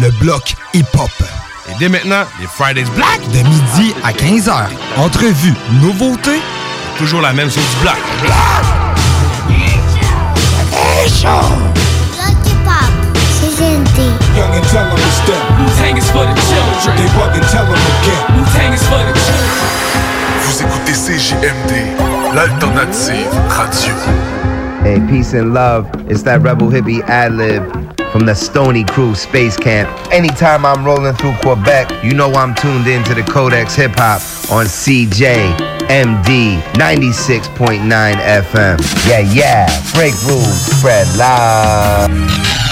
le bloc hip-hop. Et dès maintenant, les Fridays Black. De midi à 15h. Entrevue, nouveauté. Toujours la même chose du black. Young and tell them to step. Wu-Tang is for the children. They bug and tell them again. Wu-Tang is for the children. Vous écoutez CJMD, l'alternative radio. Hey, peace and love. It's that rebel hippie ad lib from the Stony Crew Space Camp. Anytime I'm rolling through Quebec, you know I'm tuned into the Codex Hip Hop on CJMD 96.9 FM. Yeah, yeah. Break rules, spread love.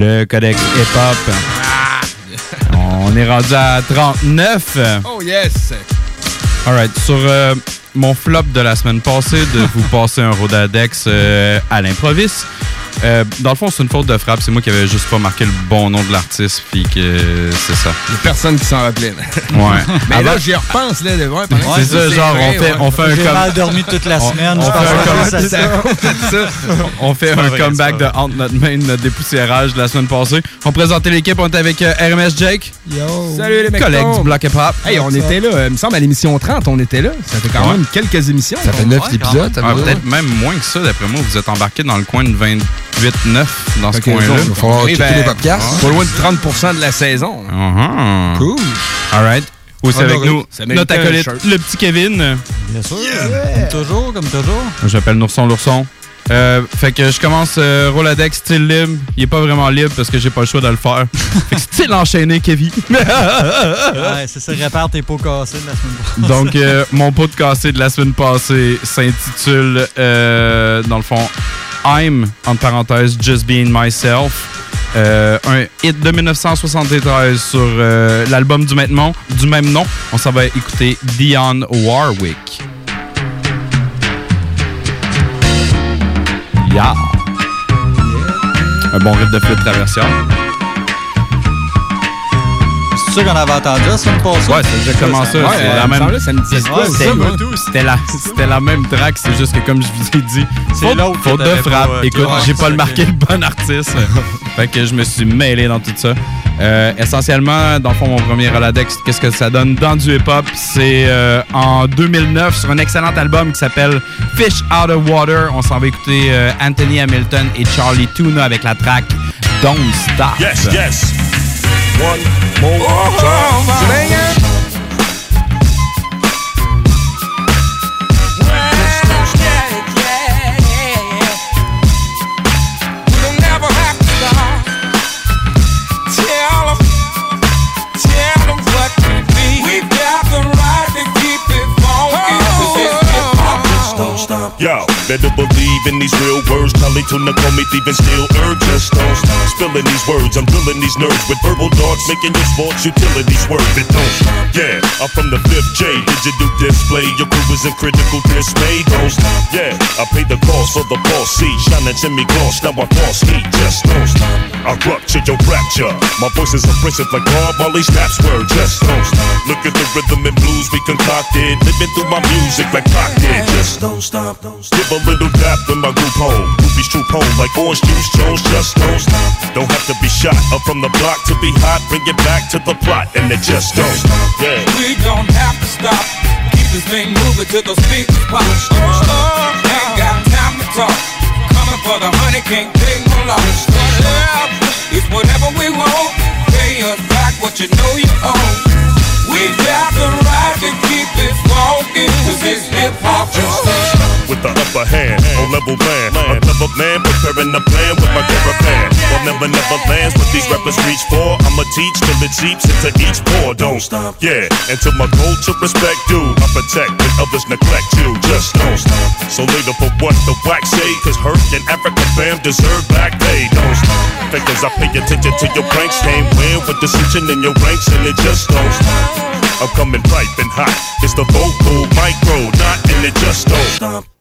Le codex hip-hop. On est rendu à 39. Oh yes! Alright, sur euh, mon flop de la semaine passée, de vous passer un Rodadex euh, à l'improviste. Euh, dans le fond, c'est une faute de frappe. C'est moi qui avais juste pas marqué le bon nom de l'artiste, puis que c'est ça. Il y a personne qui s'en rappelait. Ouais. Mais là, j'y repense, là, de voir. c'est ça, genre, on fait, on fait un J'ai com- mal dormi toute la semaine. on. On fait un vrai, comeback de entre notre main, notre dépoussiérage de la semaine passée. On présentait l'équipe, on était avec euh, RMS Jake, Salut les mecs. collègue du Black Hip Hop. Hey, on était là, euh, il me semble, à l'émission 30, on était là. Ça fait quand Ouais. même quelques émissions. Ça fait Donc, 9 Ouais, épisodes. Ouais. Peut-être même moins que ça, d'après moi. Vous êtes embarqué dans le coin de 28-9 dans ce coin-là. Il va falloir checker à- les podcasts. Pas loin de 30% de la saison. Uh-huh. Cool. All right. Aussi avec nous, notre acolyte, le petit Kevin. Bien sûr. Comme toujours, comme toujours. J'appelle Nourson l'ourson. Euh, fait que je commence euh, Roladex style libre. Il est pas vraiment libre parce que j'ai pas le choix de le faire. fait que style enchaîné, Kevin. Ouais, c'est ça, répare tes pots cassés de la semaine passée. Donc, euh, mon pot de cassé de la semaine passée s'intitule, dans le fond, I'm, entre parenthèses, Just Being Myself. Euh, un hit de 1973 sur euh, l'album du même nom. Du même nom. On s'en va écouter Dionne Warwick. Yeah! Un bon riff de flûte traversière. C'est sûr qu'on avait entendu ça la semaine passée? Ouais, c'est exactement ça. Ouais, euh, la même. semblait, ça me disait quoi, C'était- la, c'était la même track, c'est juste que comme je vous ai dit, C'est l'autre faute de frappe. pas, euh, Écoute, j'ai pas le marqué le bon artiste. fait que je me suis mêlé dans tout ça. Euh, essentiellement, dans le fond, mon premier Roladex, qu'est-ce que ça donne? Dans du hip-hop? C'est euh, en 2009 sur un excellent album qui s'appelle Fish Out of Water. On s'en va écouter euh, Anthony Hamilton et Charlie Tuna avec la track Don't Stop. Yes, yes. One more time. Yo, better believe in these real words. Charlie Tuna thief and still urge don't stop. Spilling these words, I'm drilling these nerves with verbal darts, making your sports utilities work. It don't stop. Yeah, I'm from the fifth J. Digital display, your crew is in critical dismay. Don't stop. Yeah, I pay the cost for the boss seat. Shining Jimmy gloss, now I boss heat. Just don't stop. I rupture your rapture. My voice is oppressive like Bob Marley snaps word. Just don't stop. Look at the rhythm and blues we concocted. Living through my music like Pac did. Just don't stop. Give a little dap when my group home. Groupies troop home like orange juice. Jones just stop. Don't have to be shot up from the block to be hot. Bring it back to the plot and it just don't. Yeah. We don't have to stop. Keep this thing moving till those speakers pop. Oh, ain't got time to talk. Coming for the honey, can't take no loss. It's whatever we want. Pay us back what you know you owe. We got the right to keep this walking. Cause it's hip hop. with the upper hand on level land. A clever man preparing a plan with my caravan. Well, never, never lands what these rappers reach for. I'ma teach till it seeps into each pore. Don't stop. Yeah, until my culture respect due. I protect when others neglect you. Just don't stop. So later for what the wax say? Cause Hurt and Africa fam deserve back pay. Don't stop. Because I pay attention to your pranks. Came win with dissension in your ranks and it just don't stop. I'm coming and hot. It's the vocal micro, not in the just.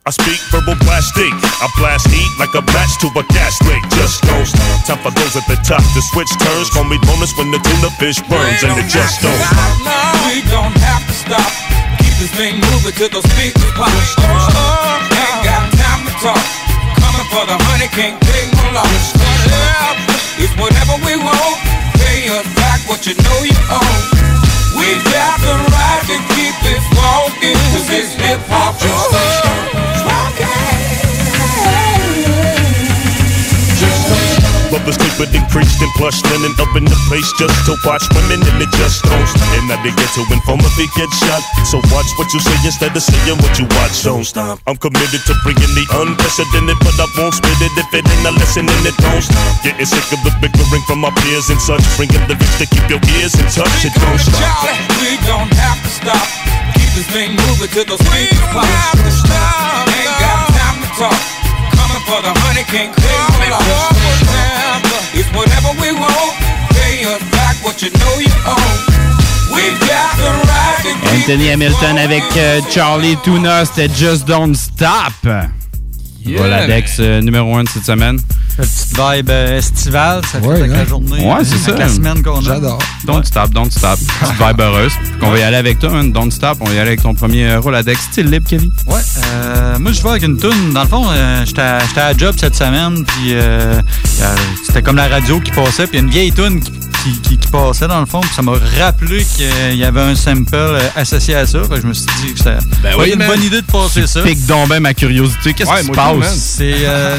I speak verbal plastic. I blast heat like a match to a gas leak. Just don't. Time for those at the top to switch turns. Call me bonus when the tuna fish burns and it just stop. We don't have to stop. Keep this thing moving till those speakers pop. Oh, ain't got time to talk. Coming for the honey, can't take no loss. It's whatever we want. Pay us back what you know you owe. We got the right to keep it walking. Cause it's hip hop. Just Brothers keep it increased in plush linen up in the place just to watch women and it just don't stop. And now they get to inform if he get shot. So watch what you say instead of saying what you watch. Don't stop. I'm committed to bringing the unprecedented, but I won't spit it if it ain't a lesson and it don't stop. Getting sick of the bickering from my peers and such. Bringing lyrics to keep your ears in touch. It don't stop. Charlie, we don't have to stop. Keep this thing moving till those speakers pop. Ain't got time to talk. For the honey, can't clear no loss. It's whatever we want. Pay us back what you know you keep Anthony Hamilton avec euh, Charlie Tuna, c'était Just Don't Stop. Voilà, Dex euh, numéro 1 de cette semaine. Une petite vibe euh, estivale, ça fait Ouais, avec hein. la journée. Ouais, euh, c'est ça. la semaine qu'on a. J'adore. Don't stop, don't stop. Petite vibe heureuse. Puis qu'on va y aller avec toi, man. Don't stop. On va y aller avec ton premier euh, Roladex style libre, Kevin. Ouais, euh, moi je vais avec une tune. Dans le fond, euh, j'étais à, la job cette semaine, puis euh, euh, c'était comme la radio qui passait, puis il y a une vieille tune qui, qui, qui- qui passait dans le fond, puis ça m'a rappelé qu'il y avait un sample euh, associé à ça. Fait que je me suis dit que c'était Ben oui, une bonne idée de passer ça. Pique donc ben ma curiosité. Qu'est-ce Ouais, qui se passe? C'est euh,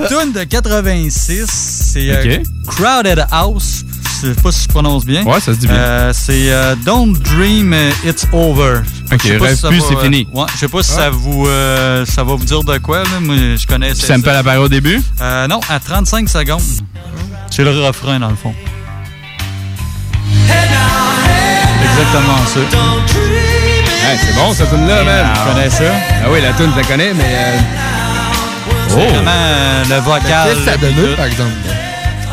une tune de 86. C'est euh. Crowded House. Je sais pas si je prononce bien. Ouais, ça se dit bien. Euh, c'est euh, Don't Dream euh, It's Over. Ok, Je sais pas rêve ça plus, c'est euh, fini. Ouais, je sais pas si ça vous euh, ça va vous dire de quoi. Là. Moi, je connais Puis sample apparaît au début? Euh, non, à 35 secondes. C'est le refrain, dans le fond. Exactement ça. C'est bon, cette tune-là, man. Tu connais ça? Ah oui, la tune, je la connais, mais. euh, C'est vraiment euh, le vocal. Qu'est-ce que ça donne, par exemple?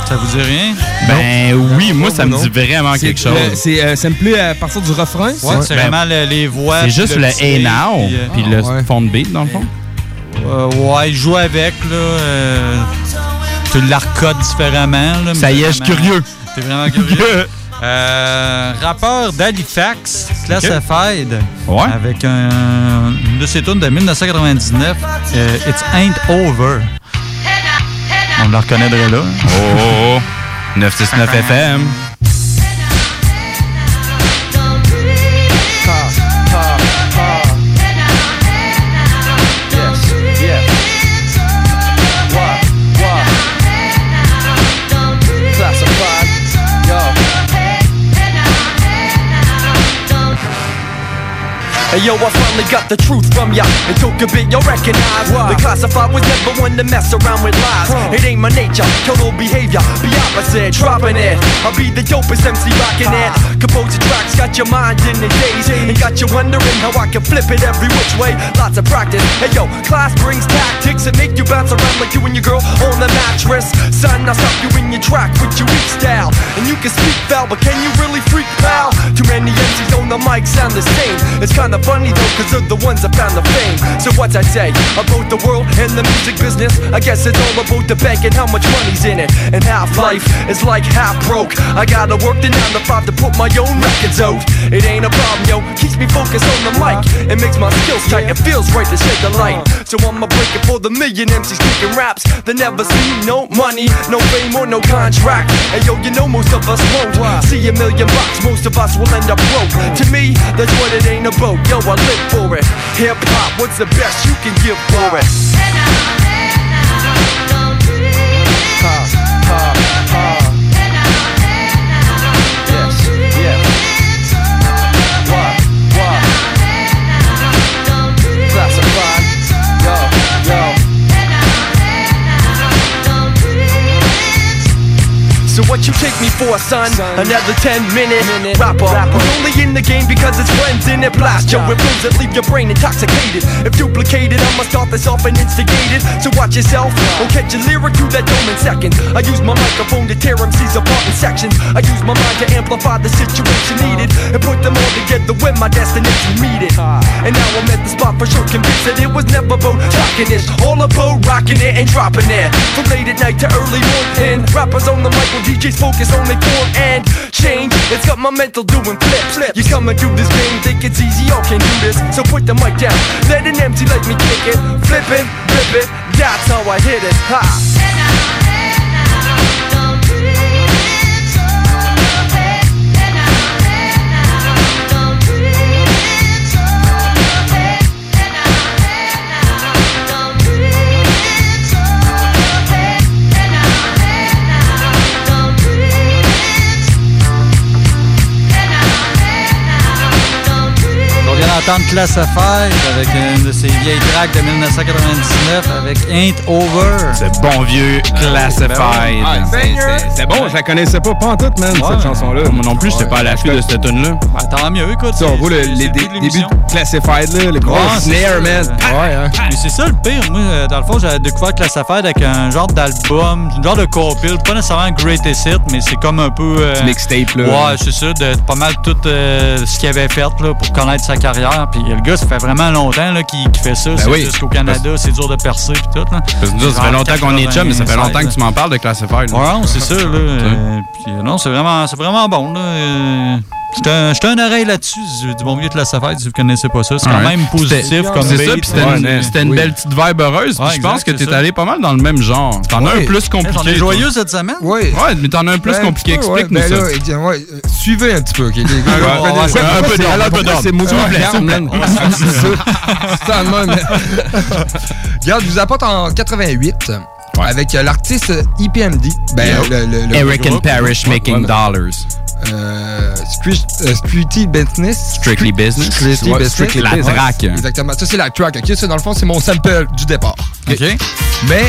Ça vous dit rien? Ben oui, moi, ça me dit vraiment quelque chose. C'est euh, samplé à partir du refrain? Ouais, c'est Ben, vraiment le- les voix. C'est juste le Hey beat, Now, puis, euh, puis le fond de beat, dans le fond. Euh, ouais, il joue avec, là. euh, tu la recodes différemment, là. Ça mais y est, je suis curieux. T'es vraiment curieux. Euh, rappeur d'Halifax, Classified, Ouais. avec un, une de ses tunes de 1999, euh, It's Ain't Over. On la reconnaîtrait là. Oh, oh, oh. 969 FM. Yo, I finally got the truth from ya. It took a bit, you'll recognize. The classified was never one to mess around with lies. It ain't my nature, total behavior, be opposite, dropping it. I'll be the dopest MC rocking it. Compose the tracks, got your mind in the daze. And got you wondering how I can flip it every which way. Lots of practice. Hey yo, class brings tactics that make you bounce around like you and your girl on the mattress. Son, I'll stop you in your track with your weak style. And you can speak foul, but can you really freak foul? Too many MCs on the mic sound the same. It's kinda funny though, cause they're the ones that found the fame. So what I say about the world and the music business? I guess it's all about the bank and how much money's in it. And half life is like half broke. I gotta work the 9 to 5 to put my own records out. It ain't a problem, yo. Keeps me focused on the mic. It makes my skills tight. It feels right to shed the light. So I'ma break it for the million MCs kicking raps that never see no money, no fame, or no contract. And yo, you know most of us won't see a million bucks. Most of us will end up broke. To me, that's what it ain't about. Yo, I live for it. Hip hop, what's the best you can give for it? So what you take me for, son? Another 10 minute rapper. Who's only in the game because it's friends in it blast you with rooms that leave your brain intoxicated. If duplicated, I'ma start this off and instigate it. So watch yourself, or catch a lyric through that dome in seconds. I use my microphone to tear MCs apart in sections. I use my mind to amplify the situation needed and put them all together when my destination meet it. And now I'm at the spot for sure, convinced that it was never about rocking this. All about rocking it and dropping it. From late at night to early morning. Rappers on the mic DJs focus on their form and change. It's got my mental doing flips. You coming through this game, think it's easy, y'all can do this. So put the mic down, let an empty let me kick it. Flipping, flipping, that's how I hit it. Ha! D'entendre Classified avec une de ses vieilles tracks de 1999 avec Ain't Over. C'est bon vieux Classified. Ah, c'est- bon, je la connaissais pas pantoute, man, Ouais. cette chanson-là. Moi non plus, j'étais pas à l'affût de cette tune là Ben, tant mieux, écoute. Ça, on voit le- c'est- les dé- de débuts de Classified, là, le gros Ouais, snare, man. Ouais, hein. Mais c'est ça le pire. Moi, euh, dans le fond, j'avais découvert Classified avec un genre d'album, un genre de compile, pas nécessairement Greatest Hit, mais c'est comme un peu. euh, mixtape, là. Ouais, c'est ça, de pas mal tout euh, ce qu'il avait fait là, pour connaître sa carrière. Puis le gars, ça fait vraiment longtemps là, qu'il fait ça. c'est Ben oui. juste qu'au Canada, c'est dur de percer puis tout. Là. Parce que nous autres, ça fait longtemps qu'on est chum, mais ça fait longtemps que tu m'en parles de Classified. Ouais, non, c'est ça, là. euh, puis, euh, non, c'est vraiment, c'est vraiment bon, là. J'étais un, un oreille là-dessus, du bon vieux de la Safari, si vous connaissez pas ça. C'est quand Ouais. même positif C'était- comme C'est ça, puis c'était ouais, une, belle petite vibe heureuse. je pense que t'es ça. allé pas mal dans le même genre. T'en as Ouais. un plus compliqué. Joyeux cette semaine? Oui. Ouais, mais t'en as un plus Ben, compliqué. Explique-nous ouais. ça. Ben euh, suivez un petit peu, OK, les gars. Ouais, Vous ouais, comprenez ouais, ça? un peu d'ordre, c'est- un peu alors, pourquoi d'ordre. C'est maudit, Ouais, regarde, ça. Ça, je vous apporte en 88 avec euh, l'artiste EPMD. Ben, Yeah. le, le, le Eric and. Parrish making Ouais, dollars. Euh, Street- euh, Business. Strictly business. Strictly Ouais, Business. strictly La Ouais, track. Exactement. Ça, c'est la track. OK? Ça, dans le fond, c'est mon sample du départ. OK. Mais.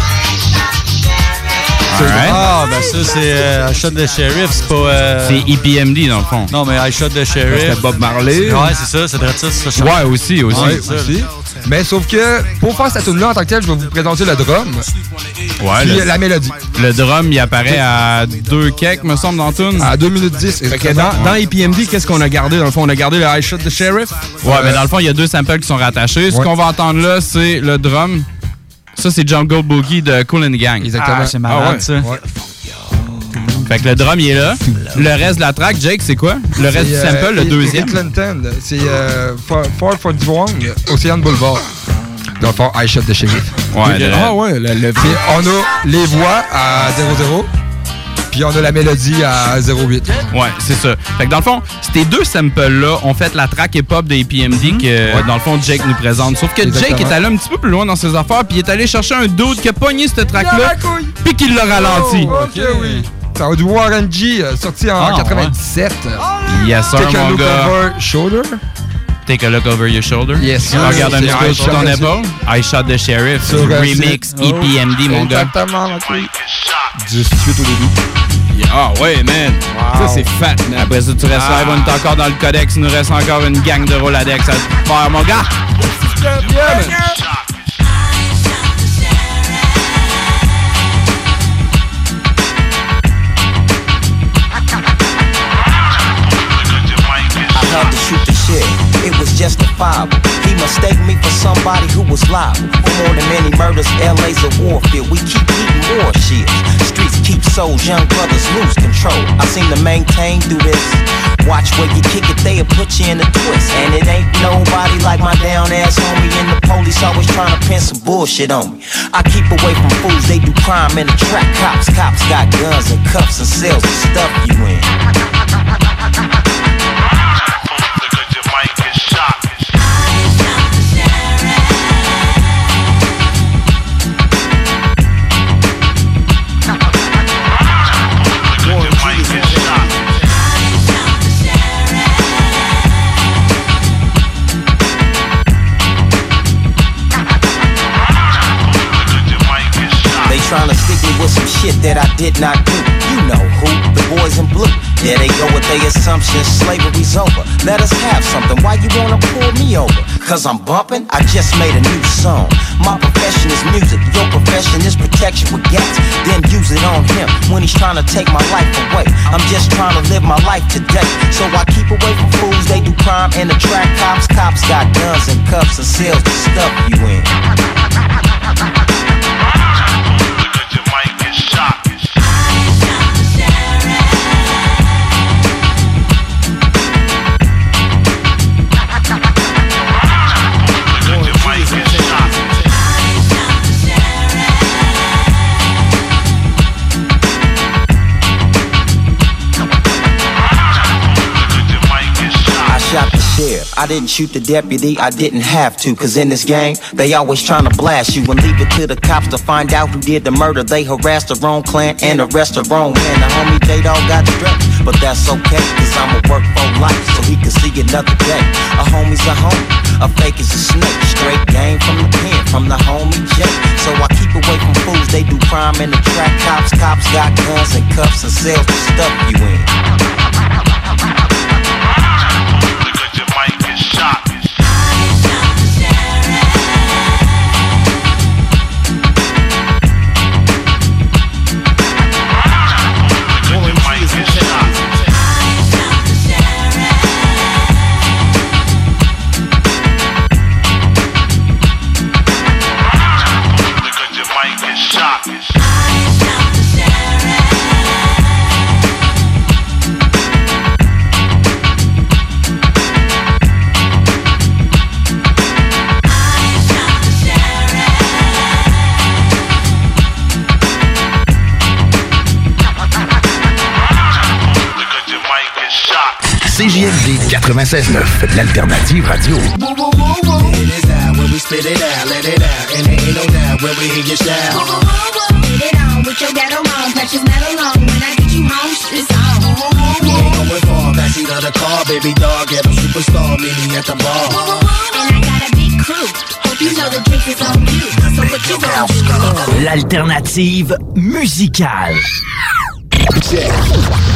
Ah, ben ça, c'est euh, I Shot the Sheriff, c'est pas. euh, C'est EPMD dans le fond. Non, mais I Shot the Sheriff. C'était Bob Marley. Ouais, c'est ça, c'est vrai ça, c'est ça. Ouais, aussi, aussi. Ouais, aussi. Mais sauf que pour faire cette tune-là en tant que tel, je vais vous présenter le drum. Ouais, puis le, la mélodie. le drum, il apparaît à deux cakes, me semble, dans la tune. À 2 minutes 10. Fait que dans, dans EPMD, qu'est-ce qu'on a gardé? Dans le fond, on a gardé le I Shot the Sheriff. Ouais, mais dans le fond, il y a deux samples qui sont rattachés. Ce qu'on va entendre là, c'est le drum. Ça, c'est Jungle Boogie de Cool and the Gang. Exactement. Ah, c'est malade, ouais. ça. Ouais. Fait que le drum, il est là. Le reste de la track, Jake, c'est quoi? Le reste du sample, euh, le Hit- deuxième. C'est euh, Fort Fort Fort Dwong, Ocean Boulevard. Dans le fond, I Shot the Sheriff. Ouais, le- Ah ouais, le, le- on a les voix à 0-0. Puis on a la mélodie à 0-8. Ouais, c'est ça. Fait que dans le fond, ces deux samples-là ont fait la track hip-hop de APMD que, dans le fond, Jake nous présente. Sauf que Jake est allé un petit peu plus loin dans ses affaires, puis il est allé chercher un dude qui a pogné cette track-là, puis qui l'a ralenti. Oh, ok, oui. Ça va du Warren G, euh, sorti en Ah, 97. Yes, sir, Take a look gars. over shoulder. Take a look over your shoulder. Yes, sir. Regarde un petit peu I sur shot ton épaule. I shot the sheriff. Sur, Remix EPMD, mon gars. Exactement, couille. 18 au début. Ah ouais, man. Wow. Ça, c'est fat, man. Après ça, tu restes Ah. live, on est encore dans le codex. Il nous reste encore une gang de Roladex à te faire, mon gars. I had to shoot the shit. It was justifiable. He mistaked me for somebody who was liable. More than many murders, LA's a warfield. We keep eating war shields. Streets keep souls, young brothers lose control. I seem to maintain through this. Watch where you kick it, they'll put you in a twist. And it ain't nobody like my down ass homie. And the police always trying to pin some bullshit on me. I keep away from fools, they do crime in the track. Cops, cops got guns and cuffs and cells to stuff you in. Shit that I did not do. You know who? The boys in blue. There they go with their assumptions, slavery's over. Let us have something. Why you wanna pull me over? Cause I'm bumping? I just made a new song. My profession is music, your profession is protection with gas. Then use it on him when he's trying to take my life away. I'm just trying to live my life today. So I keep away from fools, they do crime and attract cops. Cops got guns and cuffs and sales to stuff you in. I didn't shoot the deputy, I didn't have to. Cause in this game, they always trying to blast you and leave it to the cops to find out who did the murder. They harassed the wrong clan and arrest the wrong man. The homie J Dog got stretched, but that's okay. Cause I'ma work for life so he can see another day. A homie's a homie, a fake is a snake. Straight game from the pen, from the homie J. So I keep away from fools, they do crime and attract cops. Cops got guns and cuffs and sales to stuff you in. 96.9, l'alternative radio. L'alternative musicale. Yeah.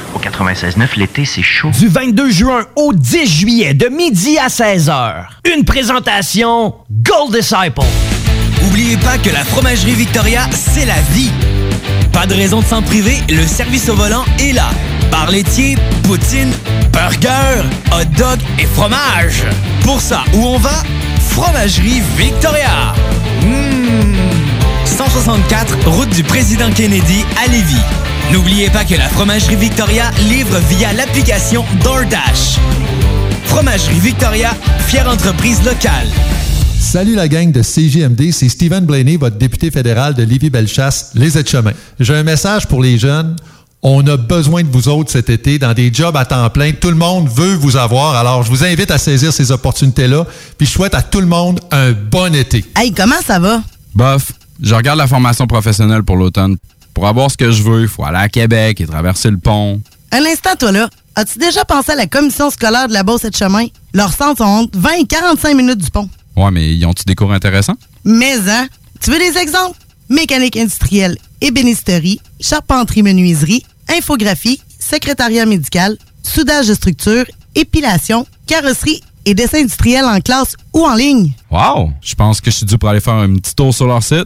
Au 96.9, l'été, c'est chaud. Du 22 juin au 10 juillet, de midi à 16h. Une présentation Gold Disciple. Oubliez pas que la fromagerie Victoria, c'est la vie. Pas de raison de s'en priver, le service au volant est là. Bar laitier, poutine, burger, hot dog et fromage. Pour ça, où on va? Fromagerie Victoria. Mmh. 164, route du président Kennedy à Lévis. N'oubliez pas que la Fromagerie Victoria livre via l'application DoorDash. Fromagerie Victoria, fière entreprise locale. Salut la gang de CJMD, c'est Stephen Blaney, votre député fédéral de Lévis-Bellechasse, les aides-chemins. J'ai un message pour les jeunes. On a besoin de vous autres cet été dans des jobs à temps plein. Tout le monde veut vous avoir. Alors, je vous invite à saisir ces opportunités-là. Puis, je souhaite à tout le monde un bon été. Hey, comment ça va? Bof, je regarde la formation professionnelle pour l'automne. Pour avoir ce que je veux, il faut aller à Québec et traverser le pont. Un instant, toi là. As-tu déjà pensé à la commission scolaire de la Beauce et de chemin? Leurs centres sont entre 20 et 45 minutes du pont. Ouais, mais ils ont-tu des cours intéressants? Mais, hein? Tu veux des exemples? Mécanique industrielle, ébénisterie, charpenterie-menuiserie, infographie, secrétariat médical, soudage de structure, épilation, carrosserie et dessin industriel en classe ou en ligne. Wow! Je pense que je suis dû pour aller faire un petit tour sur leur site.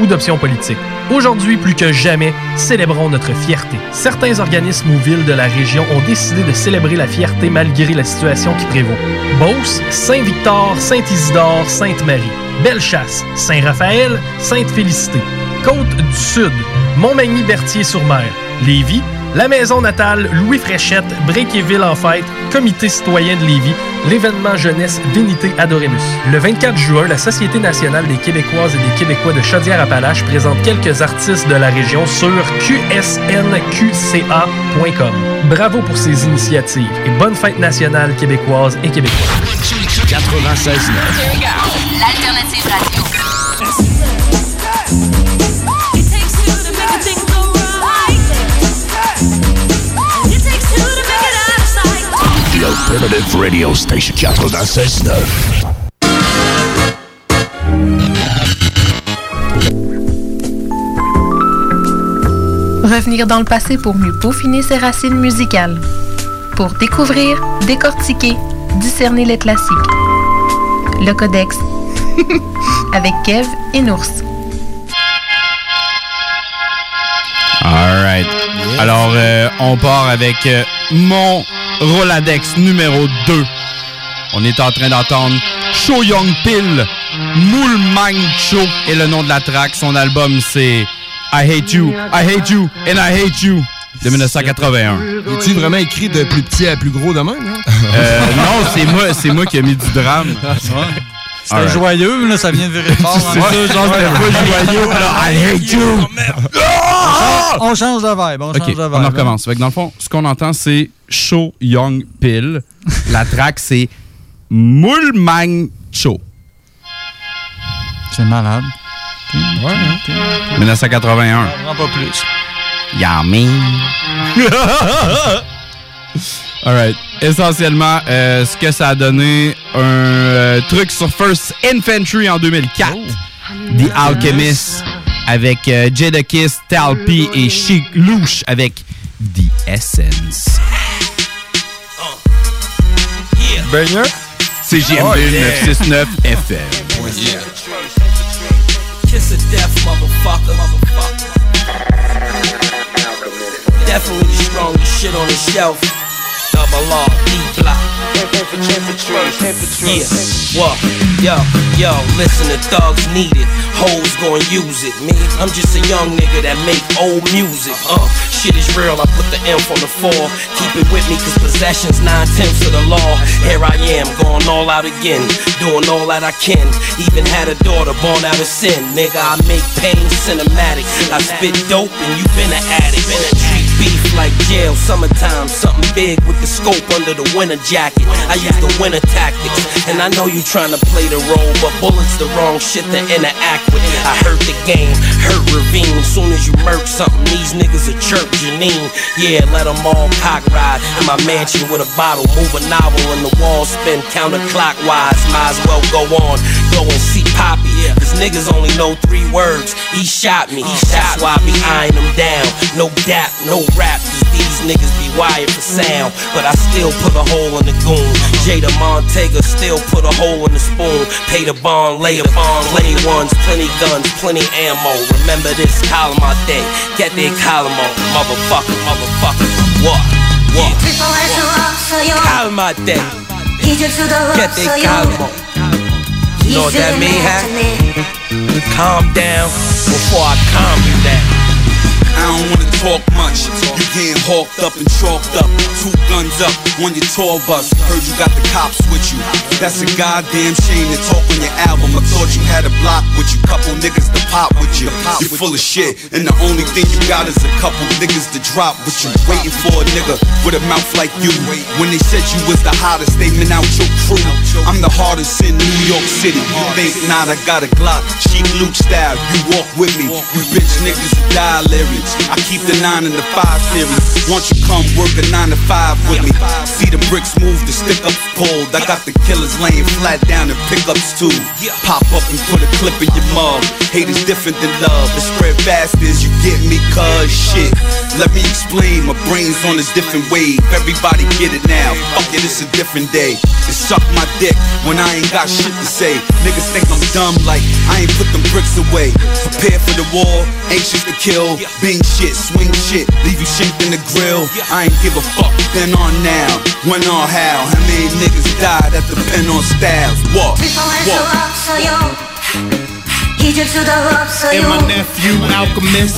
ou d'options politiques. Aujourd'hui, plus que jamais, célébrons notre fierté. Certains organismes ou villes de la région ont décidé de célébrer la fierté malgré la situation qui prévaut. Beauce, Saint-Victor, Saint-Isidore, Sainte-Marie. Bellechasse, Saint-Raphaël, Sainte-Félicité. Côte du Sud, Montmagny-Berthier-sur-Mer. Lévis, la maison natale Louis Fréchette, Bréquéville en fête, Comité citoyen de Lévis, l'événement jeunesse Vénité Adoremus. Le 24 juin, la Société nationale des Québécoises et des Québécois de Chaudière-Appalaches présente quelques artistes de la région sur qsnqca.com. Bravo pour ces initiatives et bonne fête nationale québécoise et québécois. 96 L'alternative Alternative Radio Station 96.9. Revenir dans le passé pour mieux peaufiner ses racines musicales. Pour découvrir, décortiquer, discerner les classiques. Le Codex. Avec Kev et Nours. Alright. Alors, euh, on part avec euh, mon Roladex numéro 2. On est en train d'entendre Show Young Pill, Moule Mind Show est le nom de la track. Son album, c'est I Hate You, I Hate You, and I Hate You de 1981. Es-tu vraiment écrit de plus petit à plus gros de même? hein? Euh, non, c'est moi, c'est moi qui ai mis du drame. C'était Alright. joyeux, là, ça vient de virer fort. C'est ça, genre, c'était pas joyeux, là, I hate you. On change de vibe, on change de vibe. on en recommence. Fait que dans le fond, ce qu'on entend, c'est Show Young Pill. La track, c'est Moule Mind Show. C'est malade. Ouais, 1981. Vraiment pas plus. Yummy. Alright. Essentiellement, euh, ce que ça a donné, un euh, truc sur First Infantry en 2004. The Alchemist avec euh, Jadakiss, Talpi et Chic Louche avec The Essence. Banger? C'est JMD Oh, yeah. 969 FM. Kiss of death, motherfucker. Definitely the strongest shit on the shelf. Double R, D block. Yeah, what? Yo, yo, listen, the thugs need it. Hoes gon' use it. Me, I'm just a young nigga that make old music. Uh, shit is real, I put the M on the four. Keep it with me, cause possession's nine tenths of the law. Here I am, going all out again. Doing all that I can. Even had a daughter born out of sin. Nigga, I make pain cinematic. I spit dope and you been an addict. Been a beef like jail, summertime. Something big with the scope under the winter jacket. I use the winter tactics. And I know you trying to play the role, but bullets the wrong shit to interact with. I hurt the game, hurt ravine. Soon as you murk something, these niggas a chirp Janine. Yeah, let them all cock ride. In my mansion with a bottle, move a novel, and the walls spin counterclockwise. Might as well go on, go and see Poppy. Cause niggas only know three words. He shot me. That's why I be eyeing them down. No dap, no rap. Cause these niggas be wired for sound. But I still put a hole in the goon. Jada Montega still put a hole in the spoon. Pay the bond, lay the bond, lay ones. Plenty guns, plenty ammo. Remember this column out there. Get their column on. Motherfucker, motherfucker. What? What? Column out there. Get their column on. You know what that mean, huh? Calm down before I calm you down. I don't wanna talk much. You getting hawked up and chalked up. Two guns up on your tour bus. Heard you got the cops with you. That's a goddamn shame to talk on your album. I thought you had a block with you. Couple niggas to pop with you. You full of shit. And the only thing you got is a couple niggas to drop with you. Waiting for a nigga with a mouth like you. When they said you was the hottest, they meant out your crew. I'm the hardest in New York City. You think not, I got a Glock. Cheap Luke style. You walk with me. You bitch niggas die lyrics. I keep the nine and the five theory. Won't you come work a nine to five with me? See the bricks move, the stick ups pulled. I got the killers laying flat down in pickups too. Pop up and put a clip in your mug. Hate is different than love. It spread fast as you get me, cuz shit. Let me explain, my brain's on a different wave. Everybody get it now. Fuck it, it's a different day. It suck my dick when I ain't got shit to say. Niggas think I'm dumb, like I ain't put them bricks away. Prepare for the war, anxious to kill. Bing shit, swing shit, leave you shanked in the grill. I ain't give a fuck, then on now, when on how. How many niggas died that depend on styles? What? What? And my nephew, Alchemist,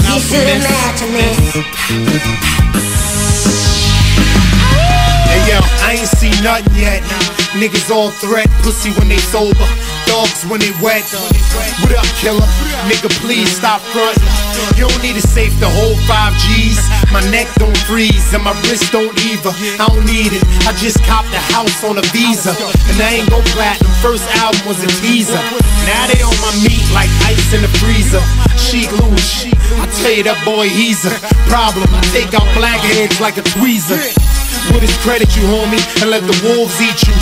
Hey yo, I ain't seen nothing yet. Niggas all threat, pussy when they sober, dogs when they wet. What up, killer? Nigga, please stop frontin'. You don't need a safe to hold five G's. My neck don't freeze and my wrist don't either. I don't need it. I just copped the house on a visa, and I ain't go platinum. First album was a teaser. Now they on my meat like ice in the freezer. Sheik loose. I tell you that boy, he's a problem. I take out blackheads like a tweezer. With his credit, you homie, and let the wolves eat you.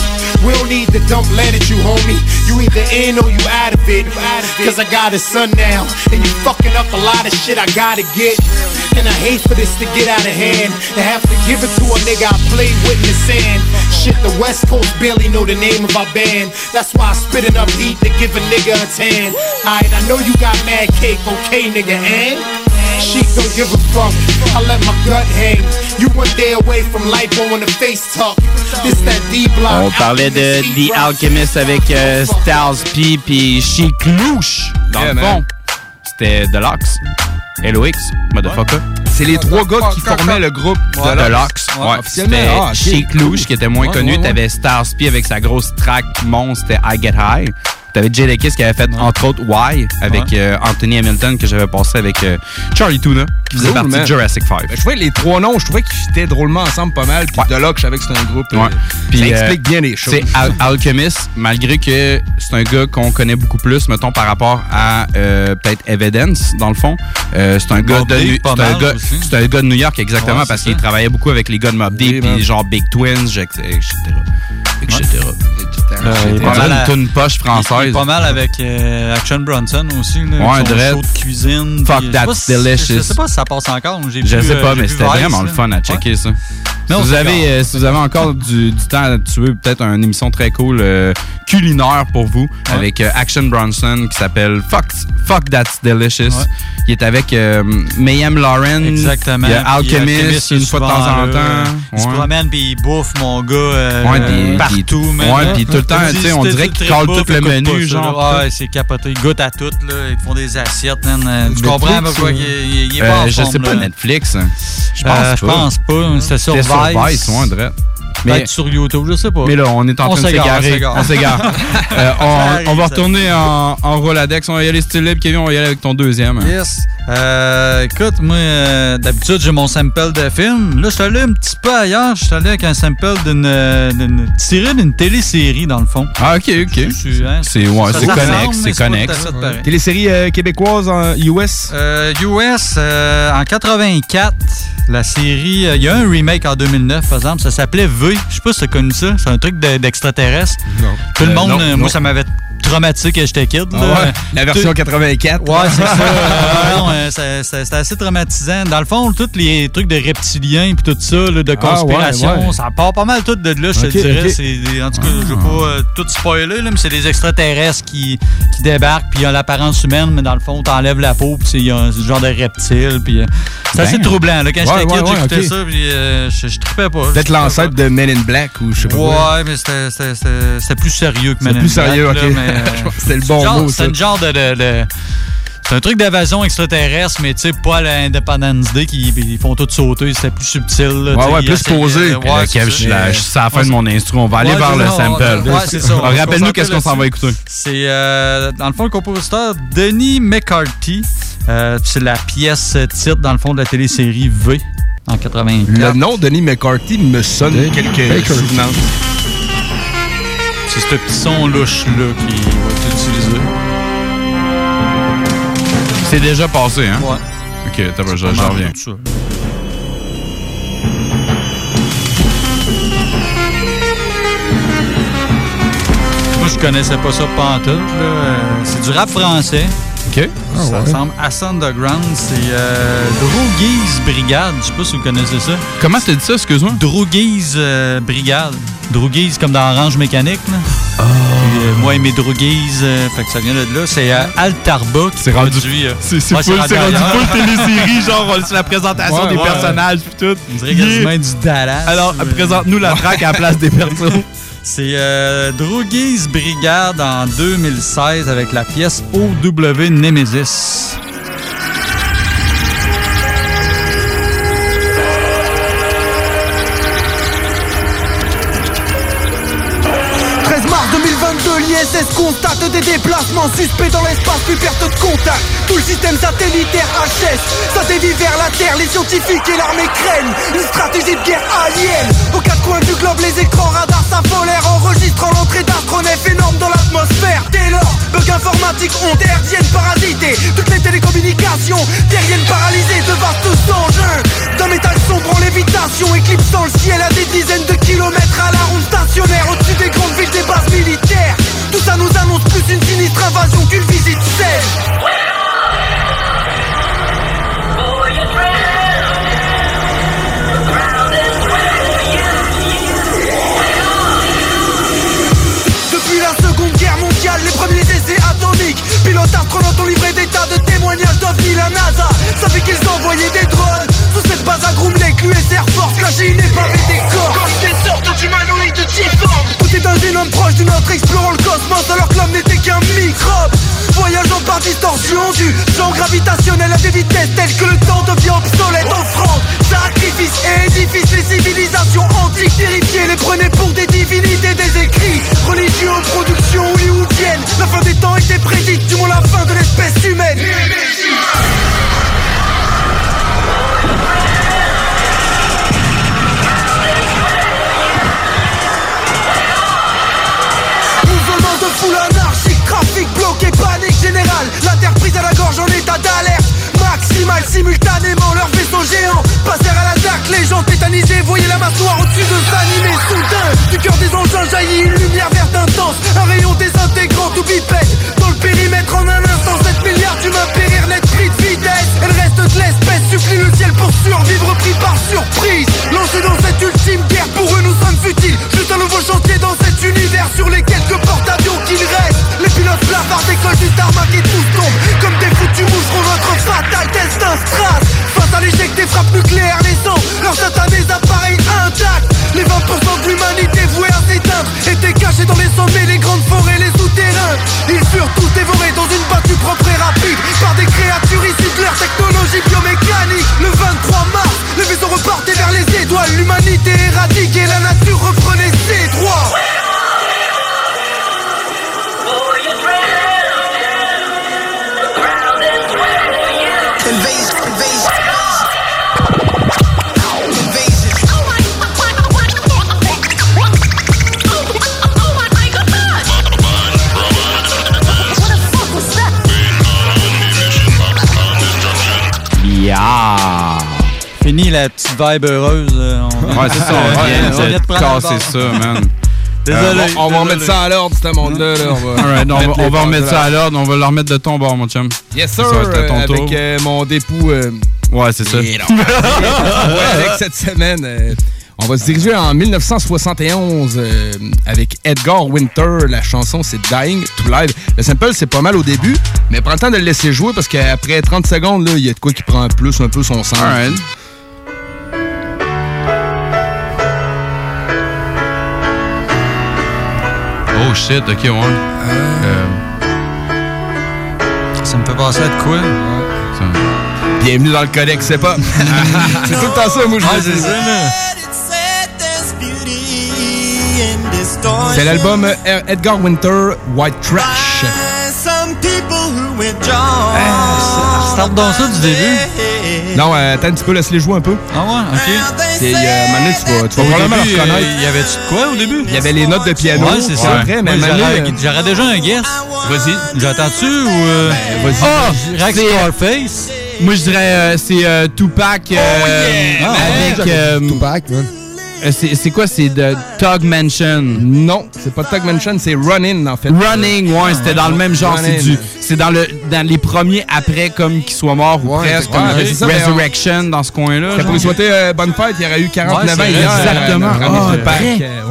We don't need to dump lead at you, homie. You either in or you out of it. Cause I got a son now, and you fucking up a lot of shit I gotta get. And I hate for this to get out of hand. To have to give it to a nigga I played with in the sand. Shit, the West Coast barely know the name of our band. That's why I spit enough heat to give a nigga a tan. Alright, I know you got mad cake, okay, nigga, and? She don't give a fuck. I let my gut hang. You one day away from lipo on the face tuck. This that D block. On parlait de The Alchemist avec euh, Styles P puis Chic Louche. Dans Yeah, le fond, c'était Deluxe. LOX, motherfucker. C'est les trois gars qui formaient le groupe Ouais. Deluxe. Deluxe. Ouais. C'était Ah, ok. Chic Louche qui était moins Ouais, connu. ouais, ouais. T'avais Stars P avec sa grosse track monstre, c'était I Get High. T'avais Jadakiss qui avait fait entre autres Why avec Ouais. euh, Anthony Hamilton que j'avais passé avec euh, Charlie Tuna qui faisait Cool, partie man. de Jurassic 5. Ben, je trouvais que les trois noms, je trouvais qu'ils fitaient drôlement ensemble pas mal. Puis Deluxe, je savais que c'était un groupe. euh. Puis, ça explique bien les choses. C'est Al- Alchemist, malgré que c'est un gars qu'on connaît beaucoup plus, mettons, par rapport à peut-être Evidence, dans le fond. C'est un gars de un gars, un de New York, exactement, Ouais, parce qu'il travaillait beaucoup avec les gars de Mob Deep, puis genre Big Twins, etc. etc. Euh, il est Pas mal à- une poche française. pas mal avec euh, Action Bronson aussi. Ouais, show de cuisine. Fuck si- delicious. Je sais pas si ça passe encore. J'ai Je sais euh, pas, mais c'était vraiment le fun à checker, ça. Si vous, avez, si vous avez encore du, du temps là-dessus, peut-être une émission très cool euh, culinaire pour vous avec euh, Action Bronson qui s'appelle Fuck, Fuck That's Delicious. Il est avec euh, Mayhem Lauren. Exactement. Il y a Alchemist une fois de temps en temps. Il se promène puis il bouffe, mon gars, Ouais, puis- partout. man. ouais, puis tout le temps, Dis, tu sais, on dirait t'es qu'il très colle bouffe, tout le menu, pas genre. Ouais, c'est capoté. Ils goûtent à tout, là. Ils font des assiettes, man. Euh, Tu comprends pourquoi ou- il, est Euh, pas je sais pas. Netflix. Je pense Euh, pas. Je pense pas. C'était sur C'était sur Vice. Vice, ouais. Peut-être sur YouTube, je sais pas. Mais là, on est en On train de s'égare, on s'égarer. s'égare. On s'égare. Euh, on, va retourner en, en Roladex. On va y aller style libre. Kevin, on va y aller avec ton deuxième. Yes. Euh, écoute, moi, euh, d'habitude, j'ai mon sample de film. Là, je suis allé un petit peu ailleurs. Je suis allé avec un sample d'une. euh, d'une- télésérie, dans le fond. Ah, ok, ok. C'est ouais, Ça c'est se connexe, c'est connexe. Télésérie euh, québécoise en US. Euh, US, euh, en 84, la série. euh, Il y a un remake en 2009, par exemple. Ça s'appelait V. Je sais pas si tu as connu ça. C'est un truc de- d'extraterrestre. Non. Tout le Euh, monde, euh, non. moi, ça m'avait traumatisé quand j'étais kid. Ouais, la version Tout- 84. Ouais, c'est ça. Euh, euh, ça- C'était assez traumatisant. Dans le fond, tous les trucs de reptiliens puis tout ça, là, de Ah, conspiration, ouais, ouais. ça part pas mal tout de là, je te Ok, dirais. en tout cas, je veux pas euh, tout spoiler, là, mais c'est des extraterrestres qui, qui débarquent, puis ils ont l'apparence humaine, mais dans le fond, t'enlèves la peau, puis c'est il y a un genre de reptile. Puis, euh, c'est assez troublant. Là. Quand j'étais kid, j'écoutais ça, puis je, je trippais pas. Peut-être l'ancêtre de Men in Black ou je sais pas. quoi. Ouais, mais c'était- plus sérieux que Men in plus Black, sérieux, là, ok. c'était le bon genre- mot. C'est une genre de. de- de- c'est un truc d'évasion extraterrestre, mais tu sais, pas à l'Independence Day qui ils font tout sauter. C'était plus subtil. là, Ouais, ouais, plus posé. c'est Kev, ça. je la- c'est fin de mon instru. On va aller Ouais, vers c'est le sample. Ouais, c'est ça. Rappelle-nous qu'est-ce qu'on s'en va écouter. C'est, euh, dans le fond, le compositeur Denis McCarthy. Euh, c'est la pièce titre, dans le fond, de la télésérie V en 84. Le nom Denis McCarthy me sonne quelques. C'est ce petit son louche-là qui va être utilisé. C'est déjà passé, hein? Ouais. Ok, t'as pas, j'en reviens. Moi, je connaissais pas ça pantoute. C'est du rap français. OK. ça ressemble à Underground. C'est euh, Droogies Brigade. Je sais pas si vous connaissez ça. Comment t'as dit ça, excuse-moi? Droogies euh, Brigade. Droogies comme dans Orange Mécanique. Là. Ah. Puis, euh, moi et mes Droogies, euh, fait que ça vient de là. C'est euh, Altarba qui produit... euh, C'est c'est ouais, full, c'est rendu full télésérie, genre c'est la présentation Ouais, des ouais. personnages pis tout. On dirait quasiment du Dallas. Alors, présente-nous la track à la place des persos. C'est euh, Droogies Brigade en 2016 avec la pièce OW Nemesis. 2022, l'ISS constate des déplacements suspects dans l'espace, puis perte de contact. Tout le système satellitaire HS, ça dévie vers la Terre, les scientifiques et l'armée craignent une stratégie de guerre alien. Aux quatre coins du globe, les écrans radars s'affolèrent, enregistrant l'entrée d'astronefs énormes dans l'atmosphère. Dès lors, bug informatique, ondes hertziennes parasitées, toutes les télécommunications terriennes paralysées, de vastes engins d'un métal sombre en lévitation, éclipsant le ciel à des dizaines de kilomètres à la ronde stationnaire au-dessus des grandes villes des bases militaires. Tout ça nous annonce plus une sinistre invasion qu'une visite saine. Depuis la seconde guerre mondiale, les premiers essais atomiques. Pilotes astronautes ont livré des tas de témoignages d'OVNI La NASA. Savait qu'ils envoyaient des drones Sous cette base à Groom Lake, l'US Air Force. Cachait une épave et des corps. Comme des sortes d'humanoïdes difformes Tout est un génome proche du nôtre explorant le cosmos Alors que l'homme n'était qu'un microbe. Voyageant par distorsion du champ gravitationnel à des vitesses telles que le temps devient obsolète Offrande, sacrifice et édifice Les civilisations antiques terrifiées les prenaient pour des divinités des écrits Religieux aux productions hollywoodiennes. La fin des temps était prédite, du moins la fin de l'espèce humaine foule anarchique, trafic bloqué, panique générale. La terre prise à la gorge en état d'alerte. Maximal simultanément leurs vaisseaux géants Passèrent à l'attaque, les gens tétanisés Voyaient la masse noire au-dessus de s'animer. Soudain, du cœur des engins jaillit une lumière verte intense. Un rayon désintégrant tout bipède. Dans le périmètre en un instant 7 milliards d'humains périr Et le reste de l'espèce supplie le ciel pour survivre pris par surprise. Lancés dans cette ultime guerre, pour eux nous sommes futiles. Juste un nouveau chantier dans cet univers Sur les quelques porte-avions qu'il reste. Les pilotes blafards décollent du tarmac et tous tombent. Comme des foutus moucherons notre fatal destin strass Face à l'échec des frappes nucléaires laissant leurs satanés appareils intacts. Les 20% de l'humanité vouée à s'éteindre Étaient cachés dans les sommets, les grandes forêts, les souterrains. Ils furent tous dévorés dans une battue propre et rapide Par des créatures issues de leur technologie biomécanique Le 23 mars, les vaisseaux repartaient vers les étoiles. L'humanité éradiquée, la nature reprenait ses droits Fini la petite vibe heureuse. euh, on- Ouais, c'est ça, on vient de casser ça, man. Désolé. Euh, on va désolé. remettre ça à l'ordre, ce monde-là. là. On va, remettre ça à l'ordre, on va le remettre de ton bord, mon chum. Yes, sir. Ça va être à ton euh, tour. avec euh, mon dépôt. euh, Ouais, c'est ça. avec cette semaine. euh, on va se diriger en 1971 euh, avec Edgar Winter. La chanson, c'est Dying to Live. Le sample, c'est pas mal au début, mais prends le temps de le laisser jouer parce qu'après 30 secondes, là, il y a de quoi qui prend plus un peu son sens. Oh shit, ok, ouais. Euh, Ça me fait penser à de quoi? Bienvenue dans le codex, c'est pas. c'est tout le temps ça, moi, je vous c'est dis. ça, là. C'est l'album euh, Edgar Winter, White Trash. Start dans ça du début. Non, euh, attends un petit peu, laisse-les jouer un peu. Ah ouais, ok. C'est, euh, maintenant, tu vas, tu vas probablement début, le reconnaître. euh, il y avait-tu de quoi au début? Il y avait les notes de piano. Ouais, c'est ça. Après, mais Moi, maintenant, j'aurais- euh, J'aurais déjà un guess. Vas-y. J'attends-tu ou. euh, vas-y. Ah! Rex Scarface. Moi, je dirais euh, c'est euh, Tupac euh, Ah, avec. euh, Tupac, man. Euh, c'est quoi? C'est de Tug Mansion. Non, c'est pas Tug Mansion, c'est Running en fait. Running, ouais, c'était dans le même genre. C'est du, c'est dans le, dans les premiers après comme qu'il soit mort ou presque, comme ouais, ça, Resurrection dans ce coin-là. Pour lui souhaiter euh, bonne fête, il y aurait eu 49 Ouais, ans Exactement. euh, Tupac,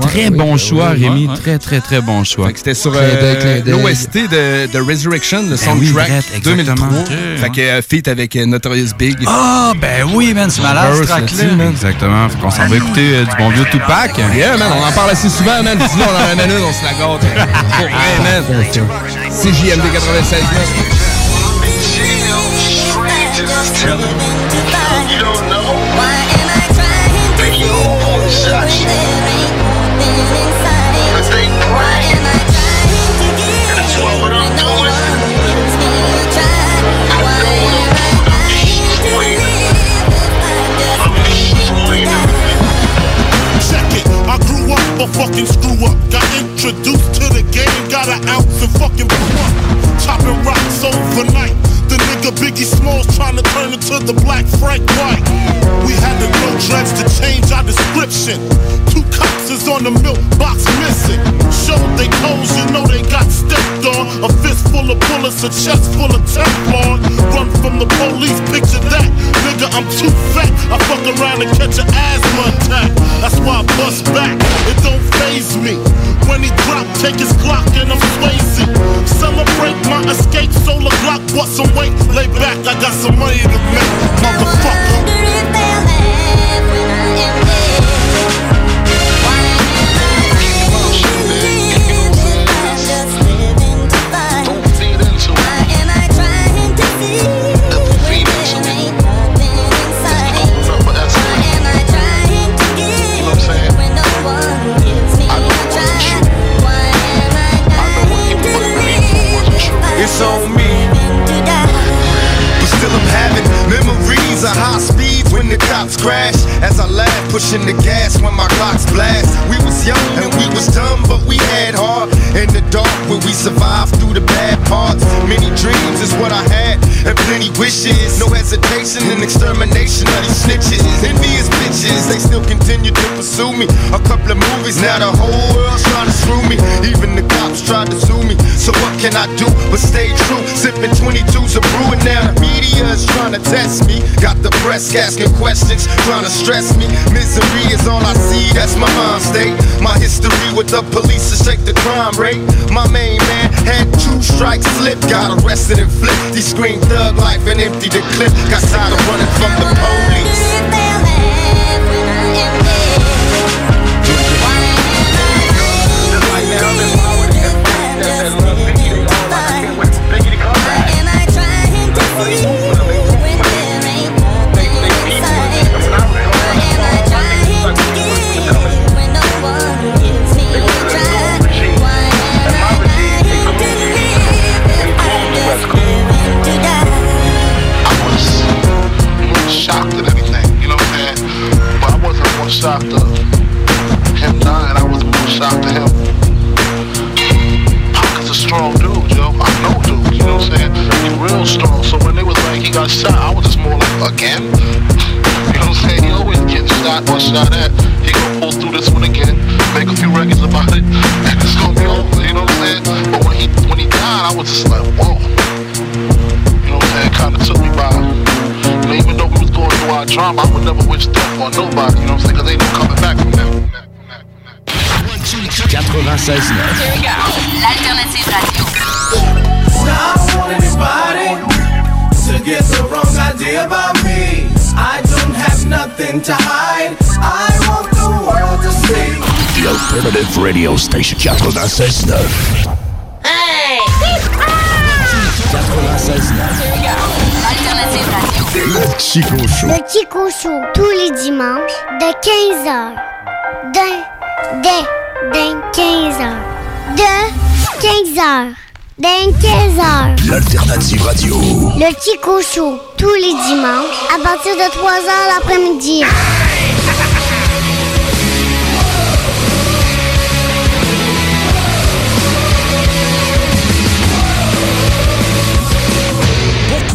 très, très bon choix, Rémi. Très, très, très bon choix. Fait que C'était sur euh, l'OST de, de Resurrection, le Ben soundtrack oui, exactement. 2003. Ok, fait que feat avec Notorious Big. Ah, ben oui, man, c'est malade, ce track-là. Exactement. Fait qu'on s'en va écouter du bon vieux Tupac. Yeah, man, on en parle assez souvent, man. Sinon, on en ramène une, on se la gâte. Pour vrai, man. CJMD 96, Check grew a fucking screw up. Got introduced to the game, got an ounce of fucking up. Chopping rocks overnight. The nigga Biggie Smalls trying to turn into the black Frank White. We had to grow dreads to change our description. Two cops is on the milk box missing. Showed they toes, you know they got stepped on. A fist full of bullets, a chest full of Teflon. Run from the police, picture that. Nigga, I'm too fat. I fuck around and catch an asthma attack. That's why I bust back. It don't phase me. When he drop, take his clock and I'm. Celebrate my escape, solar some weight. Lay back, I got some money to make. Motherfucker. Memories of high speeds when the cops crash. As I laugh, pushing the gas when my clocks blast. We was young and we was dumb, but we had heart. In the dark where we survived through the bad parts. Many dreams is what I had, and plenty wishes. No hesitation in extermination of these snitches. Envious bitches, they still continue to pursue me. A couple of movies, now the whole world's trying to screw me. Even the cops tried to sue me. So what can I do but stay true? Sipping 22s of brewing now. Trying to test me. Got the press asking questions, trying to stress me. Misery is all I see, that's my mind state. My history with the police to shake the crime rate. My main man had two strikes slip, got arrested and flipped. He screamed thug life and emptied the clip. Got tired of running from the police. Shot at. He gonna pull through this one again, make a few records about it, and it's gonna be over, you know what I'm saying? But when he when he died, I was just like, whoa. You know what I'm saying? Kinda took me by even though we was going through our drama, I would never wish death on nobody, you know what I'm saying? Cause ain't no coming back from that. 96.9. L'alternative radio. Anybody to get the wrong idea about me. I nothing to hide. I want the world to see. The Alternative Radio Station 96.9. Hey! 96.9. L'alternative radio. Le Chico Show. Le Chico Show, tous les dimanches, de 15h. D'un, de, d'un 15h. De 15h. D'un 15h. L'Alternative Radio. Le Chico Show, tous les dimanches, à partir de 3h l'après-midi.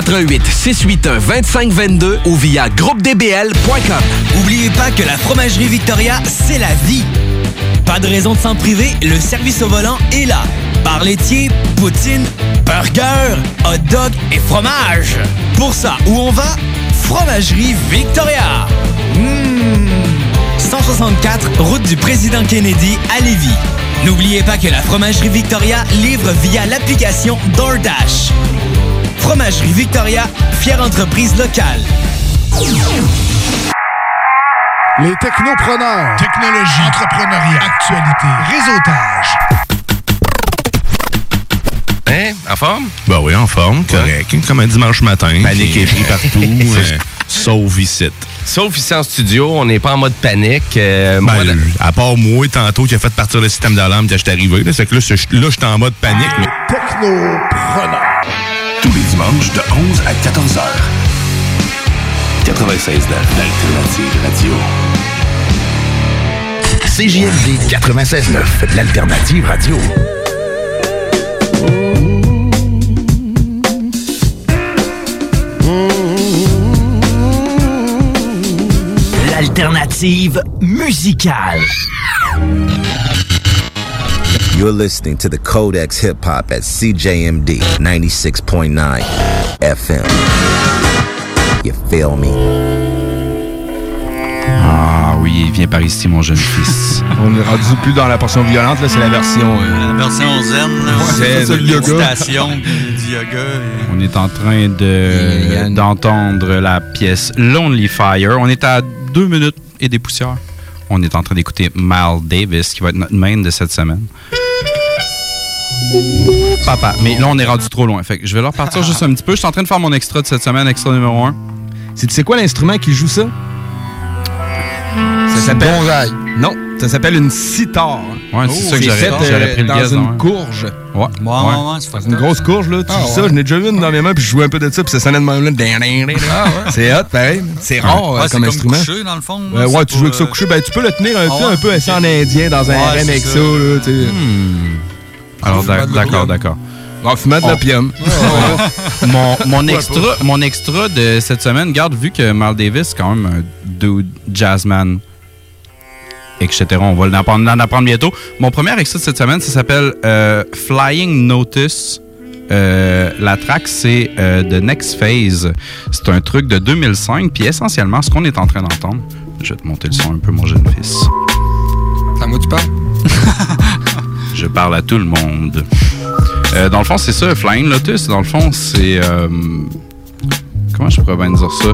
88 681 2522 ou via groupedbl.com. N'oubliez pas que la fromagerie Victoria, c'est la vie. Pas de raison de s'en priver, le service au volant est là. Bar laitier, poutine, burger, hot dog et fromage. Pour ça, où on va? Fromagerie Victoria. Mmh. 164, route du président Kennedy à Lévis. N'oubliez pas que la Fromagerie Victoria livre via l'application DoorDash. Fromagerie Victoria, fière entreprise locale. Les technopreneurs. Technologie. Entrepreneuriat. Actualité. Réseautage. Hein? En forme? Ben oui, en forme, correct. Comme un dimanche matin. Panique est pris partout, euh, sauf ici. Sauf ici en studio, on n'est pas en mode panique. Ben, à part moi, tantôt, qui a fait partir le système d'alarme quand j'étais arrivé. Là, c'est que là, là, j'étais en mode panique. Mais... Technopreneur. Tous les dimanches de 11 à 14 heures. 96 l'alternative radio. CJMD 96.9, l'alternative radio. L'alternative musicale. You're listening to the Codex Hip Hop at CJMD 96.9 FM. You feel me? Ah oui, viens par ici, mon jeune fils. On est rendu plus dans la portion violente, là, c'est la version. euh, La version zen, là. Ouais, le yoga. méditation, puis du yoga. et- On est en train de d'entendre la pièce Lonely Fire. On est à deux minutes et des poussières. On est en train d'écouter Mal Davis, qui va être notre main de cette semaine. Papa, mais là, on est rendu trop loin. Fait que je vais leur partir juste un petit peu. Je suis en train de faire mon extra de cette semaine, extra numéro 1. C'est quoi l'instrument qui joue ça? Ça s'appelle. Non, ça s'appelle une sitar. Ouais, c'est ça que j'aurais- fait, j'aurais euh, pris le dans gaz, une ouais. courge. Ouais. C'est une grosse courge, là. Tu Ah, joues ça, ouais. je n'ai déjà vu une dans mes mains, puis je jouais un peu de ça, puis ça sonnait de même là. Ah, ouais. C'est hot, pareil. C'est rare Ouais, euh, c'est comme comme instrument. couché, dans le fond, Ouais, là, ouais, c'est tu joues avec ça euh, couché. Ben, tu peux le tenir un, Ah ouais? un peu assis en indien dans un Ouais, c'est avec ça. ça, là. Alors, d'accord, d'accord. En fumant de l'opium. mon, mon, extra, mon extra de cette semaine, garde, vu que Mal Davis, c'est quand même un dude jazzman, etc. On va en apprendre, en apprendre bientôt. Mon premier extra de cette semaine, ça s'appelle euh, Flying Notice. Euh, la track, c'est euh, The Next Phase. C'est un truc de 2005. Puis essentiellement, ce qu'on est en train d'entendre, je vais te monter le son un peu, mon jeune fils. À moi tu parles? Je parle à tout le monde. Euh, dans le fond, c'est ça, Flying Lotus. Dans le fond, c'est. euh, comment je pourrais bien dire ça?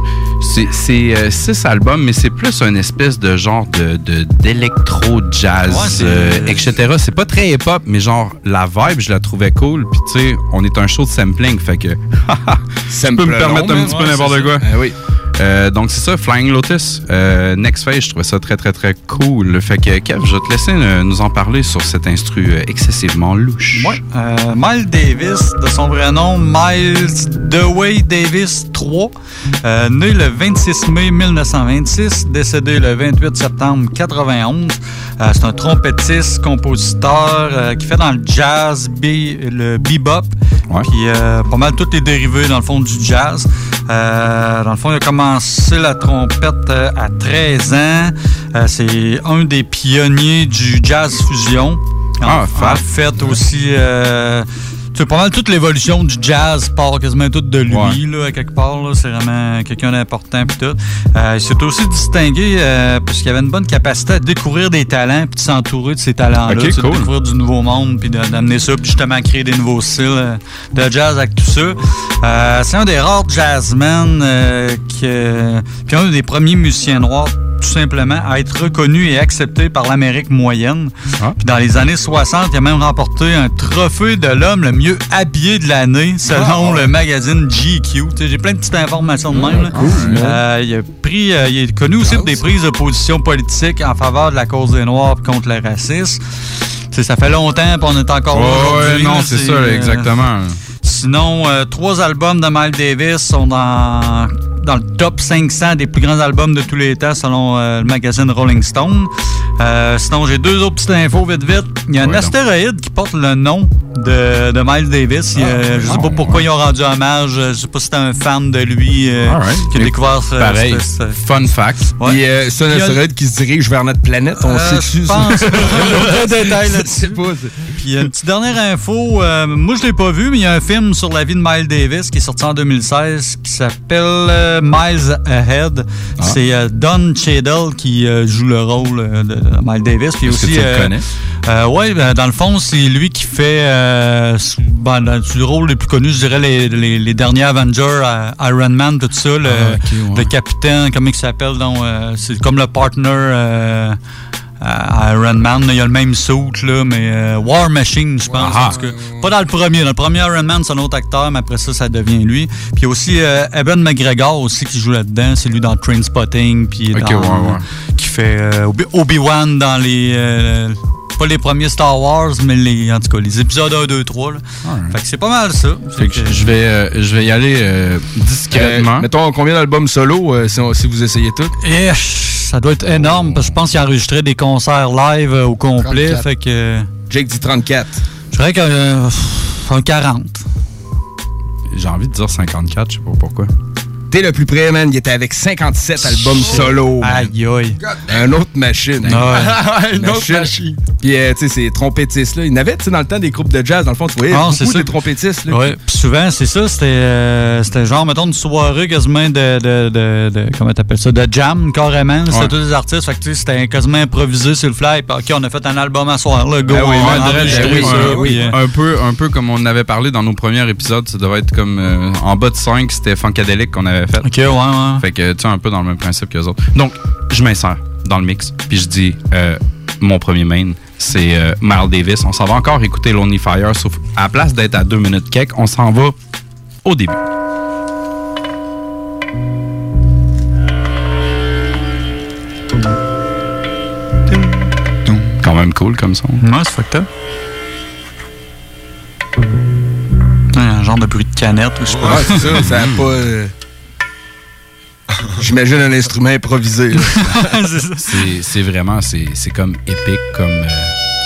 C'est- euh, six albums, mais c'est plus une espèce de genre de d'électro-jazz, Ouais, etc. C'est pas très hip-hop, mais genre, la vibe, je la trouvais cool. Puis, tu sais, on est un show de sampling, fait que. ça peut me permettre un petit peu n'importe quoi. oui. Euh, donc c'est ça, Flying Lotus. Euh, Next Phase, je trouvais ça très très très cool. Fait que Kev, je vais te laisser euh, nous en parler sur cet instru euh, excessivement louche. Ouais. Euh, Miles Davis, de son vrai nom, Miles Dewey Davis III, né le 26 mai 1926, décédé le 28 septembre 91. Euh, c'est un trompettiste, compositeur qui fait dans le jazz, bi- le bebop, puis pas mal tous les dérivés dans le fond du jazz. Dans le fond, il a commencé la trompette euh, à 13 ans. Euh, c'est un des pionniers du jazz fusion. Ah, en fait aussi, euh, sais, pas mal toute l'évolution du jazz part quasiment toute de lui, là, à quelque part. là. C'est vraiment quelqu'un d'important puis tout. Euh, il s'est aussi distingué euh, parce qu'il avait une bonne capacité à découvrir des talents puis de s'entourer de ces talents-là. De découvrir du nouveau monde puis d'amener ça puis justement créer des nouveaux styles euh, de jazz avec tout ça. Euh, c'est un des rares jazzmen qui, euh, puis un des premiers musiciens noirs tout simplement à être reconnu et accepté par l'Amérique moyenne. Puis dans les années 60, il a même remporté un trophée de l'homme le mieux habillé de l'année selon le magazine GQ. J'ai plein de petites informations de même. là. Euh, il, a pris, euh, il est connu aussi pour des prises de position politiques en faveur de la cause des Noirs contre le racisme. Ça fait longtemps, puis on est encore là Ouais, aujourd'hui, ouais, non, c'est ça, euh, exactement. Sinon, trois albums de Miles Davis sont dans, dans le top 500 des plus grands albums de tous les temps selon le magazine Rolling Stone. Euh, sinon, j'ai deux autres petites infos vite vite. Il y a un astéroïde qui porte le nom de, de Miles Davis. Il y a- je sais pas pourquoi ils ont rendu hommage. Je sais pas si c'était un fan de lui euh, Alright. qui a découvert ce, Pareil. Fun fact. Ouais. Euh, c'est un a- astéroïde qui se dirige vers notre planète. On sait-tu? pense. Détail là-dessus. Puis une petite dernière info. moi, je l'ai pas vu, mais il y a un film sur la vie de Miles Davis qui est sorti en 2016 qui s'appelle Miles Ahead. Ah. C'est Don Cheadle qui joue le rôle de Miles Davis. Puis Est-ce que aussi, tu le euh, connais? euh, ouais, ben, dans le fond, c'est lui qui fait euh, sous- ben, dans- sous le rôle les plus connus, je dirais les, les- les derniers Avengers, euh, Iron Man, tout ça, le, Ah, ouais. le capitaine, comment il s'appelle, donc euh, c'est comme le partner euh, à Iron Man. Il y a le même suit, là, mais euh, War Machine, je pense. Ah. en tout cas. Pas dans le premier. Dans le premier Iron Man, c'est un autre acteur, mais après ça, ça devient lui. Puis aussi euh, Evan McGregor aussi qui joue là-dedans. C'est lui dans puis dans- ouais, ouais. Fait euh, Obi- Obi-Wan dans les... euh, pas les premiers Star Wars, mais les, en tout cas, les épisodes 1, 2, 3. Là. Fait que c'est pas mal ça. Fait que je- vais, euh, je vais y aller euh, discrètement. Euh, mettons, combien d'albums solo euh, si, on- si vous essayez tout? Et ça doit être énorme parce que je pense qu'il a enregistré des concerts live euh, au complet. 34. Fait que. Jake dit 34. Je dirais qu'un euh, un 40. J'ai envie de dire 54, je sais pas pourquoi. T'es le plus près, man. Il était avec 57 albums solo. man. Aïe, aïe. Un autre machine. Une autre machine. Puis, euh, tu sais, ces trompettistes-là. Il y en avait, tu sais, dans le temps, des groupes de jazz. Dans le fond, tu voyais Ah, beaucoup c'est ça. de trompettistes. Là. Ouais, puis souvent, c'est ça, c'était euh, c'était genre, mettons, une soirée quasiment de, de, de, de- comment t'appelles ça, de jam, carrément. C'était Ouais. tous des artistes, fait que tu sais, c'était quasiment improvisé sur le fly. Puis, OK, on a fait un album à soir, là, go, Ben oui, on ben, ben oui, ça, un, puis, euh, un peu, un peu comme on avait parlé dans nos premiers épisodes, ça devait être comme euh, en bas de 5, c'était Funkadelic qu'on avait fait. OK, ouais, ouais. Fait que tu sais, un peu dans le même principe que les autres. Donc, je m'insère dans le mix, puis je dis euh, mon premier main, c'est euh, Miles Davis. On s'en va encore écouter Lonely Fire, sauf à la place d'être à 2 minutes cake, on s'en va au début. Quand même cool comme son. Ouais, c'est fucked up. Un genre de bruit de canette, ou je sais pas. Ouais, c'est ça. Ça a pas. J'imagine un instrument improvisé. là. C'est vraiment, c'est c'est comme épique, comme... euh,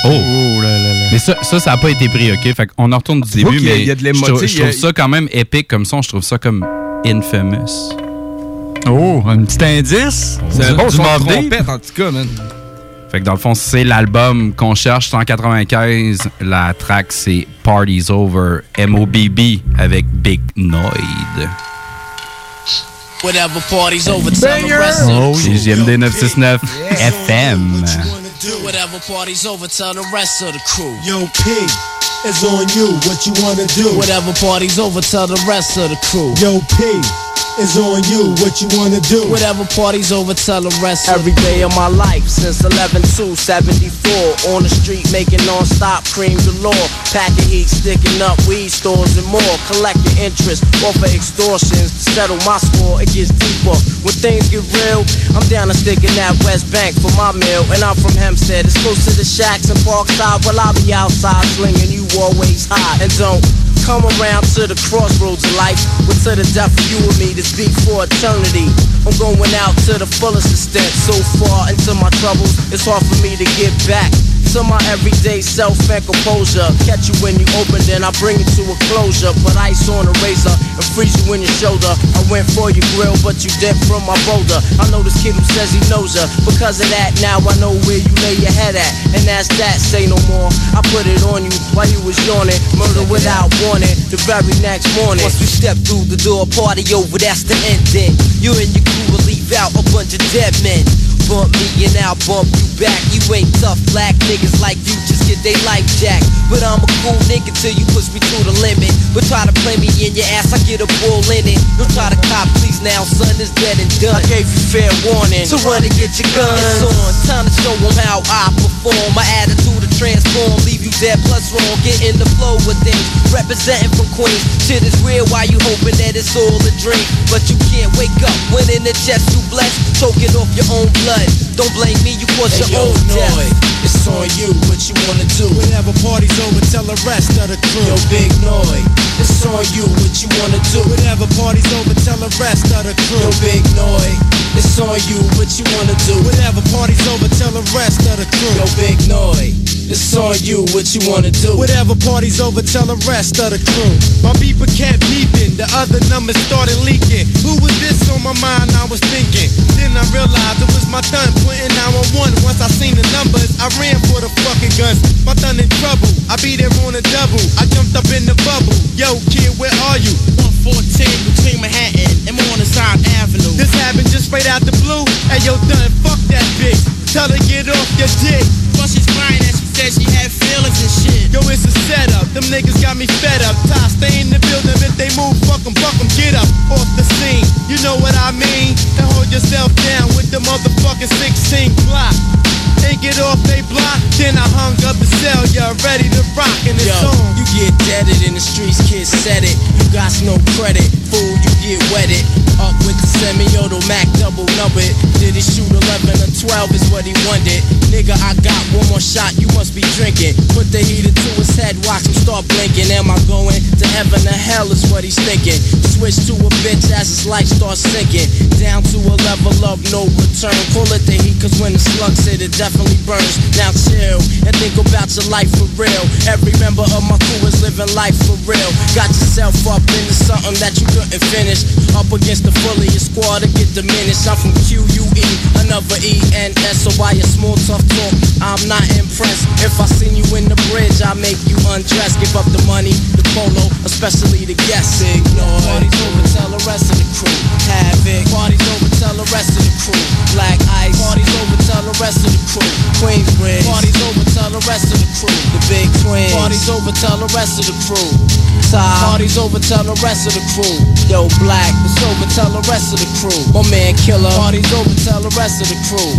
Oh! là là là. Mais ça, ça, ça n'a pas été pris, OK? Fait qu'on en retourne du début, mais il y a de je trouve, je a- trouve ça quand même épique comme son. Je trouve ça comme infamous. Oh, un petit indice? C'est un bon son de trompette, en tout cas, man. Fait que dans le fond, c'est l'album qu'on cherche. C'est en 95. La track, c'est Party's Over, M.O.B.B. avec Big Noid. Whatever party's over, tell the rest of the Oh, crew. CGMD 969 FM. Whatever party's over, tell the rest of the crew. Yo, P, it's on you. What you wanna do? Whatever party's over, tell the rest of the crew. Yo, P, it's on you. What you wanna do? Whatever party's over, tell the rest. Every day of my life since 11 to 74. On the street making non-stop cream galore. Packing heat, sticking up weed stores and more. Collecting interest off of extortions. To settle my score, it gets deeper. When things get real, I'm down to sticking that West Bank for my meal. And I'm from Hempstead. It's close to the shacks and Parkside. Well, I'll be outside slinging you always high. And don't Come around to the crossroads of life. With to the death of you and me, this beat for eternity. I'm going out to the fullest extent. So far into my troubles, it's hard for me to get back. To my everyday self and composure. Catch you when you open, then I bring it to a closure. Put ice on a razor and freeze you in your shoulder. I went for your grill, but you dipped from my boulder. I know this kid who says he knows her. Because of that, now I know where you lay your head at. And that's that, say no more. I put it on you while you was yawning. Murder without warning. The very next morning. Once we step through the door, party over, that's the ending. You and your crew will leave out a bunch of dead men. Bump me and I'll bump you back. You ain't tough black niggas like you, just get they like Jack. But I'm a cool nigga till you push me to the limit. But try to play me in your ass, I get a bull in it. Don't try to cop, please now, son, is dead and done. I gave you fair warning, so run and get your guns. It's on, time to show 'em how I perform. My attitude to transform, leave you dead plus wrong. Get in the flow with things, representing from Queens. Shit is real, why you hoping that it's all a dream? But you can't wake up when in the chest you blessed, choking off your own blood. Don't blame me, you caused Hey, your yo, own death. Noy, It's on you, what you wanna do? Whenever party's over, tell the rest of the crew. Yo, Big Noy, it's on you, what you wanna do? Whenever party's over, tell the rest of the crew. Yo, Big Noy, it's on you, what you wanna do? Whenever party's over, tell the rest of the crew. Yo, Big Noy, it's on you, what you wanna do? Whatever party's over, tell the rest of the crew. My beeper kept beeping, the other numbers started leaking. Who was this on my mind? I was thinking. Then I realized it was my thun putting 911. Once I seen the numbers, I ran for the fucking guns. My thun in trouble. I be there on a double. I jumped up in the bubble. Yo, kid, where are you? 114 between Manhattan and Morningside Avenue. This happened just right out the blue. Hey, yo, done, fuck that bitch. Tell her get off your dick. But she's crying and she said she had feelings and shit. Yo, it's a setup. Them niggas got me fed up. Ty, stay in the building. If they move, fuck 'em, fuck 'em. Get up off the scene. You know what I mean? And hold yourself down with the motherfucking 16 block. They get off they block, then I hung up the cell, y'all ready to rock and it's Yo, on. you get deaded in the streets, kids said it. You got no credit, fool, you get wetted. Up with the semi-auto Mac double numbered. Did he shoot 11 or 12 is what he wanted. Nigga, I got one more shot, you must be drinking. Put the heater to his head, watch him start blinking. Am I going to heaven or hell is what he's thinking. Switch to a bitch as his life starts sinking. Down to a level of no return. Pull it the heat, cause when the slugs hit, it definitely burns. Now chill and think about your life for real. Every member of my crew is living life for real. Got yourself up into something that you couldn't finish. Up against the full of your squad to get diminished. I'm from QUE, another ENS. So why your small tough talk? I'm not impressed. If I seen you in the bridge, I make you undress. Give up the money, the polo, especially the guests. Ignore parties over, tell the rest of the crew. Havoc, parties over, tell the rest of the crew. Black ice, parties over, tell the rest of the crew. Queensbridge, parties over, tell the rest of the crew. The big twins, parties over, tell the rest of the crew. Ty, parties over, tell the rest of the crew. Yo, Black, it's over, tell the rest of the crew. My man Killer, parties over, tell the rest of the crew.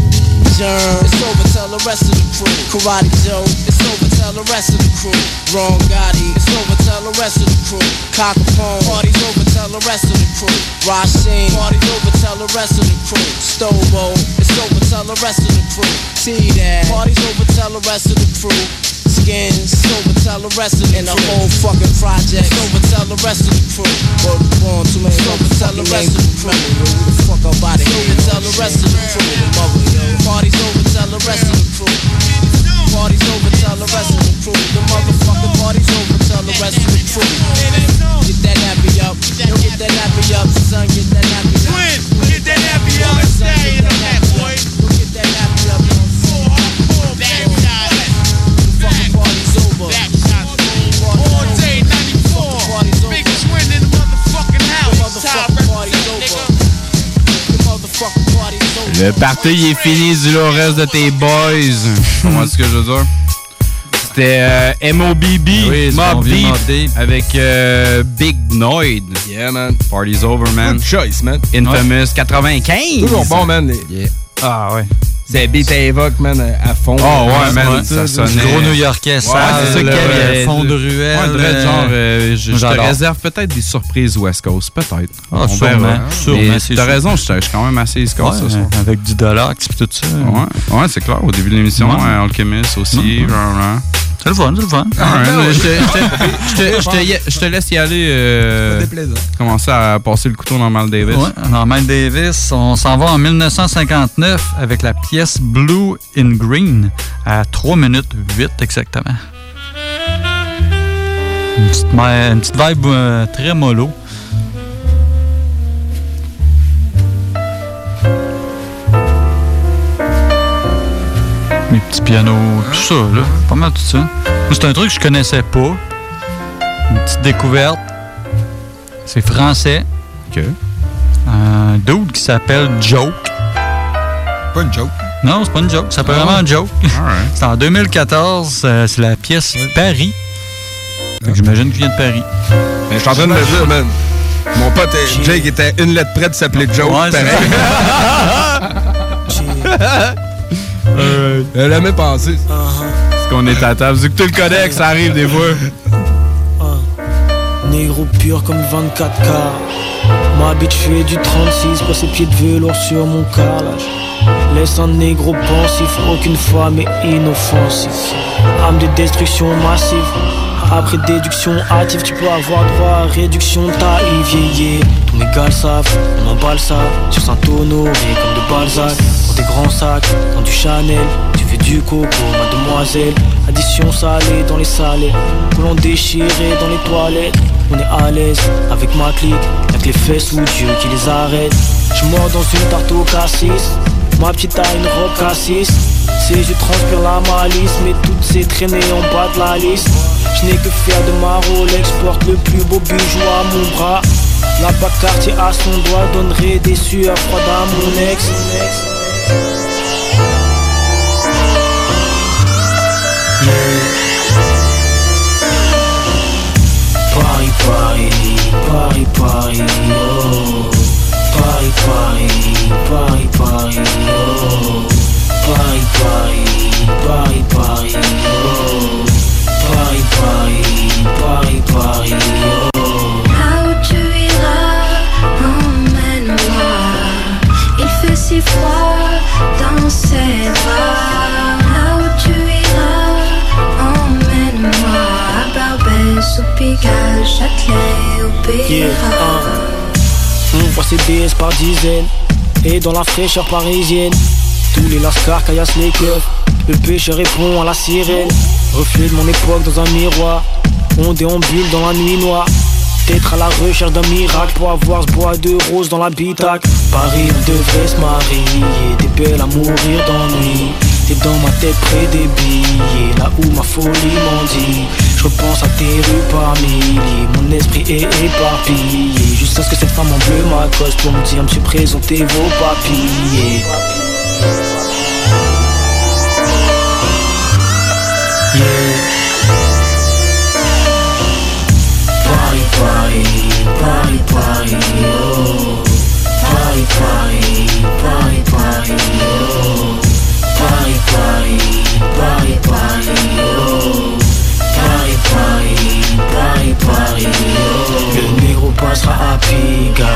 Germ, it's over, tell the rest of the crew. Karate Joe, it's over, tell the rest of the crew. Ron Gotti, it's over, tell the rest of the crew. Cockapone, parties over, tell the rest of the crew. Rasheen, parties over, tell the rest of the crew. Stobo, it's over, tell the rest of the crew. T-Dad, parties over, tell the rest of the crew. Skins, it's over, tell the rest of the And the whole fucking project, over, tell the rest of the crew. Word born, too many, it's over, tell the rest of the crew. Who the fuck up out of here? Tell the rest of the crew. Mother, yo. Parties over, tell the rest of the crew. Parties over, tell the rest of the crew. The motherfucking party's over, tell the rest of the crew. Get that nappy up, yo, get that nappy up, son, get that nappy up. Twin, get that nappy up, stay in the back, boy. Get that nappy up, Le party il est fini, le reste de tes boys. Comment est-ce que je veux dire? C'était euh, MOBB, Oui, c'est Mob Deep, Mobb avec euh, Big Noid. Yeah, man. Party's over, man. Good choice, man. Infamous 95. Toujours bon, man. les- Ah, ouais. C'est beat Avoc, man, à fond. Oh, ouais, man, ça sonnait. Gros New-Yorkais, Ouais, c'est ça qu'il y euh, fond de ruelle, Ouais, euh, genre, euh, je, je te réserve peut-être des surprises West Coast, peut-être. Ah, On sûrement, verra. sûrement, T'as raison, je suis je suis quand même assez East Coast Ouais, ce soir. avec du dollar et tout ça. Ouais, ouais c'est clair. Au début de l'émission, Ouais. ouais, Alchemist aussi. C'est le fun, c'est le fun. Je te- laisse y aller. euh, commencer à passer le couteau dans Mal Davis. Ouais, Norman Davis, on s'en va en 1959 avec la pièce Blue in Green à 3 minutes 8 exactement. Une petite, ma- une petite vibe euh, très mollo. Mes petits pianos, tout ça, là. Pas mal tout ça. C'est un truc que je connaissais pas. Une petite découverte. C'est français. OK. Un dude qui s'appelle Joke. Pas une joke. Non, c'est pas une joke. Ça peut vraiment une joke. c'est en 2014. euh, c'est la pièce Paris. Fait que J'imagine qu'il vient de Paris. Ben, je suis en train de me dire, man. Mon pote euh, Jake était une lettre près de s'appeler Joe. Ouais, c'est pareil. Elle a même pensé. Est-ce qu'on est à table? Vu que tu le connais, que ça arrive des fois. Négro pur comme 24K. Ma bitch fait du 36, pas ses pieds de velours sur mon carrelage. Laisse un négro pensif, aucune femme est inoffensive. Âme de destruction massive. Après déduction hâtive, tu peux avoir droit à réduction taille vieillir. Tous mes gars le savent, on emballe ça sur Saint-Honoré comme de Balzac. Des grands sacs, dans du Chanel, tu veux du coco, mademoiselle. Addition salée dans les salés, l'on déchiré dans les toilettes. On est à l'aise avec ma clique, que les fesses ou Dieu qui les arrête. Je mords dans une tarte au cassis, ma petite a une robe cassis. C'est je transpire la malice, mais toutes ces traînées en bas de la liste. Je n'ai que faire de ma Rolex, porte le plus beau bijou à mon bras. La quartier à son doigt donnerait des sueurs froides à mon ex. Paris, Et dans la fraîcheur parisienne Tous les lascars caillassent les keufs Le pêcheur répond à la sirène. Reflet de mon époque dans un miroir On déambule dans la nuit noire. Peut-être à la recherche d'un miracle Pour avoir ce bois de rose dans l'habitacle. Paris on devrait se marier T'es belle à mourir d'ennui. T'es dans ma tête près des billets Là où ma folie m'en dit Je repense à tes rues par milliers Mon esprit est éparpillé Juste à ce que cette femme en bleu m'accoste Pour me dire Monsieur présentez vos papiers Paris, Paris, Paris, Paris, oh. Paris, Paris, Paris, Paris, oh. Paris, Paris, Paris, Paris, oh. Oh. Le négro passera à Pigalle,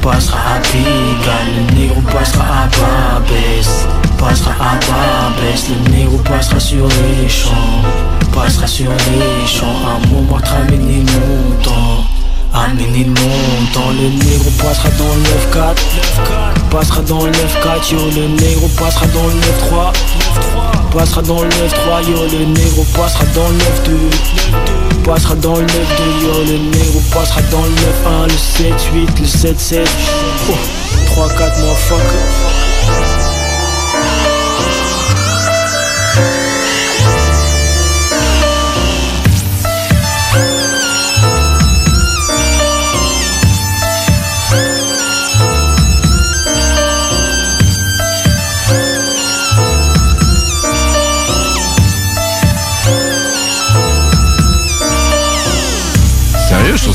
passera à Pigalle. Le négro passera à Barbès, passera à Barbès. Le négro passera sur les champs, passera sur les champs. À Montmartre, amener le montant. Amener le montant, le négro passera dans le 9-4 Passera dans le 9-4, yo Le négro passera dans le 9-3 Passera dans le 9-3, yo Le négro passera dans le 9-2 Passera dans le 9-2, yo Le négro passera dans le 9-1 Le 7-8, le 7-7 oh, 3-4 motherfucker Sérieux, je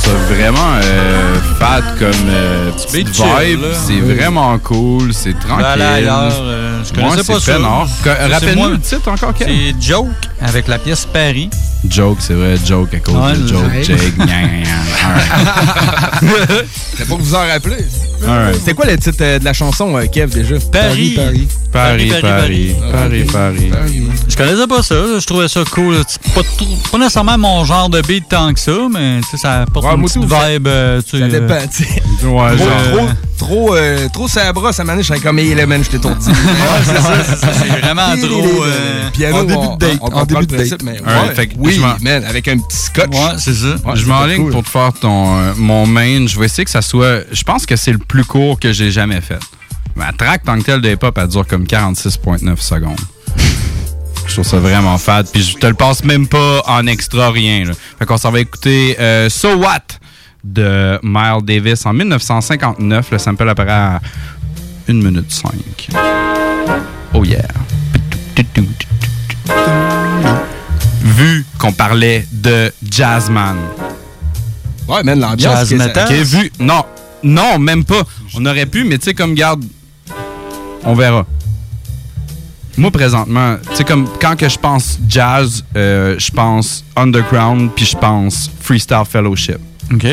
ça vraiment euh, fat comme euh, petite vibe. C'est Oui. vraiment cool, c'est tranquille. Aller ailleurs, euh, je connaissais pas ça. Rappelle-nous moi. le titre encore, Ken. C'est Joke avec la pièce Paris. Joke, c'est vrai, joke à cause Ouais, de joke. Jake. C'est pour vous en rappeler. C'était quoi le titre euh, de la chanson, euh, Kev, déjà? Paris. Paris. Paris, Paris, Paris, Paris. Je connaissais pas ça, je trouvais ça cool. C'est pas, nécessairement mon genre de beat tant que ça, mais ça apporte Ouais, une petite ça- vibe. euh, Ça dépend, tu sais. Ouais, trop, genre- trop, trop, euh, trop ça la brosse, à un moment donné, je serais comme Element, j'étais ton petit. Ouais, c'est ça, c'est ça, c'est vraiment trop, euh, Piano, en début de date, en début de date. oui, je man, avec un petit scotch. Ouais, c'est ça. Ouais, je c'est m'enligne pour te faire ton, mon main. Je vais essayer que ça Je pense que c'est le plus court que j'ai jamais fait. Ma track tant que telle de hip-hop, elle dure comme 46,9 secondes. Je trouve ça vraiment fade. Puis je te le passe même pas en extra rien. Fait qu'on s'en va écouter euh, So What de Miles Davis en 1959. Le sample apparaît à 1 minute 5. Oh yeah. Vu qu'on parlait de Jazzman. Ouais, man, l'ambiance. Jazz que ça- metal. Ok, vu. Non, non, même pas. On aurait pu, mais tu sais, comme garde, on verra. Moi, présentement, tu sais, comme quand que je pense jazz, euh, je pense underground, puis je pense freestyle fellowship. OK.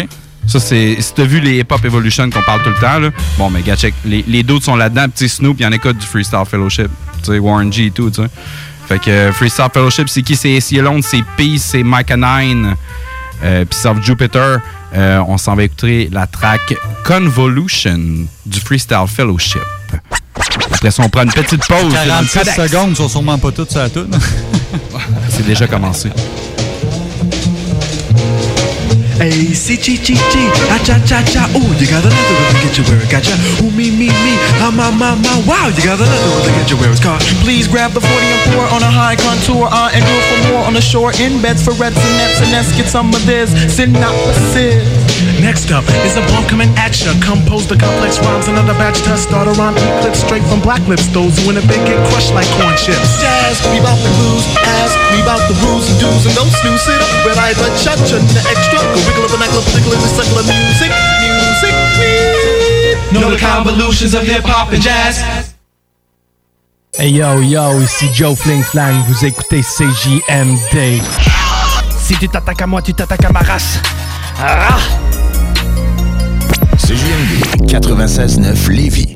Ça, c'est. Si t'as vu les Hip Hop Evolution qu'on parle tout le temps, là, bon, mais gars, check. Les, les d'autres sont là-dedans, sais, Snoop, il y en a qu'à du freestyle fellowship. Tu sais, Warren G et tout, tu sais. Fait que euh, freestyle fellowship, c'est qui? C'est AC Alone, c'est Peace, c'est Micah Nine, euh, puis South Jupiter. Euh, on s'en va écouter la track Convolution du freestyle fellowship. Après ça, on prend une petite pause. là, dans le 46 Codex. secondes sont sûrement pas toutes sur la toune. C'est déjà commencé. Hey, C G G G, ah cha cha cha, ooh, you got another one to get you where it got ya. Ooh, me me me, ah my my my, wow, you got another one to get you where it's caught. Please grab the 40 and pour on a high contour uh, and do it for more on the shore in beds for reds and nets and let's get some of this synopsis. Next up is a bomb coming at ya. Compose the complex rhymes, another batch to start around eclipse straight from black lips. Those who in a big get crushed like corn chips. Jazz, we bout the blues, ask me about the rules and do's and don't snooze it up. Red eye, the cha-cha, the extra, go wiggle act particularly secular music, music, music. Know the convolutions of hip hop and jazz. Hey yo yo, ici Joe Fling Flang, vous écoutez CJMD. Si tu t'attaques à moi, tu t'attaques à ma race. Ah! CJMD 96.9 Lévis.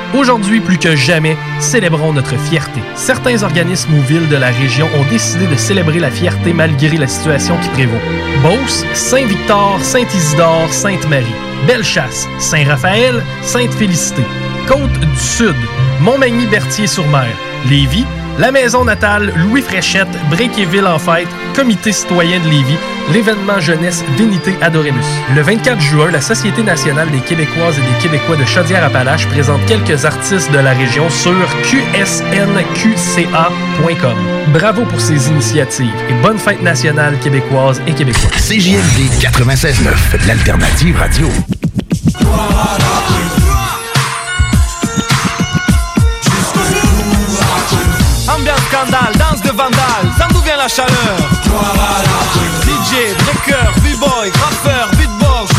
Aujourd'hui, plus que jamais, célébrons notre fierté. Certains organismes ou villes de la région ont décidé de célébrer la fierté malgré la situation qui prévaut. Beauce, Saint-Victor, Saint-Isidore, Sainte-Marie. Bellechasse, Saint-Raphaël, Sainte-Félicité. Côte du Sud, Montmagny-Berthier-sur-Mer. Lévis, la maison natale Louis Fréchette, Bréquéville en fête, Comité citoyen de Lévis, l'événement jeunesse Vénité Adoremus. Le 24 juin, la Société nationale des Québécoises et des Québécois de Chaudière-Appalaches présente quelques artistes de la région sur qsnqca.com. Bravo pour ces initiatives et bonne fête nationale québécoise et québécois. CJMD 96.9, l'alternative radio. Scandale, danse de vandale, d'où vient la chaleur DJ, breaker, b-boy, graffeur, beatbox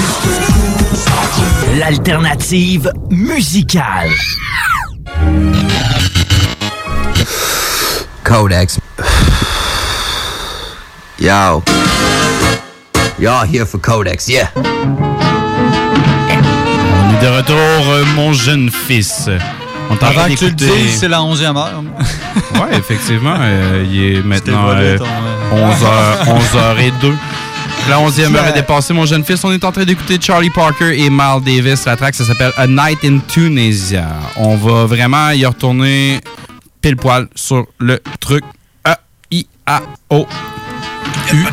L'alternative musicale. Codex. Yo. Y'all here for Codex, yeah. On est de retour, euh, mon jeune fils. On Avant que tu le dises, c'est la 11e heure. Ouais, effectivement. euh, il est maintenant volé euh, ton, euh, 11h, 11h02. La 11e heure est dépassée, mon jeune fils. On est en train d'écouter Charlie Parker et Miles Davis. La track, ça s'appelle A Night in Tunisia. On va vraiment y retourner pile poil sur le truc A-I-A-O. U.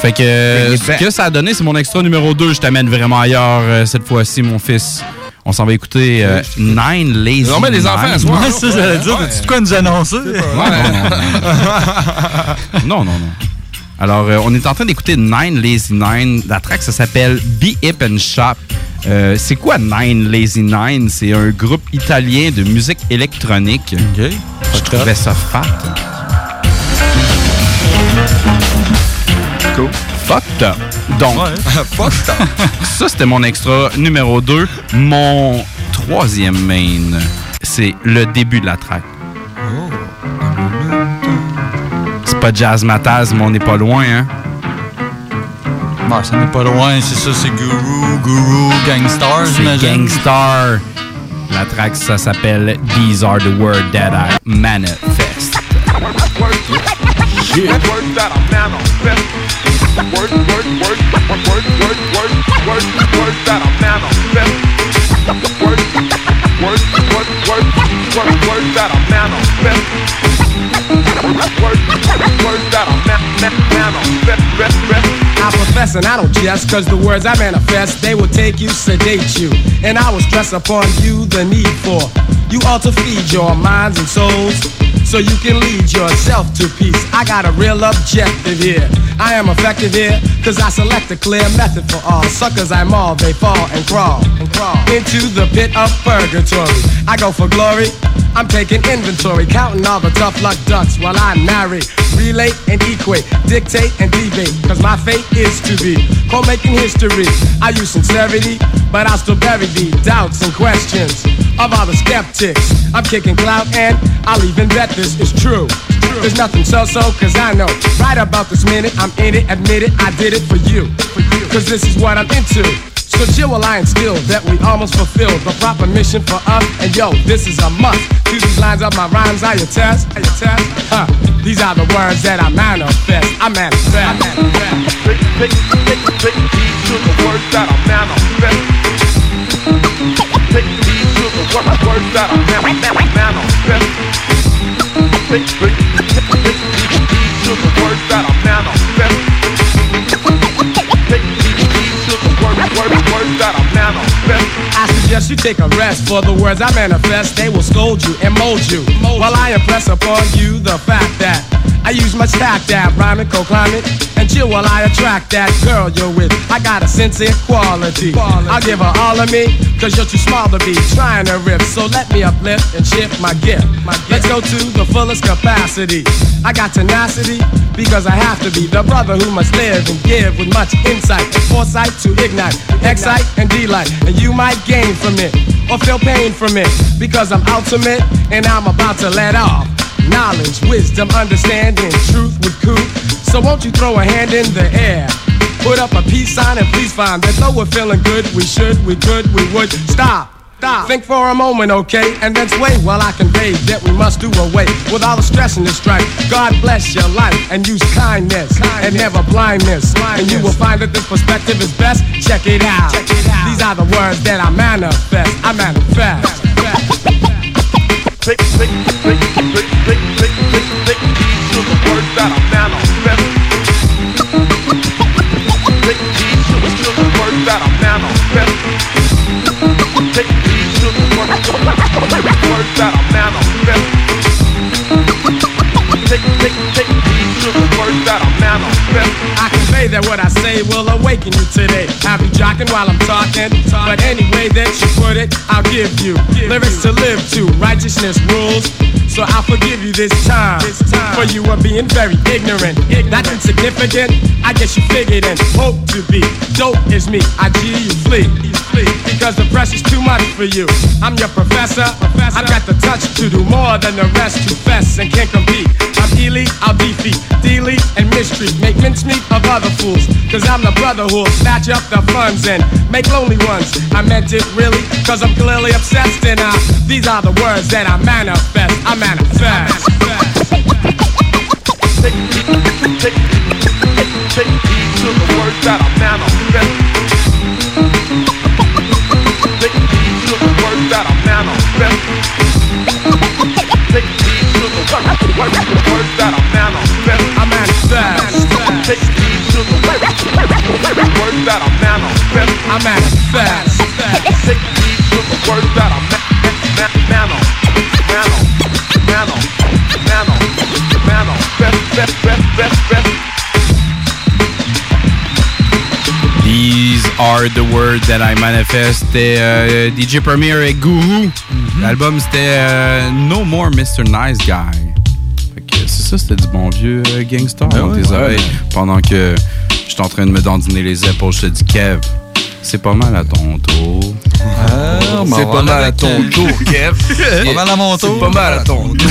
Fait que ce que ça a donné, c'est mon extra numéro 2. Je t'amène vraiment ailleurs cette fois-ci, mon fils. On s'en va écouter euh, Nine Lazy On met les enfants Nine. soir. Ouais, ça, j'allais dire. De quoi nous annoncer? Non, non, non. Alors, euh, on est en train d'écouter Nine Lazy Nine. La track, ça s'appelle Be Hip and Shop. Euh, c'est quoi Nine Lazy Nine? C'est un groupe italien de musique électronique. Je trouvais ça fat. Cool. Fucked up. Donc, fucked ça, c'était mon extra numéro 2. Mon troisième main, c'est le début de la track. C'est pas Jazz Mataz, mais on n'est pas loin, hein? Ça n'est pas loin, c'est ça, c'est Guru, Guru, Gangstar, C'est j'imagine. Gangstar. La track, ça s'appelle These Are the Words That I Manifest. Yeah. Words, words, words, words, words, words, words, words, that are manifest. Words, words, words, words, words, words that are manifest. Words, words that are manifest, manifest, manifest profess and I don't jest Cause the words I manifest They will take you, sedate you And I will stress upon you the need for You all to feed your minds and souls so you can lead yourself to peace. I got a real objective here. I am effective here, cause I select a clear method for all. Suckers I maul, they fall and crawl and crawl into the pit of purgatory. I go for glory. I'm taking inventory, counting all the tough luck ducks while I narrate, relate and equate, dictate and debate. Cause my fate is to be called making history. I use sincerity, but I'll still bury the doubts and questions of all the skeptics. I'm kicking clout and I'll even bet this is true. There's nothing so-so, cause I know right about this minute I'm in it, admit it, I did it for you. Cause this is what I'm into. Chill while I instill that we almost fulfilled the proper mission for us. And yo, this is a must. To these lines of my rhymes, I attest, I attest. Huh. These are the words that I manifest. I manifest. I manifest. Take, take, take, take to the words that I manifest. Take heed to the words that I man- man- manifest. Take, take, take, take to the words that I manifest. I. I suggest you take a rest for the words I manifest. They will scold you and mold you. While I impress upon you the fact that I use much tact that co-climb it and chill while I attract that girl you're with. I got a sense of quality. I'll give her all of me, cause you're too small to be trying to rip. So let me uplift and shift my gift. Let's go to the fullest capacity. I got tenacity because I have to be the brother who must live and give with much insight and foresight to ignite, excite and delight. And you might gain from it or feel pain from it because I'm ultimate and I'm about to let off. Knowledge, wisdom, understanding, truth with coup. So won't you throw a hand in the air? Put up a peace sign and please find that though we're feeling good, we should, we could, we would. Stop. Stop. Think for a moment, okay? And then sway while I convey that we must do away with all the stress in the strife. God bless your life and use kindness, and never blindness. And you will find that this perspective is best. Check it out. These are the words that I manifest. I manifest. Take, take, take, words, that I manifest. I manifest. I that what I say will awaken you today. Have you jocking while I'm talking? But any way that you put it, I'll give you lyrics to live to. Righteousness rules. So I'll forgive you this time. For you are being very ignorant. That's insignificant. I guess you figured and hope to be. Dope is me. I G you flee. Because the pressure's too much for you. I'm your professor. I've got the touch to do more than the rest who fess and can't compete. I'm elite, I'll defeat, delete and mistreat. Make mincemeat of other fools. Cause I'm the brother who'll snatch up the funds and make lonely ones. I meant it really, cause I'm clearly obsessed and I, these are the words that I manifest. I manifest. Take, take, take, take heed to the words that I manifest. Manifest. Take heed to the words, are the words that I manifest. C'était euh, DJ Premier avec Guru. L'album c'était euh, No More Mr. Nice Guy. C'est ça, c'était du bon vieux euh, gangster Ben dans ouais, tes ouais. oreilles. Pendant que je suis en train de me dandiner les épaules, je te dis Kev, c'est pas mal à ton tour. ben, C'est pas mal à ton tour, Kev. Pas mal à mon tour. C'est pas mal à ton tour.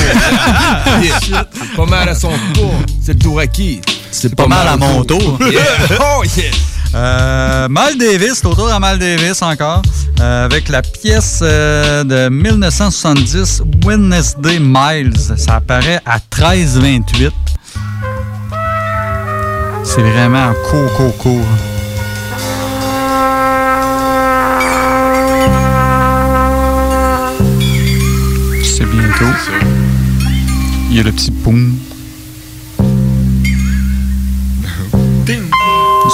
C'est pas mal à son tour. C'est le tour à qui? C'est pas mal à mon tour. Yeah. Oh yeah! Euh, Mal Davis, autour à Mal Davis encore, euh, avec la pièce euh, de 1970, Wednesday Miles. Ça apparaît à 13,28. C'est vraiment court, court, court. C'est bientôt. Il y a le petit boom.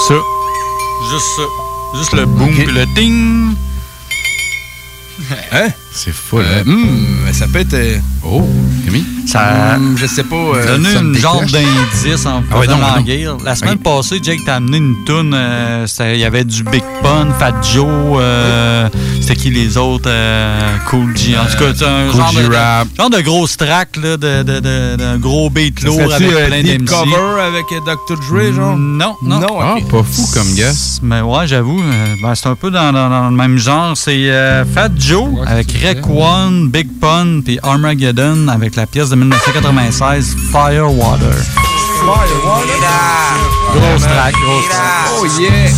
Ça. Juste ça. Juste le boom puis le ting. Hein? C'est fou, Euh, hmm, ça peut être. Oh, Rémi? Ça- Hmm, je sais pas. euh, me une genre d'indice en Ah ouais, non, non. guerre. La semaine passée, Jake t'a amené une toune. euh, Il y avait du Big Pun, Fat Joe. euh, C'était qui les autres? euh, cool G. En tout cas, un Cool genre, de, Rap. genre de grosse track, de, de, gros beat lourd avec euh, plein d'MC. cover avec Dr. Dre, genre? Non, non. Non, Ah, pas fou comme guess. Mais ouais, j'avoue, ben, c'est un peu dans, dans- dans le même genre. C'est Fat Joe avec Rec One, Big Pun puis Armageddon avec la pièce de 1996 Firewater. Grosse track, grosse track. Oh yeah!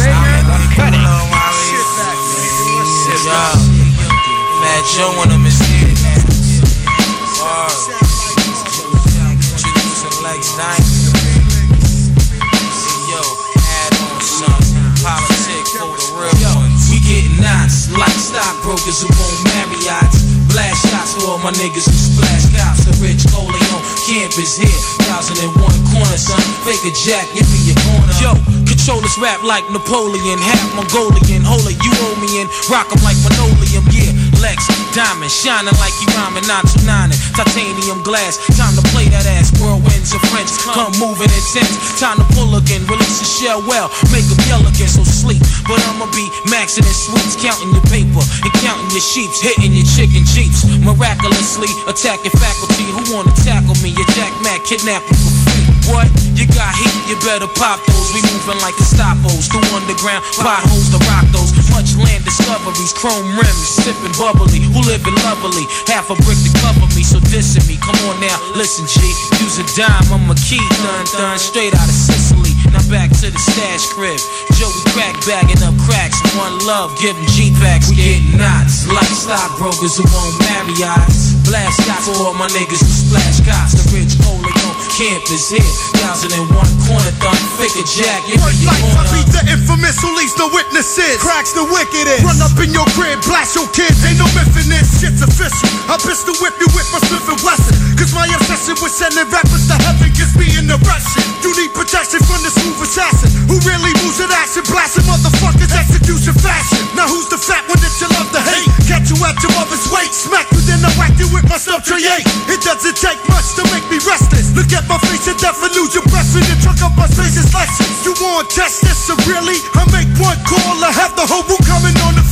My niggas who splash cops. The rich Coleon campus here. Thousand and one corner, son. Fake a jack, give me your corner. Yo, control this rap like Napoleon. Half Mongolian. Hold it, you owe me in. Rock 'em like linoleum, yeah. Lex, diamond, shining like you rhyming, not to nine. Titanium glass, time to play that ass. Whirlwinds of French, come moving intense. Time to pull again, release the shell well, make them yell again, so sleep. But I'ma be maxing in sweets, counting your paper and counting your sheeps, hitting your chicken jeeps. Miraculously attacking faculty who wanna tackle me. Your Jack Mac kidnapping for free. What? You got heat, you better pop those. We moving like Estapos through underground potholes to rock those. Much land discoveries, chrome rims, sipping bubbly. Who living lovely? Half a brick to cover me, so dissing me. Come on now, listen, G. Use a dime, I'm a key, done, done, straight out of Sicily. Now back to the stash crib. Joey crack bagging up cracks. One love, giving G packs. We get knots like stockbrokers who won't marry eyes. Blast shots for all my niggas who splash cops. The rich Oleon campus here. Thousand and one corner thumb. Fake a jack, give me your Lights, I beat the infamous who leads the witnesses. Cracks the wickedest. Run up in your crib, blast your kids. Ain't no myth in this. Shit's official. I pistol whip you with my Smith and Wesson. Cause my obsession with sending rappers to heaven gives me an erection. You need protection from the smooth assassin who really moves at action, blasting motherfuckers execution fashion. Now who's the fat one that you love to hate? Catch you at your mother's weight, smack you then I whack you with my stuff tray. It doesn't take much to make me restless. Look at my face and death and lose your breath in the trunk of my space is Lexus. You want test this severely? I make one call, I have the whole room coming on the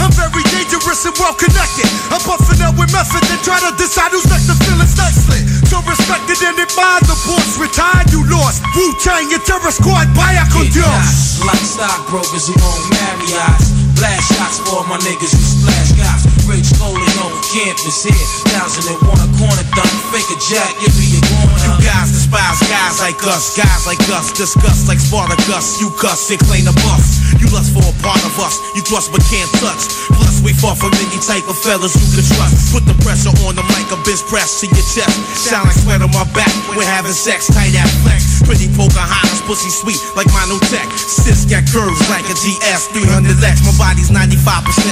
I'm very dangerous and well connected. I'm buffing up with method and try to decide who's next to feel it's nicely. So respected and admired, the boss retired, you lost. Wu Tang, your terror squad, con Get like stockbrokers who won't marry eyes. Blast shots for all my niggas who splash cops. Rich Coleon campus here. Thousand and one corner thumb. Fake a jack, give me a corner. You guys despise guys like us, guys like us, discuss like Spartacus. You cuss and claim the bus. You lust for a part of us, you thrust but can't touch. Plus, we far from any type of fellas you can trust. Put the pressure on them like a bitch press to your chest. Sound like sweat on my back, we're having sex, tight ass flex. Pretty Pocahontas, pussy sweet like Mono Tech. Sis got curves like a GS 300X. My body's 95%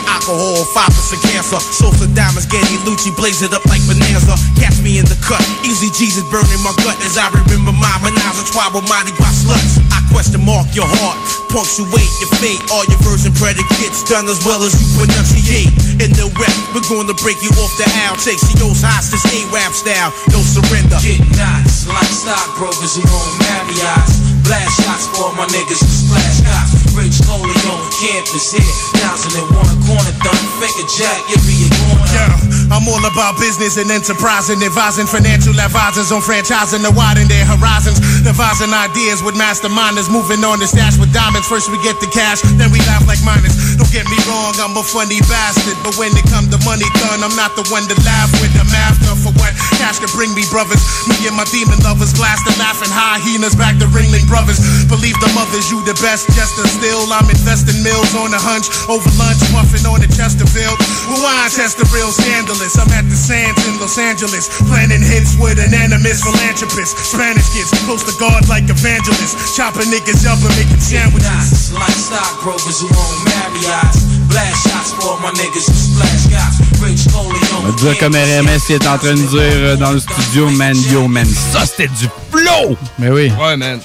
alcohol, 5% cancer. Source diamonds, Getty Lucci, blaze it up like Bonanza. Catch me in the cut, easy Jesus burning my gut as I remember my menage a trois with Monty by sluts. Question mark your heart, punctuate your fate. All your version predicates done as well as you pronunciate. In the rep, we're gonna break you off the owl. Take CO's hostage, A-rap style, no surrender. Get knots like stockbrokers who marry eyes. Blast shots for my niggas who splash. Rich Coleon campus here. Thousand and one corner a jack, give me your corner. Yeah, I'm all about business and enterprising, advising financial advisors on franchising to widen their horizons, devising ideas with masterminders, moving on the stash with diamonds. First we get the cash, then we laugh like miners. Don't get me wrong, I'm a funny bastard, but when it come to money done, I'm not the one to laugh with. I'm after for what cash can bring me, brothers. Me and my demon lovers, the laughing hyenas back to Ringling Brothers. Believe the mothers, you the best, just still. I'm investing mills on a hunch, over lunch, muffin on the Chesterfield. Well, why Chester real scandalous? I'm at the Sands in Los Angeles, planning hits with an animist philanthropist. Spanish kids, close to God like evangelists, chopping niggas up and making sandwiches. Like stockbrokers who won't marry eyes. Blast shots for all my niggas who splash cops. Rich On va dire comme RMS il est en train de dire euh, dans le studio, man, yo, man, ça c'était du flow! Mais oui. Ouais, man.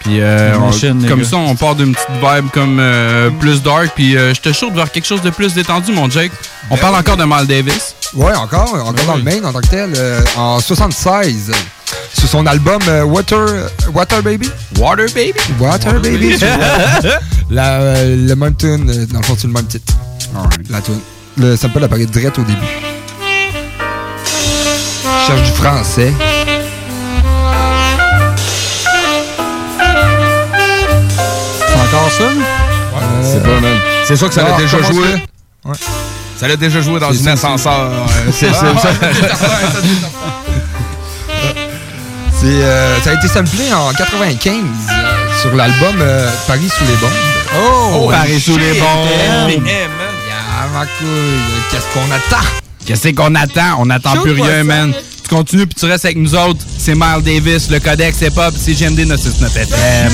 Puis euh, on- comme ça, on part d'une petite vibe comme euh, plus dark. Puis euh, je te chaud de voir quelque chose de plus détendu, mon Jake. On parle encore de Miles Davis. Ouais, encore, encore dans le Maine en tant que tel. euh, en 76, euh, sur son album euh, Water, Water Baby? Water Baby? Water, Baby. Baby. tu vois. La, euh, le même tune, euh, dans le fond, c'est le même titre. La tune. Le sample apparaît direct au début. Je cherche du français. C'est encore ça? C'est pas, man. C'est sûr que ça l'a déjà joué? ça? Ouais. Ça l'a déjà joué dans une ascenseur. euh, C'est c'est- ouais, ça. Euh, ça a été samplé en 95 euh, sur l'album euh, Paris sous les bombes. Oh, Paris sous les bombes. Yeah, ma couille. Qu'est-ce qu'on attend? Qu'est-ce qu'on attend? On n'attend plus rien, ça, man. Tu continues puis tu restes avec nous autres. C'est Miles Davis, le Codex Hip Hop, c'est GMD 969 FM.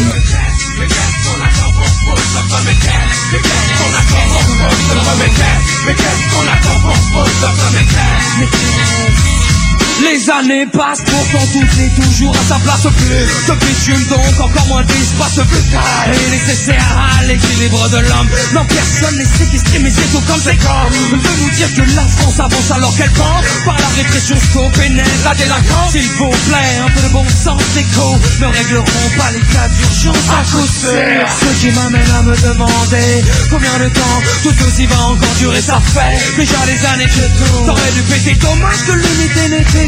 Les années passent, pourtant tout est toujours à sa place. Plus de bitume donc encore moins d'espace. Vital est nécessaire à l'équilibre de l'homme. Non personne n'est séquestré mais c'est tout comme c'est comme. De nous dire que la France avance alors qu'elle pend Par la répression scope pénètre la délinquance. S'il vous plaît un peu de bon sens d'écho Ne régleront pas les cas d'urgence. À coup sûr. Ce qui m'amène à me demander Combien de temps tout ceci va encore durer. Ça fait déjà des années que tout T'aurais dû péter. Dommage que l'unité n'était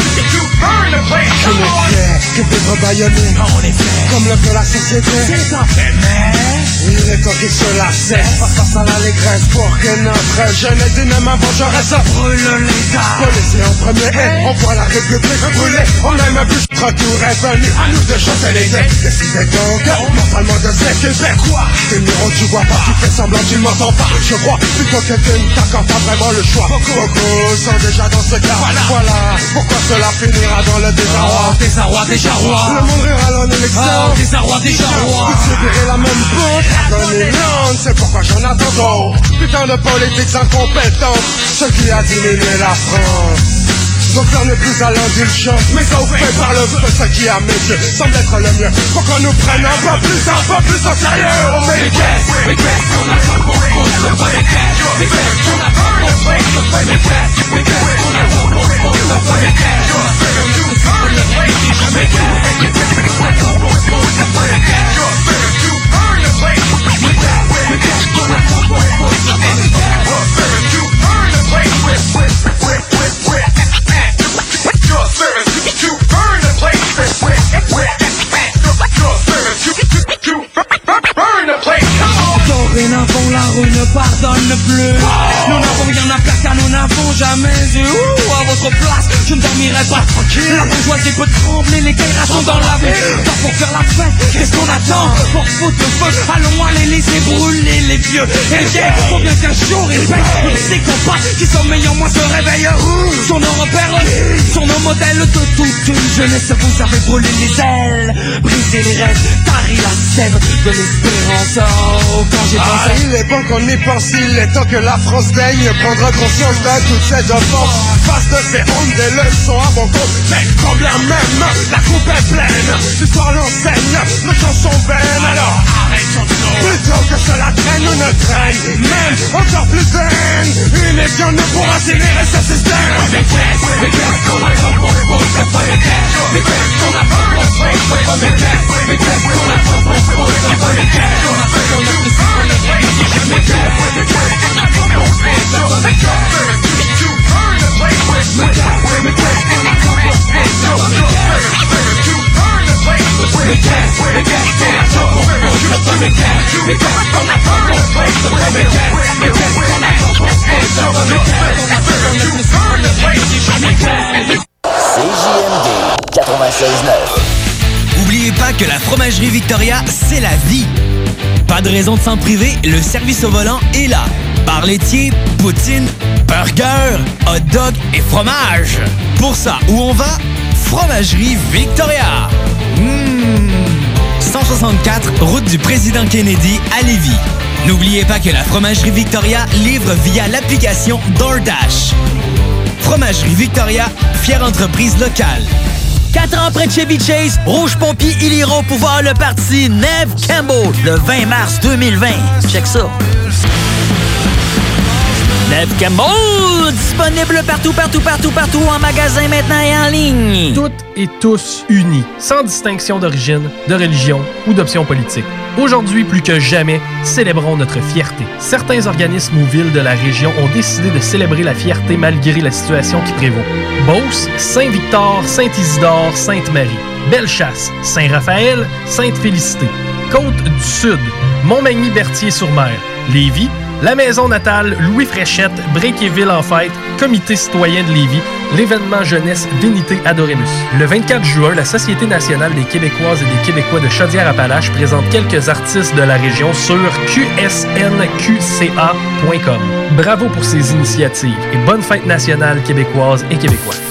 Je ne fais que vivre baïonné Comme le veut la société. C'est un fait mais Il est temps qu'il se la cesse Face à l'allégresse pour que notre jeunesse dynamique vengeresse Brûle l'État Policier en premier on voit la République brûler. On a même plus tout revenu À nous de chanter les dés Décidez donc mentalement de s'équiper Quoi? Tes murs tu vois pas Tu fais semblant tu m'entends pas. Je crois plutôt que tu ne t'accordes pas vraiment le choix. Beaucoup. Sont déjà dans ce cas. Voilà. Pourquoi cela finira dans le désarroi. Oh, désarroi, désarroi. Le monde rira en élection Oh, désarroi, désarroi. Vous subirez la même l'onde, c'est pourquoi j'en attends. Putain de politiques incompétentes Ce qui a diminué la France donc on n'est plus à l'indulgence Mais ça fait par le feu Ce qui à mes yeux semble être le mieux Faut qu'on nous prenne un peu plus, un peu plus au sérieux Oh les guerres sont dans la Pas pour faire la fête, qu'est-ce qu'on attend? Pour foutre le feu, allons aller laisser brûler les vieux. Et yeah, faut bien qu'un jour ils payent Ces compatriotes qui sommeillent en moi se réveillent. Sur nos repères, sur nos modèles de toute une jeunesse Vous avez brûlé les ailes, brisé les rêves. Tari la sève de l'espérance. Oh, quand j'ai Ah, pensé il est bon qu'on y pense, il est temps que la France daigne prendre conscience de toutes ces offenses. Face de ces hontes, des leçons à bon compte. Mais bien même, la coupe est pleine. L'histoire l'enseigne, nos chansons vaines. Alors arrêtons-nous. Plutôt que cela traîne ou ne traîne, même encore plus de haine. Une légion ne pourra accélérer ce système. Qu'on attend pour le bon CJMD 96.9. N'oubliez pas que la fromagerie Victoria, c'est la vie. Pas de raison de s'en priver, le service au volant est là. Bar laitier, poutine, burger, hot dog et fromage. Pour ça, où on va? Fromagerie Victoria. Mmh. 164, route du président Kennedy à Lévis. N'oubliez pas que la Fromagerie Victoria livre via l'application DoorDash. Fromagerie Victoria, fière entreprise locale. Quatre ans après Chevy Chase, Rouge Pompier, ils iront pouvoir le parti Neve Campbell le 20 mars 2020. Check ça. Disponible partout, partout, partout, partout, en magasin maintenant et en ligne. Toutes et tous unis, sans distinction d'origine, de religion ou d'option politique. Aujourd'hui, plus que jamais, célébrons notre fierté. Certains organismes ou villes de la région ont décidé de célébrer la fierté malgré la situation qui prévaut. Beauce, Saint-Victor, Saint-Isidore, Sainte-Marie. Bellechasse, Saint-Raphaël, Sainte-Félicité. Côte du Sud, Montmagny-Berthier-sur-Mer. Lévis, la maison natale Louis Fréchette, Bréquéville en fête, Comité citoyen de Lévis, l'événement jeunesse Vénité Adoremus. Le 24 juin, la Société nationale des Québécoises et des Québécois de Chaudière-Appalaches présente quelques artistes de la région sur qsnqca.com. Bravo pour ces initiatives et bonne fête nationale québécoise et québécois.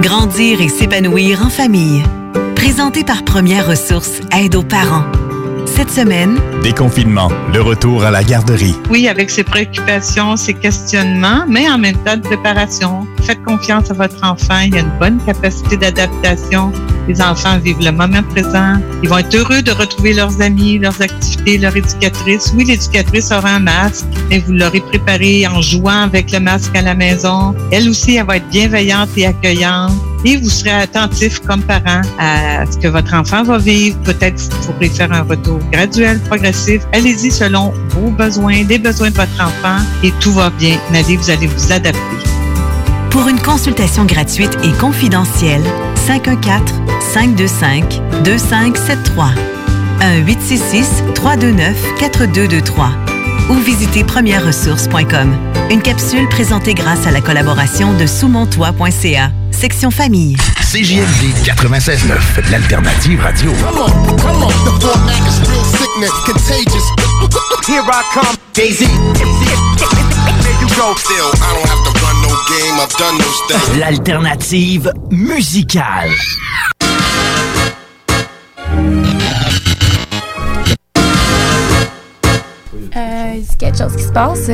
Grandir et s'épanouir en famille. Présenté par Première Ressources Aide aux parents. Cette semaine, Déconfinement, le retour à la garderie. Oui, avec ses préoccupations, ses questionnements, mais en même temps de préparation. Faites confiance à votre enfant. Il y a une bonne capacité d'adaptation. Les enfants vivent le moment présent. Ils vont être heureux de retrouver leurs amis, leurs activités, leur éducatrice. Oui, l'éducatrice aura un masque, mais vous l'aurez préparé en jouant avec le masque à la maison. Elle aussi, elle va être bienveillante et accueillante. Et vous serez attentif comme parent à ce que votre enfant va vivre. Peut-être vous pourrez faire un retour graduel, progressif. Allez-y selon vos besoins, les besoins de votre enfant et tout va bien. Allez, vous allez vous adapter. pour une consultation gratuite et confidentielle, 514-525-2573. 1-866-329-4223 ou visitez premièreressources.com. Une capsule présentée grâce à la collaboration de sousmontois.ca. Section famille. CJMD 96.9, l'alternative radio. Come on, come on. The format is real sickness, contagious. Here I come, Daisy. There you go. Still, I don't have to run no game. I've done those things. L'alternative musicale. Il y a quelque chose qui se passe.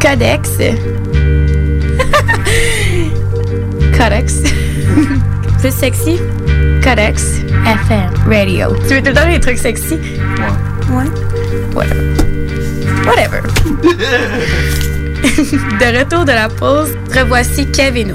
Codex. Codex. Plus sexy? Codex. FM. Radio. Tu veux tout le temps des trucs sexy? Ouais. Ouais. Whatever. Whatever. de retour de la pause, revoici Kev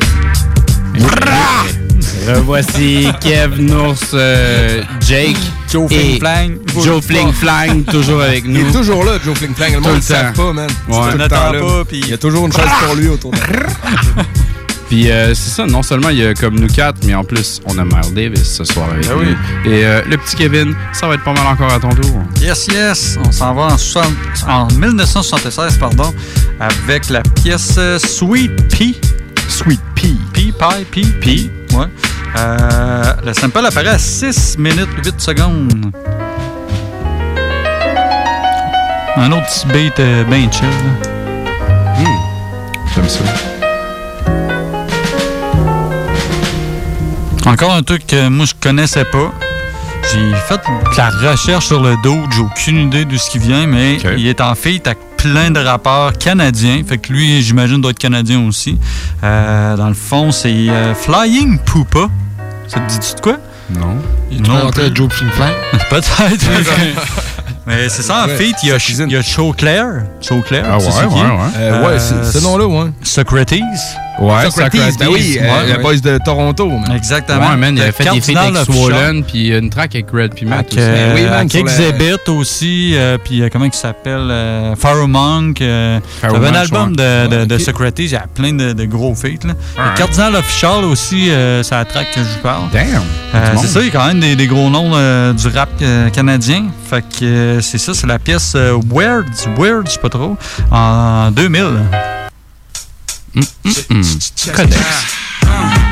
nous. Revoici Kev, Nours, euh, Jake. Joe Fling Flang. Joe Fling Flang, toujours avec nous. Il est toujours là, Joe Fling Flang. Le monde le ne temps. pas, man. Ouais. tout le temps là. pas, puis- Il y a toujours une chaise pour lui autour de Puis euh, c'est ça, non seulement il y a comme nous quatre, mais en plus, on a Miles Davis ce soir avec Ben nous. oui. Et euh, le petit Kevin, ça va être pas mal encore à ton tour. Yes, yes. On s'en va en, 60 en 1976, pardon, avec la pièce euh, Sweet Pea. Sweet Pea. Pea, pie, pea, pea. Ouais. Euh, le sample apparaît à 6 minutes 8 secondes. Un autre petit beat euh, bien chill. là. J'aime ça. Encore un truc que moi je connaissais pas. J'ai fait de la recherche sur le Doge, j'ai aucune idée de ce qui vient, mais il est en fait avec plein de rappeurs canadiens. Fait que lui, j'imagine, doit être canadien aussi. Euh, dans le fond, c'est euh, Flying Poopa. Ça te dit-tu de quoi? Non. Il Non, t'as Joe? Peut-être. mais c'est ça, en Ouais, fait, il y a, il y a Chauclair. Chauclair, Ah tu sais ouais, ouais, ouais. Euh, ouais, c'est- ce nom-là, ouais. Socrates. Ouais, Socrates, ben oui, euh, ouais, le ouais. boys de Toronto. man. Exactement. Ouais, man, il avait fait des feats Cardinal avec of Swollen, puis une track avec Red P. Matt Avec, aussi. euh, oui, man, avec sur la- Exhibit aussi, euh, puis euh, comment il s'appelle euh, Pharaoh Monk. euh, Pharaoh un album de, de, de. Socrates, il y a plein de, de gros feats. Là. Le Cardinal Official aussi, euh, c'est la track que je vous parle. Damn! Euh, c'est ça, il y a quand même des, des gros noms euh, du rap euh, canadien. Fait que euh, c'est ça, c'est la pièce euh, Weird, Weird, je sais pas trop, en 2000. Codex. Yo,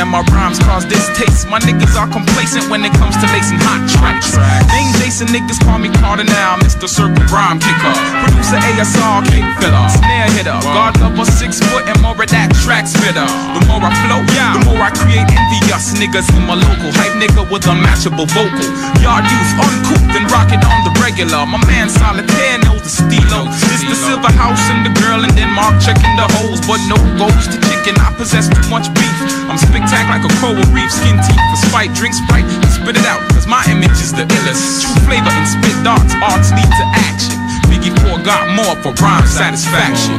and my rhymes cause distaste. My niggas are complacent when it comes to lacing hot tracks. Name Jason niggas call me Cardinal, Mr. Circle Rhyme Kicker, producer ASR King Filler, snare hitter, God lover six foot and more of that track spitter. The more I flow, the more I create envious niggas in my local hype nigga with unmatchable vocal. Yard youth uncouth and rocking on the regular. My man Solitaire knows the stilo. It's the silver house and the girl in Denmark checking the holes, but no goes to chicken. I possess too much beef. I'm spectacular like a coral reef, skin teeth for spite, drink sprite, and spit it out, cause my image is the illest. True flavor and spit darts, arts lead to action. Biggie 4 got more for rhyme satisfaction.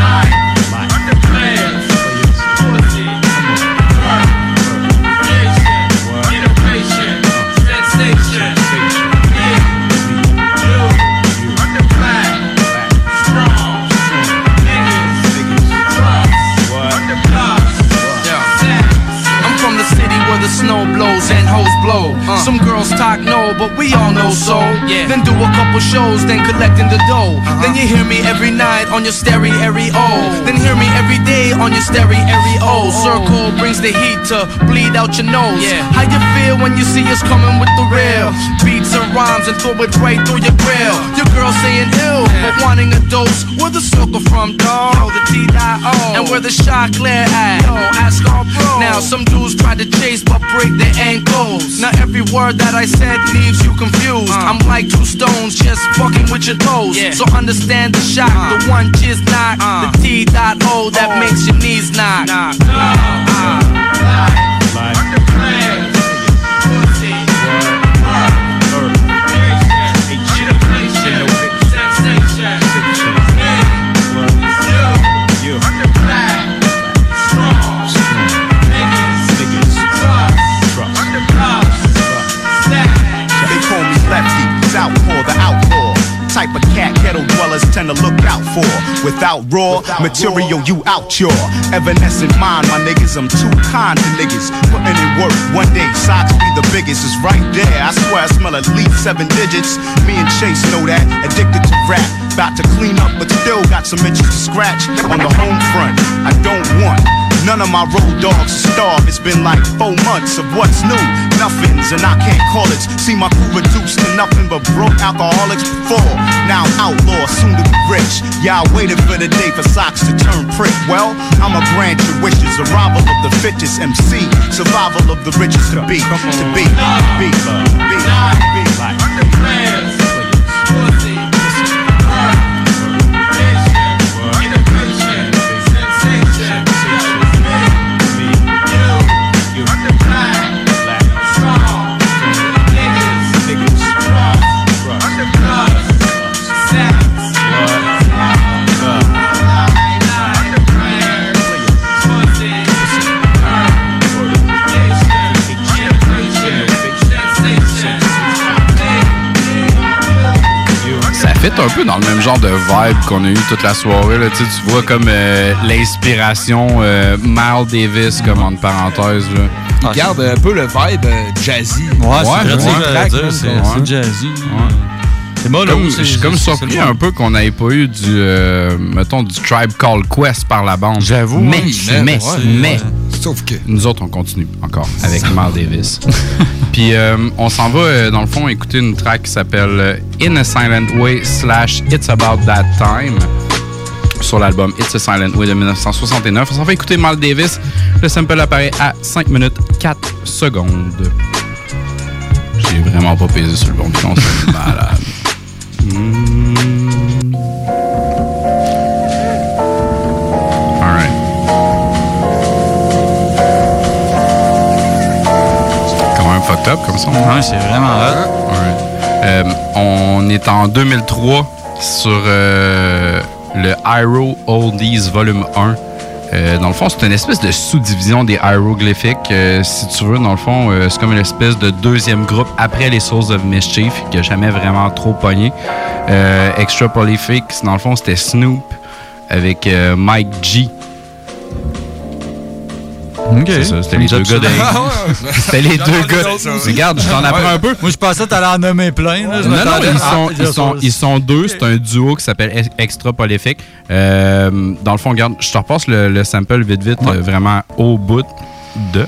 I'm blow. Uh. Some girls talk no, but we all know so. Then do a couple shows, then collecting the dough. Uh-huh. Then you hear me every night on your stereo. Oh. Then hear me every day on your stereo. Oh. Circle brings the heat to bleed out your nose. Yeah. How you feel when you see us coming with the real beats and rhymes and throw it right through your grill? Your girl saying ill, but wanting a dose. Where the circle from, dog? Oh, the T.I.O. And where the chocolate at? Yo, ask our bro. Now some dudes try to chase but break their ankles. Now every word that I said leaves you confused. Uh. I'm like two stones just fucking with your toes. So understand the shock. Uh. The one jizz knock, uh. the T.O. that oh. makes your knees knock. They tend to look out for. Without raw material, you out your evanescent mind, my niggas. I'm too kind to niggas. Putting in work, one day socks be the biggest. It's right there. I swear I smell at least seven digits. Me and Chase know that. Addicted to rap, about to clean up, but still got some itches to scratch. On the home front, I don't want. None of my road dogs to starve. It's been like four months of what's new. Nothings, and I can't call it. See my crew reduced to nothing but broke alcoholics before. Now outlaw, soon to be rich. Yeah, I waited for the day for socks to turn prick. Well, I'ma grant your wishes. Arrival of the fittest MC. Survival of the richest to be. To be. Be. Be. Be. Un peu dans le même genre de vibe qu'on a eu toute la soirée. Là. Tu, sais, tu vois comme euh, l'inspiration euh, Miles Davis, comme entre parenthèses. Là. Il garde un peu le vibe euh, jazzy. Ouais, c'est ouais, c'est- jazzy. C'est Comme- Je suis comme surpris un peu qu'on n'ait pas eu du, euh, mettons, du Tribe Called Quest par la bande. J'avoue, Mais, oui, mais, mais, mais, ouais. Sauf que. Nous autres, on continue encore avec Miles Davis. Puis euh, on s'en va, euh, dans le fond, écouter une track qui s'appelle In a Silent Way slash It's About That Time sur l'album It's a Silent Way de 1969. On s'en va écouter Miles Davis. Le sample apparaît à 5 minutes 4 secondes. J'ai vraiment pas pesé sur le bon bouton, c'est malade. All right. Quand même fucked up comme ça. Ouais, c'est vraiment hot. Euh, on est en 2003 sur euh, le Iroh Oldies Volume 1. Euh, dans le fond, c'est une espèce de sous-division des hieroglyphiques. Euh, si tu veux, dans le fond, euh, c'est comme une espèce de deuxième groupe après les Souls of Mischief, qui a jamais vraiment trop pogné. Extra Prolific, dans le fond, c'était Snoop avec Mike G. C'est ça, c'était les deux gars de... C'était les deux gars. Regarde, je t'en apprends un peu. Moi, je pensais que t'allais en nommer plein. Là. Non, non, ils sont, Ah, ils sont, ils sont deux. C'est un duo qui s'appelle Ex- Extra Prolific. Euh, dans le fond, regarde, je te repasse le, le sample vite, vite, euh, vraiment au bout de.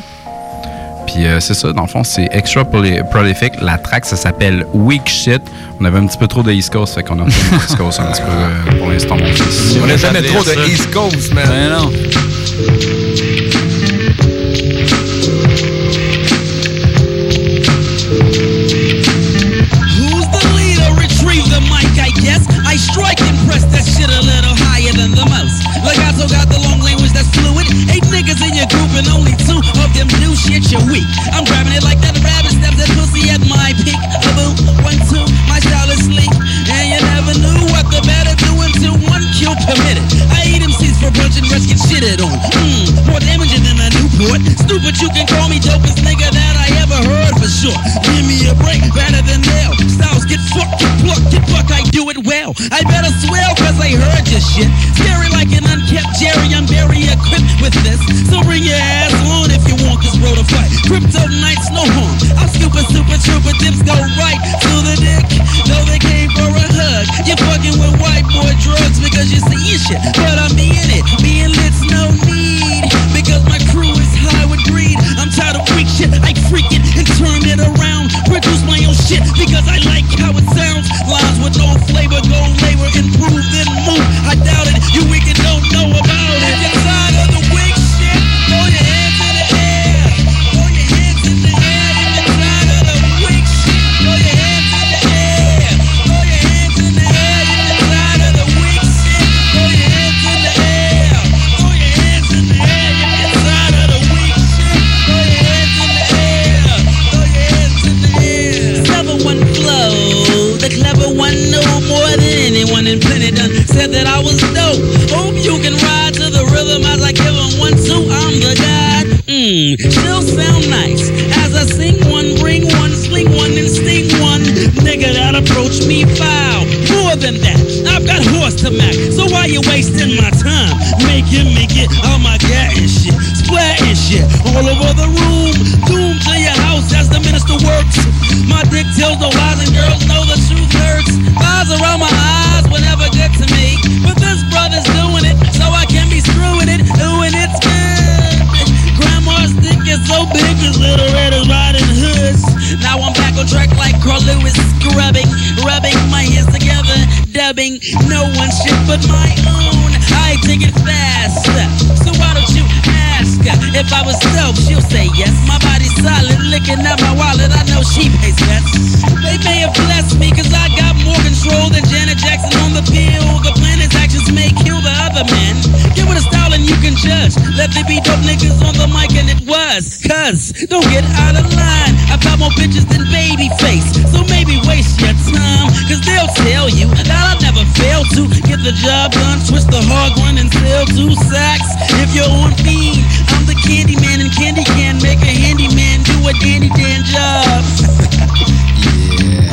Puis euh, c'est ça, dans le fond, c'est Extra Proli- Prolific. La track, ça s'appelle Weak Shit. On avait un petit peu trop de East Coast, fait qu'on a fait le East Coast un petit peu euh, pour l'instant. On n'a jamais trop de East Coast, man. Ben non. Legato got the long language that's fluid. Eight niggas in your group and only two of them do shit, you're weak. I'm grabbing it like that rabbit steps that pussy at my peak. A boom, one, two, my until one kill permitted. I eat MCs for brunch and rest get shitted on. Mmm, more damaging than a Newport. Stupid, you can call me dopest nigga that I ever heard for sure. Give me a break, better than nail. Styles get fucked, get plucked, get fucked, I do it well. I better swell cause I heard this shit. Scary like an unkept Jerry, I'm very equipped with this. So bring your ass on if you want this road to fight. Crypto nights, no harm. I'm super, super trooper, dips go right to the dick. Though they came for a hug. You're fucking with white boy drugs because you see shit. But I'm being it, being lit's no need. Because my crew is high with greed. I'm tired of weak shit, I freak it and turn it around. Produce my own shit because I like how it sounds. Lines with no flavor, go labor, improve, then move. I doubt it, you and don't know about it. In plenty done said that I was dope. Hope you can ride to the rhythm as I give 'em one two. I'm the god. Mmm, still sound nice as I sing one, bring one, sling one, and sting one. Nigga that approach me foul. More than that, I've got horse to mac. So why you wasting my time? Making me get all my gat and shit, splat and shit all over the room. Doom to your house as the minister works. My dick tells no lies and girls know One shit but my own. I take it fast. So why don't you ask if I was dope? She'll say yes. My body's solid, licking at my wallet. I know she pays bets. They may have blessed me cause I got more control than Janet Let there be dope niggas on the mic and it was. Cuz, don't get out of line. I've got more bitches than babyface. So maybe waste your time. Cause they'll tell you that I'll never fail to get the job done. Twist the hard one and sell two sacks. If you're on feed, I'm the candy man and candy can make a handyman do a dandy dan job. yeah.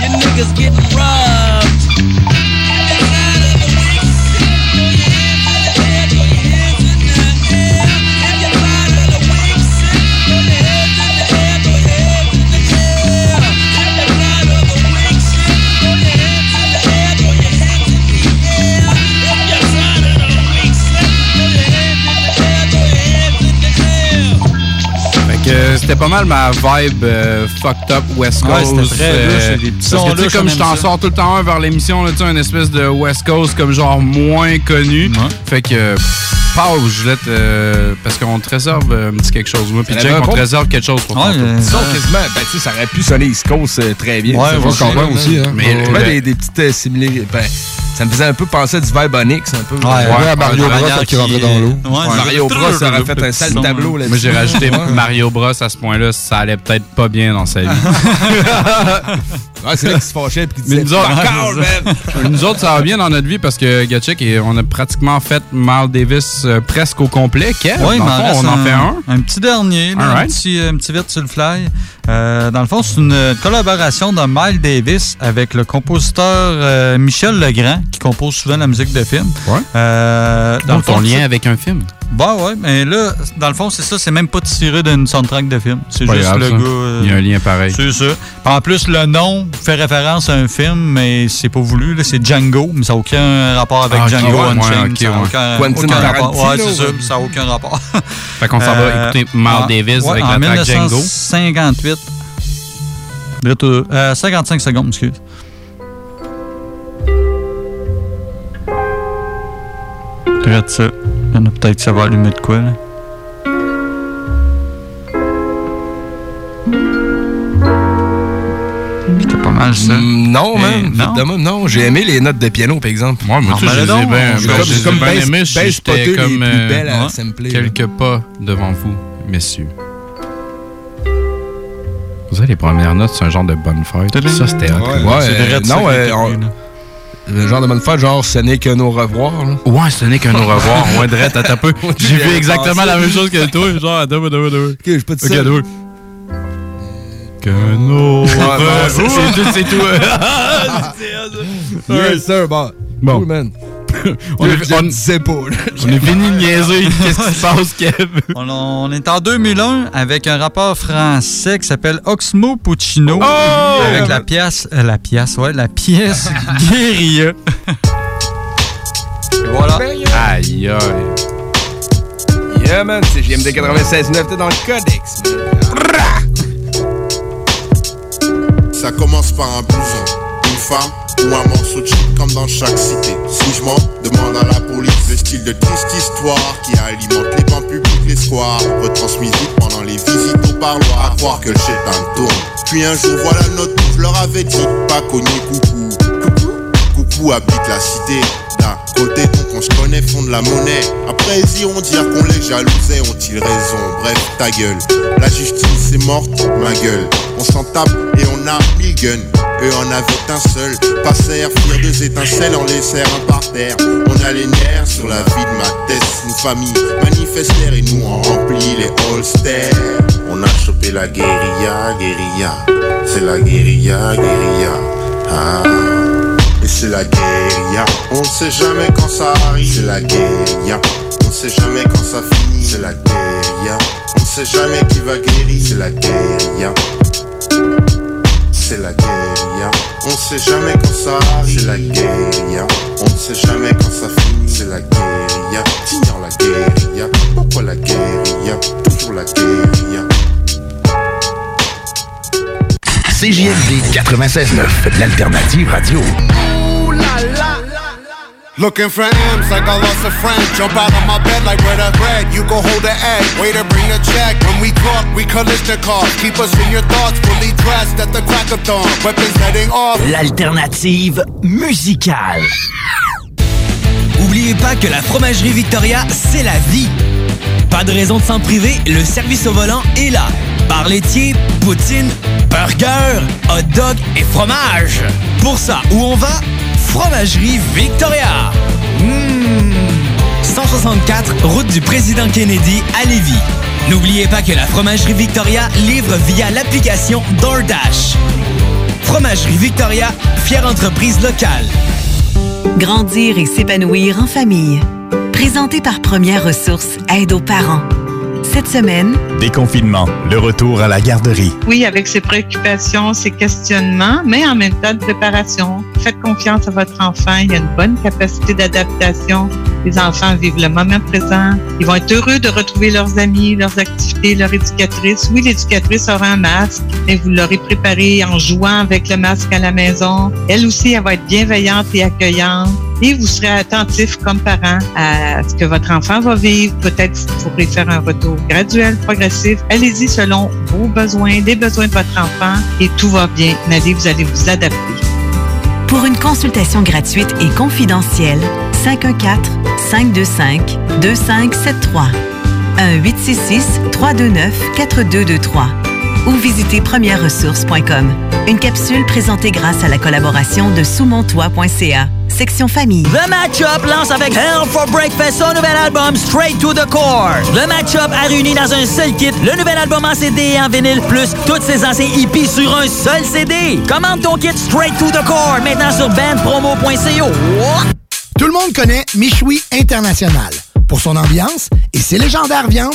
You niggas getting robbed. C'était pas mal ma vibe euh, fucked up West Ouais, Coast. c'était très louche, les petits parce que tu sais, comme on je t'en sors tout le temps un vers l'émission, là, tu sais, un espèce de West Coast comme genre moins connu. Fait que, pause, je te. euh, parce qu'on te réserve euh, un petit quelque chose. Moi, puis Ça Jake, avait on te réserve quelque chose pour Ouais, euh, Disons quasiment, ben, tu sais, ça aurait pu sonner East Coast euh, très bien. Ouais, comprends aussi, Hein. mais des, des petites euh, similarités. Ben, Ça me faisait un peu penser à du Vibonix, un peu. Ouais, ouais, à Mario Bros, quand il rentrait dans l'eau. Ouais, Mario Bros, ça aurait fait un sale tableau là Moi, j'ai rajouté Mario Bros à ce point-là, ça allait peut-être pas bien dans sa vie. Ouais, c'est là qu'il se fâchait et qu'il Mais disait nous autres, all, man! nous autres, ça va bien dans notre vie parce que Gatchek, et on a pratiquement fait Miles Davis euh, presque au complet. Kev, Oui, dans il le m'en fond, reste on en fait un. Un petit dernier, là, un, petit, un petit vite sur le fly. Euh, dans le fond, c'est une collaboration de Miles Davis avec le compositeur euh, Michel Legrand, qui compose souvent la musique de films. Euh, dans Donc, le fond, ton lien avec un film. Bah ouais, mais là, dans le fond, c'est ça, c'est même pas tiré d'une soundtrack de film. C'est juste grave, le ça. gars. euh, Il y a un lien pareil. C'est ça. En plus, le nom fait référence à un film, mais c'est pas voulu. là, C'est Django, mais ça n'a aucun rapport avec Ah, Django ouais, Unchained. ouais, ok, ça n'a ouais. aucun, rapport. Ouais, c'est ça. Ça n'a aucun rapport. Fait qu'on s'en va écouter Miles en- Davis ouais, avec la track Django. 1958. Brett, euh, euh, 55 secondes, excuse. Brett, ça. Il y en a peut-être que ça va allumer de quoi, là. C'était pas mal, ça. Mm, Non, man. non? Vite de même, non. J'ai aimé les notes de piano, par exemple. Moi, moi, Ah, tu ben j'ai ben, comme- je les j'ai ai comme bien aimés. baisse J'étais comme euh, à ouais, quelques pas devant vous, messieurs. Vous savez, les premières notes, c'est un genre de bonne fête. Ça, c'était. Ouais, ouais, euh, non, euh, on- le genre de bonne fête, genre, ce n'est que nos revoirs. là. Ouais, ce n'est qu'un au revoir. Ouais, Drette, un peu. J'ai vu exactement la même chose que toi. Genre, attends, attends, attends. Ok, je peux te Ok, dire. nos Ouais, bon, revoirs. c'est- tout, c'est tout. Yes, sir, bon. Bon. Cool, man. On Je est- on- pas. là. On est de niaiser. Qu'est-ce qui se passe, Kev? On, on est en 2001 avec un rappeur français qui s'appelle Oxmo Puccino Oh! avec la pièce, euh, la pièce, ouais, la pièce Guérilla. Et voilà. Aïe, aïe. Yeah, man, c'est JMD 96.9, t'es dans le codex. Ça commence par un blouson, une femme ou un morceau de comme dans chaque cité. Si je mens, demande à la police le style de triste histoire qui alimente les bancs publics, les squares. Retransmis vite pendant les visites au parloir. À croire que le chétan tourne. Puis un jour, voilà notre je leur avais dit, pas cogner coucou. Coucou, habite la cité. D'un côté, donc on se connaît, font de la monnaie. Après, ils iront dire qu'on les jalousait, ont-ils raison? Bref, ta gueule. La justice est morte, ma gueule. On s'en tape et on a mille guns. Eux en avaient un seul. Passèrent, firent deux étincelles, en laissèrent un par terre. On a les nerfs sur la vie de ma tête. Nous, famille, manifestèrent et nous en remplit les holsters. On a chopé la guérilla, guérilla. C'est la guérilla, guérilla. Ah. Et c'est la guérilla. On ne sait jamais quand ça arrive. C'est la guérilla. On ne sait jamais quand ça finit. C'est la guérilla. On ne sait jamais qui va guérir. C'est la guérilla. C'est la guérilla. On ne sait jamais quand ça arrive. C'est la guérilla. On ne sait jamais quand ça finit. C'est la guérilla. T'ignores la guérilla. Pourquoi la guérilla? Toujours la guérilla. CJMD 96.9, l'alternative radio. Looking for M's like I lost a friend. Jump out of my bed like where the bread. You go hold the egg. Way to bring the check. When we talk, we collision cars. Keep us in your thoughts. Fully dressed at the crack of dawn. Weapons heading off. L'alternative musicale. Oubliez pas que la fromagerie Victoria, c'est la vie. Pas de raison de s'en priver, le service au volant est là. Bar laitier, poutine, burger, hot dog et fromage. Pour ça, où on va? Fromagerie Victoria. Mmh. 164, route du président Kennedy à Lévis. N'oubliez pas que la fromagerie Victoria livre via l'application DoorDash. Fromagerie Victoria, fière entreprise locale. Grandir et s'épanouir en famille. Présenté par Première Ressources Aide aux parents. Cette semaine, Déconfinement, le retour à la garderie. Oui, avec ses préoccupations, ses questionnements, mais en même temps de préparation. Faites confiance à votre enfant. Il y a une bonne capacité d'adaptation. Les enfants vivent le moment présent. Ils vont être heureux de retrouver leurs amis, leurs activités, leur éducatrice. Oui, l'éducatrice aura un masque, mais vous l'aurez préparé en jouant avec le masque à la maison. Elle aussi, elle va être bienveillante et accueillante. Et vous serez attentif comme parent à ce que votre enfant va vivre. Peut-être vous pourrez faire un retour graduel, progressif. Allez-y selon vos besoins, les besoins de votre enfant et tout va bien. Nadie, vous allez vous adapter. Pour une consultation gratuite et confidentielle, 514-525-2573. 1-866-329-4223 ou visitez premièreressources.com. Une capsule présentée grâce à la collaboration de sousmontois.ca. Section famille. Le Match-Up lance avec Hell for Breakfast son nouvel album Straight to the Core. Le Match-Up a réuni dans un seul kit le nouvel album en CD et en vinyle, plus tous ses anciens hippies sur un seul CD. Commande ton kit Straight to the Core maintenant sur bandpromo.co. Tout le monde connaît Michoui International pour son ambiance et ses légendaires viandes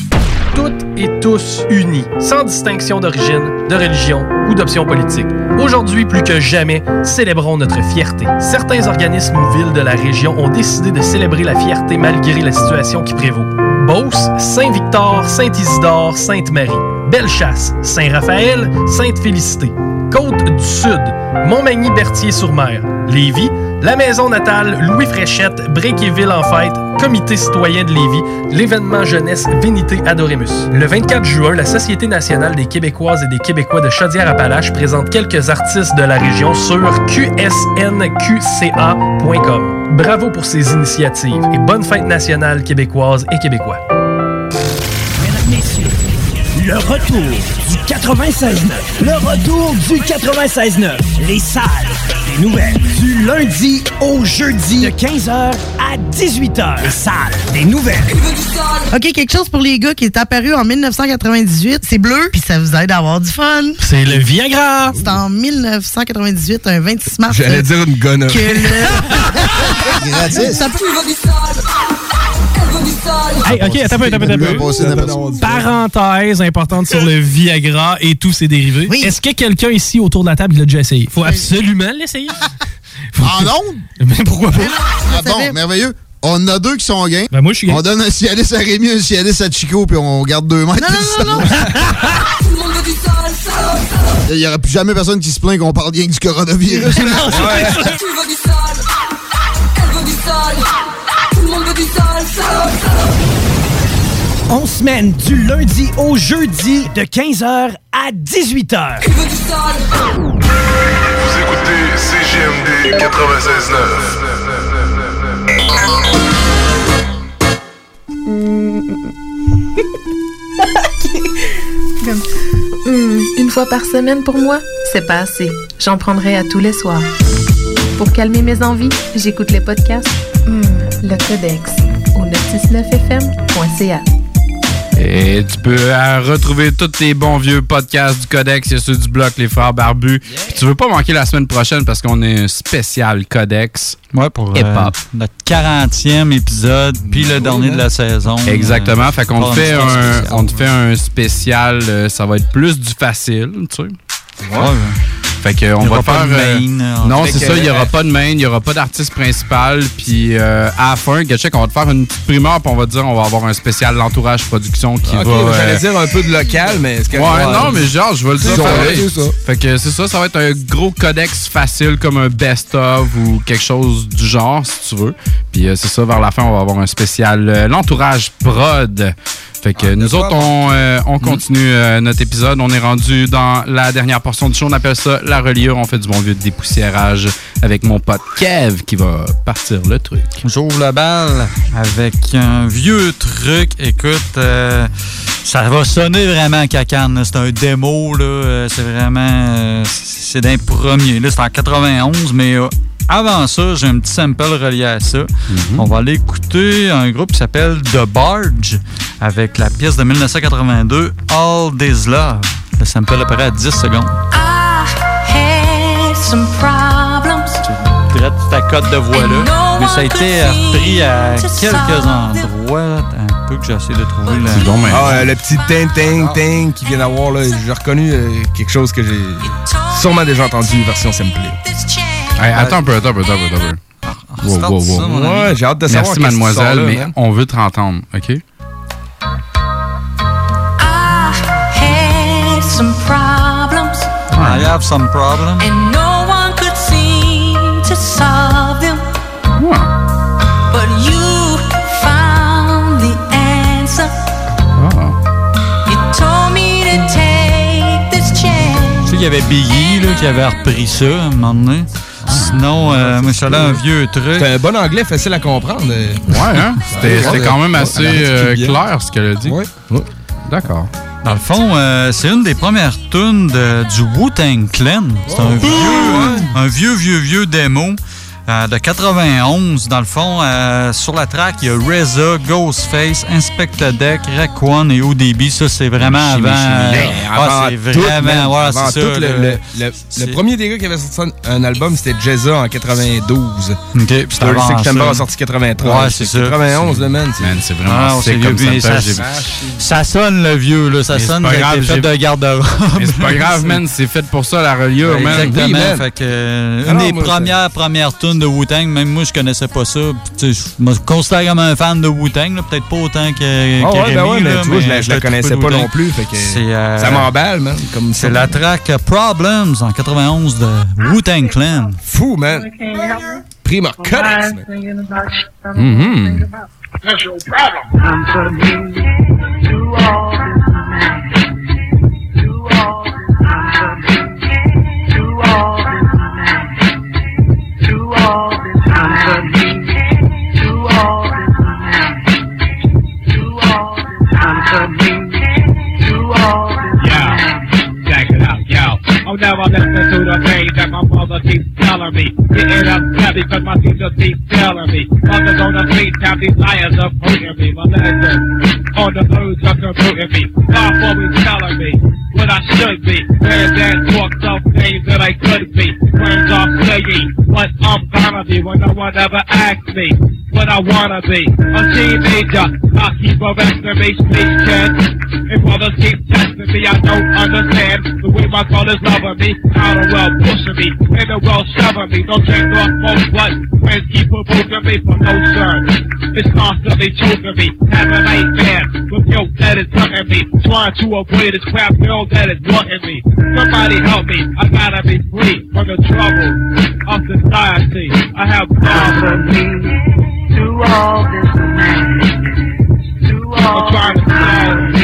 Toutes et tous unis, sans distinction d'origine, de religion ou d'option politique. Aujourd'hui, plus que jamais, célébrons notre fierté. Certains organismes ou villes de la région ont décidé de célébrer la fierté malgré la situation qui prévaut. Beauce, Saint-Victor, Saint-Isidore, Sainte-Marie. Bellechasse, Saint-Raphaël, Sainte-Félicité. Côte du Sud, Montmagny-Berthier-sur-Mer. Lévis, la maison natale Louis Fréchette, Bréquéville en fête, Comité citoyen de Lévis, l'événement jeunesse Vénité Adoremus. Le 24 juin, la Société nationale des Québécoises et des Québécois de Chaudière-Appalaches présente quelques artistes de la région sur qsnqca.com. Bravo pour ces initiatives et bonne fête nationale québécoise et québécois. Le retour du 96.9. Le retour du 96.9. Les salles des nouvelles. Du lundi au jeudi. De 15h à 18h. Les salles des nouvelles. OK, quelque chose pour les gars qui est apparu en 1998. C'est bleu, puis ça vous aide à avoir du fun. C'est le Viagra. C'est en 1998, un 26 mars. J'allais dire une gonne. Que le... Gratis. Ça peut- Hey, ok, attends un peu, attends un peu. Parenthèse importante sur le Viagra et tous ses dérivés. Est-ce que quelqu'un ici autour de la table l'a déjà essayé? Faut absolument l'essayer. En ondes? Mais pourquoi pas? Ah bon, merveilleux. On en a deux qui sont gains. Ben moi, je suis On donne un Cialis à Rémi, un Cialis à Chico, puis on garde deux mètres. Non, non, non, non. Il n'y aura plus jamais personne qui se plaint qu'on parle bien du coronavirus. Tu veux du sol, elle veut du sol, monde veut du sol, sol, sol. On semaine du lundi au jeudi de 15h à 18h. Tu veux du sol? Vous écoutez CGMD 96.9. Comme, Hmm, une fois par semaine pour moi, c'est pas assez. J'en prendrai à tous les soirs. Pour calmer mes envies, j'écoute les podcasts Hmm, Le Codex au 969fm.ca. Et tu peux euh, retrouver tous tes bons vieux podcasts du Codex, il y a ceux du bloc Les Frères Barbus. Puis tu veux pas manquer la semaine prochaine parce qu'on est un spécial Codex. Ouais, pour euh, hip-hop. notre 40e épisode, puis le dernier de la saison. Exactement. Euh, fait qu'on te fait un spécial. on te fait un spécial. euh, ça va être plus du facile, tu sais. Ouais. Fait que on Il y va aura pas faire. de euh, main, en non, c'est ça. Il y aura pas de main, il y aura pas d'artiste principal. Puis euh, à la fin, Gatchek, on va te faire une petite primeur, puis on va te dire, on va avoir un spécial l'entourage production qui Ok, va. euh, j'allais dire un peu de local, mais est-ce que. Ouais, non, mais genre, je vais le dire. Ça. Fait que c'est ça, ça va être un gros codex facile comme un best-of ou quelque chose du genre, si tu veux. Puis euh, c'est ça, vers la fin, on va avoir un spécial euh, l'entourage prod. Fait que nous autres, on, euh, on continue euh, notre épisode. On est rendu dans la dernière portion du show. On appelle ça la reliure. On fait du bon vieux dépoussiérage avec mon pote Kev qui va partir le truc. J'ouvre la balle avec un vieux truc. Écoute, euh, ça va sonner vraiment cacane. C'est un démo, là. C'est vraiment. c'est d'un premier. Là, c'est en 91, mais euh, avant ça, j'ai un petit sample relié à ça. On va aller écouter un groupe qui s'appelle The Barge avec la pièce de 1982, All This Love. Le sample apparaît à 10 secondes. I had some problems. Ta cote de voix-là. Mais ça a été repris à quelques endroits. Un peu que j'essaie de trouver la. Ah, euh, le petit ting ting ting qui vient d'avoir, là, j'ai reconnu euh, quelque chose que j'ai sûrement déjà entendu, version simple. Hey, attends un peu, attends un peu, attends un peu. Attends un peu. Wow, wow, wow. ça. Ouais, j'ai hâte de savoir Merci, mademoiselle, sort là, mais man. on veut te entendre, OK? had some problems, I have some problem. and no one could seem to solve them. But you found the answer. You told me to take this chance. Tu sais qu'il y avait Biggie là, qui avait repris ça à un moment donné. Sinon, euh, moi, je suis allé à un vieux truc. C'est un bon anglais facile à comprendre. Ouais, hein? C'était c'était quand même assez euh, clair ce qu'elle a dit. Ouais. D'accord. Dans le fond, euh, c'est une des premières tunes de- du Wu-Tang Clan. C'est un vieux, un vieux, vieux, vieux démo euh, de 91. Dans le fond, euh, sur la track, il y a RZA, Ghostface, Inspector Deck, Raekwon et ODB. Ça, c'est vraiment Chimie, avant. chimie. euh, ah, avant c'est vraiment. ouais, avant c'est tout, ça. le, le- le- C'est- le premier des gars qui avait sorti un, album, c'était Jezza en 92. OK, puis c'était avant 36 September ça. a sorti 93. Ouais, c'est ça. 91, le man. C'est Ah, vraiment sick s'est comme ça. ça, ça sonne le vieux, là. Ça Mais c'est sonne grave, fait de garde-robe. C'est pas grave, man. C'est fait pour ça, la reliure, man. Exactement. Fait que, Ah une des premières, premières tunes de Wu-Tang, même moi, je connaissais pas ça. Puis, Je me considère comme un fan de Wu-Tang, peut-être pas autant que, que ouais, ben ouais, mais là, tu vois, je la- je la connaissais pas non plus, fait que C'est, euh, ça m'emballe, man. C'est la track Problems en 91 de Wu-Tang Clan. Fou, man. Prima. That's your problem. I'm never listening to the things that my mother keeps telling me. Getting upset because my teacher keeps telling me. Mothers on the street have these liars approaching me. My legend on the verge of converting me. God always telling me what I should be. Granddad talks of things that I could be. Friends are saying what I'm gonna be when no one ever asks me what I wanna be. A teenager, I keep arresting me, space kid. And brothers keep testing me, I don't understand the way my brothers loving me. How the world pushing me, and the world shoving me. Don't change off most what friends keep provoking me for no sir. It's constantly choking me, having nightmares with guilt that is hurting me. Trying to avoid this crap girl that is wanting me. Somebody help me, I gotta be free from the trouble of society. I have problems. to all this man. To all this man. To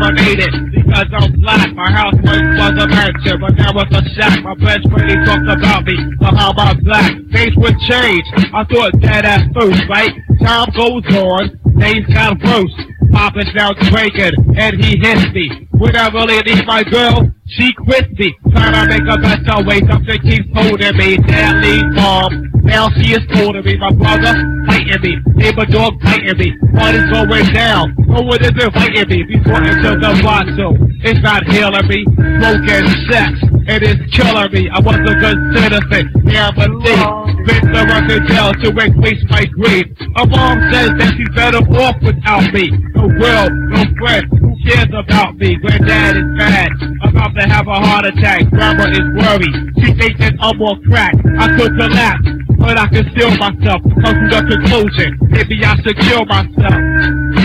Began discriminated because I'm black. My house was a mansion, but now it's a shack. My best friend he talked about me, but how about black? Things would change. I thought that at first, right? Time goes on, things got worse. Papa's now drinking, and he hits me. When I really need my girl, she quits me. Trying to make a better way, something keeps holding me. Leave mom, now she is holding me. My brother fighting me, neighbor dog biting me. What is going down? No one is inviting me. Before into the bottle, it's not healing me. Smoking sex, it is killing me. I was a good citizen, yeah, but thief. Been to run to jail to waste my grief. A mom says that she's better off without me. No will, no friend, who cares about me? Granddad is bad, about to have a heart attack. Grandma is worried, she thinks that I'm on crack. I could collapse, but I can still myself. Come to the conclusion, maybe I should kill myself.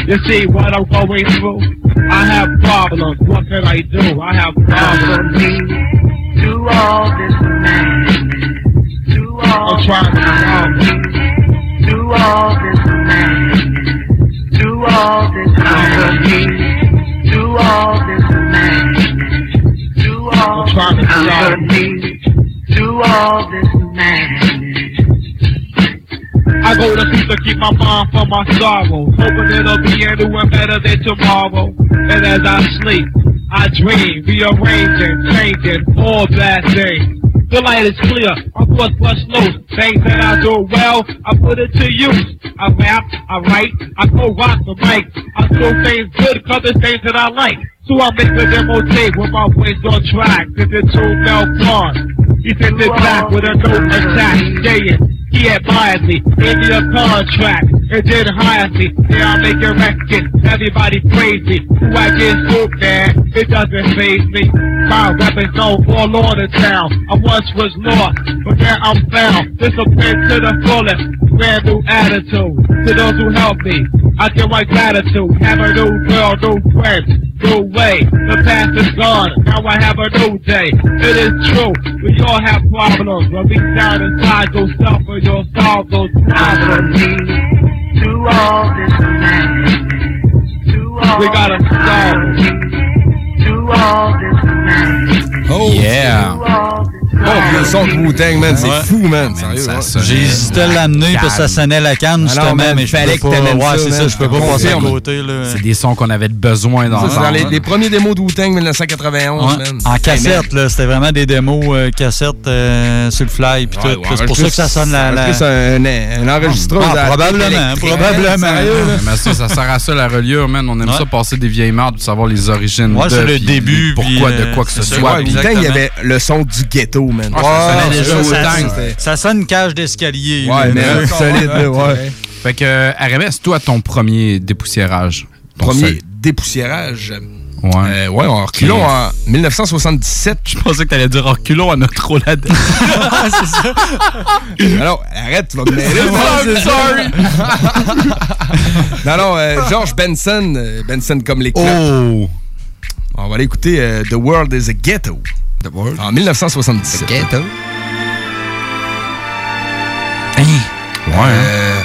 You see what I'm going through? I have problems, what can I do? I have problems. To all this man. To all I'm trying to solve. To all this man. To all this man. To all this man. To all this To all this man. I go to sleep to keep my mind from my sorrow, hoping it'll be anyone better than tomorrow. And as I sleep, I dream, rearranging, changing, all bad things. The light is clear, my thoughts bust loose. Things that I do well, I put it to use. I rap, I write, I go rock the mic. I do things good cause it's things that I like. So I make the demo tape with my voice on track. This is too Mel Gone. He sent it back with a note attached, saying he admired me in a contract and then hire me. Now I'm making records, everybody praise me. Who I get man, it doesn't phase me. My weapons go all over the town. I once was lost, but now I'm found. Discipline to the fullest, brand new attitude. To those who help me, I give my gratitude. Have a new girl, new friends, new way. The past is gone, now I have a new day. It is true, we all have problems. But we down inside, go suffer, you'll solve those problems. To all this we gotta solve To all this Oh, Yeah. Oh, le son de Wu-Tang, man, c'est Ouais. fou, man. Sérieux, hein. J'ai hésité à l'amener parce que ça sonnait la canne, Ah non, justement, man, mais je fallait peux que t'amènes Ouais, c'est man. ça, je peux pas passer à côté. C'est des sons qu'on avait besoin dans Ça, c'est dans les, le les premiers démos de Wu-Tang 1991, Ouais. man. En cassette, là, c'était vraiment des démos euh, cassettes euh, sur le fly puis Ouais, tout. ouais, c'est pour ça que ça sonne la. la... C'est un, un enregistreuse. Ah, probablement, probablement. man. Mais ça, ça sert à ça la reliure, man. On aime ça passer des vieilles mardes pour savoir les origines. Ouais, de, c'est le puis début, Pourquoi de euh, quoi que ce c'est ça. soit. Puis- il y avait le son du ghetto, man. Ouais, ça déjà ça, sonne une cage d'escalier. Ouais, mais Ouais. solide, ouais. Fait que, euh, RMS, toi, ton premier dépoussiérage? Premier dépoussiérage? Ouais. Euh, ouais, en reculons en 1977. Je pensais que t'allais dire reculons à notre Roladex. c'est ça. Alors, arrête, tu vas me mêler. I'm sorry. non, non, euh, George Benson. euh, Benson comme les clopes. Oh! On va aller écouter euh, The World is a Ghetto. The World. En 1977. Ghetto. Ouais. Euh,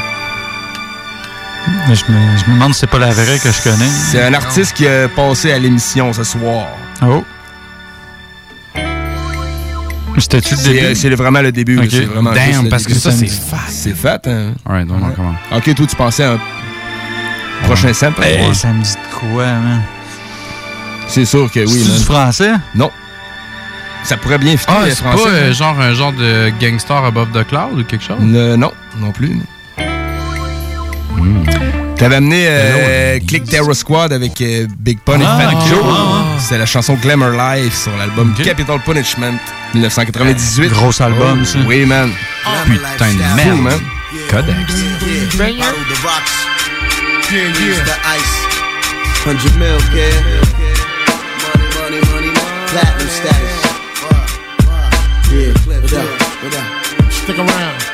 Mais Je me, je me demande si c'est pas la vraie que je connais. c'est un artiste qui a passé à l'émission ce soir. Oh. C'était-tu le début? euh, c'est vraiment le début. là, Ok. C'est vraiment Damn, juste le parce que ça, c'est fat. C'est fat, hein? Alright, donc on commence. Ok, toi, tu pensais à un prochain sample? Hey, Ouais. ça me dit de quoi, man? C'est sûr que oui, C'est man. du français? Non. Ça pourrait bien fitter Ah, les c'est français. pas euh, genre un genre de gangster above the cloud ou quelque chose? Non, non plus. non. T'avais amené euh, Click Terror Squad avec euh, Big Pun Ah, et Fat ok, Joe. ouais. C'est la chanson Glamour Life sur l'album Capital Punishment 1998. Gros album, Oh, ça. Oui, man. Putain de Fou, merde. man. Codex. Yeah, yeah. the rocks. Yeah, Platinum status. Yeah, what up? What up? Stick around.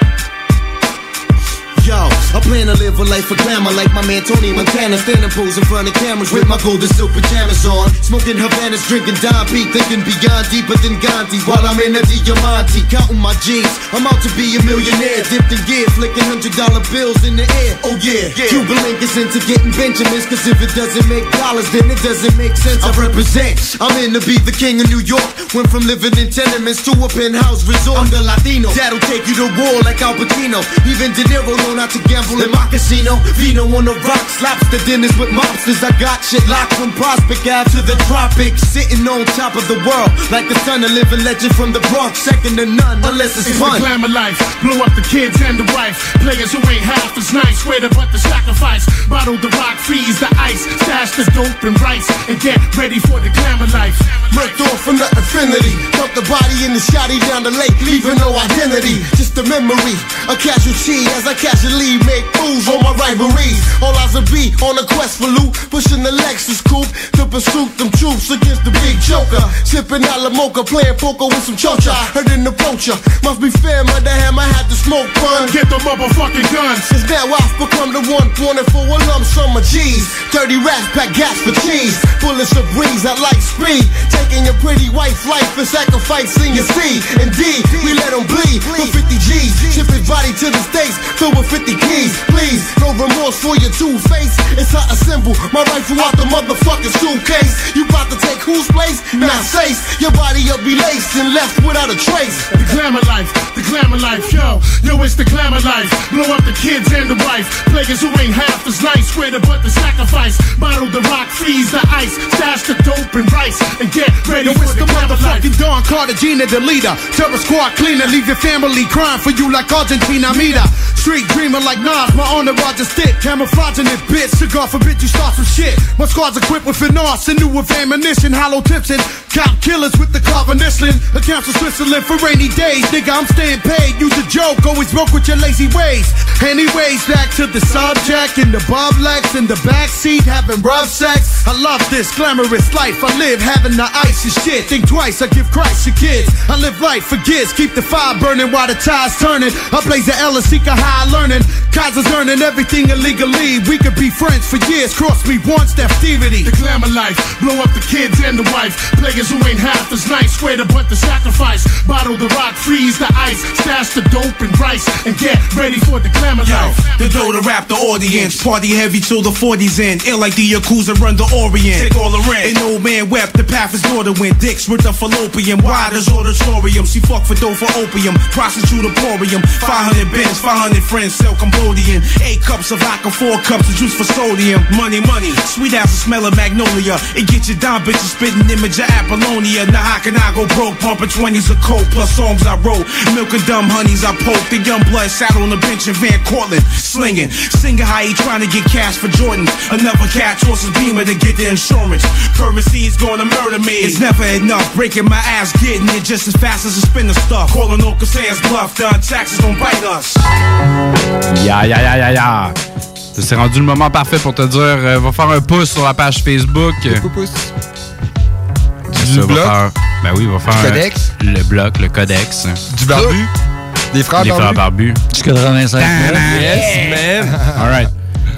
Yo, I plan to live a life of glamour like my man Tony Montana. Standing pose in front of cameras with my golden silk pajamas on. Smoking Havanas, drinking Don P. Thinking beyond deeper than Gandhi while I'm in a Diamante. Counting my G's. I'm out to be a millionaire. Dipped in gear, flicking hundred dollar bills in the air. Oh yeah, yeah. Cuba Link is into getting Benjamins. Cause if it doesn't make dollars, then it doesn't make sense. I represent. I'm in to be the king of New York. Went from living in tenements to a penthouse resort. I'm the Latino. That'll take you to war like Al Pacino. Even De Niro not to gamble in my casino. Vino on the rocks, lobster dinners with mobsters. I got shit locked from Prospect Ave to the tropics. Sitting on top of the world like the son of living legend from the Bronx. Second to none, unless it's It's fun. the glamour life. Blow up the kids and the wife. Players who ain't half as nice. Swear to but the sacrifice. Bottle the rock, freeze the ice. Stash the dope and rice. And get ready for the glamour life. Ripped off from the affinity. Dump the body in the shotty down the lake, leaving no identity. Just a memory, a casualty as I casually make moves on my rivalries. All eyes will be on a quest for loot, pushing the Lexus coupe to pursue them troops against the big joker. Sipping a la mocha, playing poker with some chocha. Heard an approacher, must be fair, mother I had to smoke fun. Get the motherfucking guns. Since now I've become the one wanted for a lump sum of G's. Dirty rats pack gas for cheese. Bullets of breeze at light speed. Taking your pretty wife's life and sacrificing your seed. Indeed, we let them bleed for 50 G's. Ship his body to the States, filled with 50 keys. Please, no remorse for your two face. It's not a symbol. My rifle out the motherfucking suitcase. You about to take whose place? Not safe. Your body will be laced and left without a trace. The glamour life, the glamour life, yo, yo, it's the glamour life. Blow up the kids and the wife. Players who ain't half as nice, swear to but the sacrifice. Bottle the rock, freeze the ice. Stash the dope and rice and get ready for the motherfucking Don Cartagena, the leader. Terror squad cleaner, leave your family crying for you like Argentina. Mira. Street dreamer like Nas, my honor Roger stick. Camouflaging it, bitch. Cigar forbid you start some shit. My squad's equipped with finesse and new with ammunition. Hollow tips and cop killers with the carbonisling. Accounts of Switzerland for rainy days. Nigga, I'm staying paid. Use a joke, always broke with your lazy ways. Anyways, back to the subject in the Bob Lex in the backseat having rough sex. I love this glamorous life. I live having the ice and shit. Think twice, I give Christ your kids. I live life for kids. Keep the fire burning while the tide's turning. I blaze the L and seek a high learning. Kaiser's earning everything illegally. We could be friends for years. Cross me once, thievery. The glamour life, blow up the kids and the wife. Players who ain't half as nice, swear to but the sacrifice. Bottle the rock, freeze the ice, stash the dope and rice, and get ready for the glamour Yo, life. the dough to rap the audience. Party heavy till the 40s in. Ill like the Yakuza run the Orient. Take all the rent. An old man wept, the path is win. Dicks with the fallopian. Wide as auditorium. She fuck for dough for opium. Prostitute emporium. 500 bins, 500 friends, Cambodian. Eight cups of vodka, four cups of juice for sodium. Money, money. Sweet ass the smell of magnolia. It get you down, bitches spitting image of Apollonia. Now how can I go broke? Pumping 20s of coke plus songs I wrote. Milk and dumb honeys I poke. The young blood sat on the bench in Van Cortlandt. Slinging. Singer how he trying to get cash for Jordan. Another cat tosses beamer to get the insurance. Currency is gonna murder me. It's never enough. Breaking my ass, getting it just as fast as a spinner stuff. Calling Uncle Sam's bluff. Done taxes don't bite us. Ya, ya, ya, ya, ya. C'est rendu le moment parfait pour te dire, euh, va faire un pouce sur la page Facebook. pouce. Du bloc? ben oui, va faire Du un- codex? le bloc, le codex. Du barbu? Des frères Les frères barbus? Du 85 Yes, man. All right.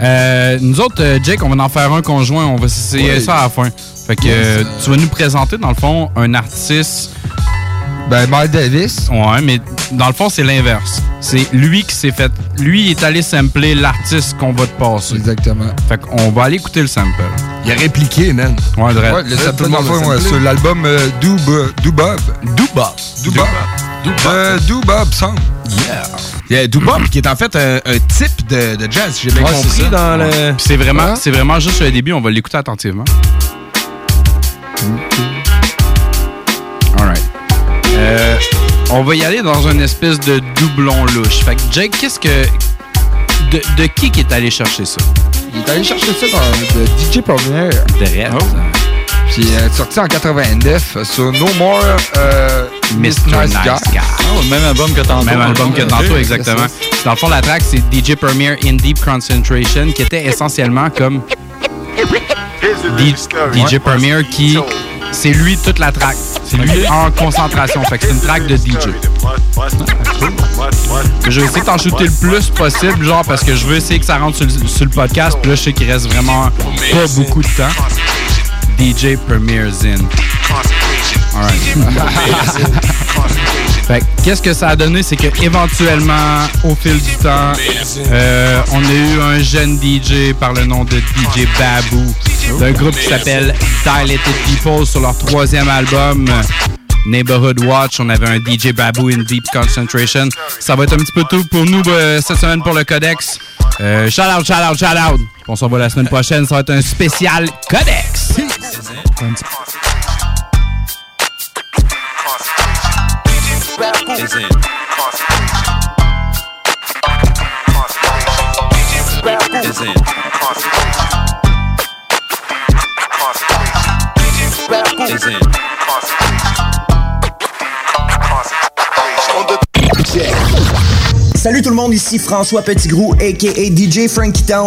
Euh, nous autres, euh, Jake, on va en faire un conjoint. On va essayer Ouais. ça à la fin. Fait que euh, tu vas nous présenter, dans le fond, un artiste. Ben, Miles Davis. Ouais, mais dans le fond, c'est l'inverse. C'est lui qui s'est fait. Lui, il est allé sampler l'artiste qu'on va te passer. Exactement. Fait qu'on va aller écouter le sample. Il a répliqué, man. Ouais, Dredd. Ouais, le sample le dans monde le fond, l'a ouais, sur l'album euh, Do Bo- Do Bob. Do Bob. Do Bob. Euh, Do Bob Song. Yeah. Il y a Do Bob qui est en fait un, un type de, de jazz, j'ai bien Ouais, compris c'est dans le. C'est vraiment, c'est vraiment juste le début. On va l'écouter attentivement. Alright. Euh, on va y aller dans une espèce de doublon louche. Fait que Jake, qu'est-ce que. De, de qui qui est allé chercher ça? Il est allé chercher ça dans de DJ Premier. Dredd. Puis euh, sorti en 89 sur No More euh, Mr. Nice Guy. Oh, le même album que tantôt. Même album que tantôt, exactement. Dans le fond, la track, c'est DJ Premier in Deep Concentration, qui était essentiellement comme D- DJ Premier qui. C'est lui toute la track. C'est lui en concentration. Fait que c'est une track de DJ. Je vais essayer de t'en shooter le plus possible, genre parce que je veux essayer que ça rentre sur le, sur le podcast. Puis là, je sais qu'il reste vraiment pas beaucoup de temps. DJ Premier Zin. Alright. Fait que, qu'est-ce que ça a donné, c'est que éventuellement, au fil du temps, euh, on a eu un jeune DJ par le nom de DJ Baboo, d'un groupe qui s'appelle Dilated People sur leur troisième album. Neighborhood Watch, on avait un DJ Baboo in Deep Concentration. Ça va être un petit peu tout pour nous euh, cette semaine pour le Codex. Euh, shout out, shout out, shout out. On se revoit la semaine prochaine. Ça va être un spécial Codex. Salut tout le monde, ici François Petitgrou, a.k.a. DJ Frankie Town.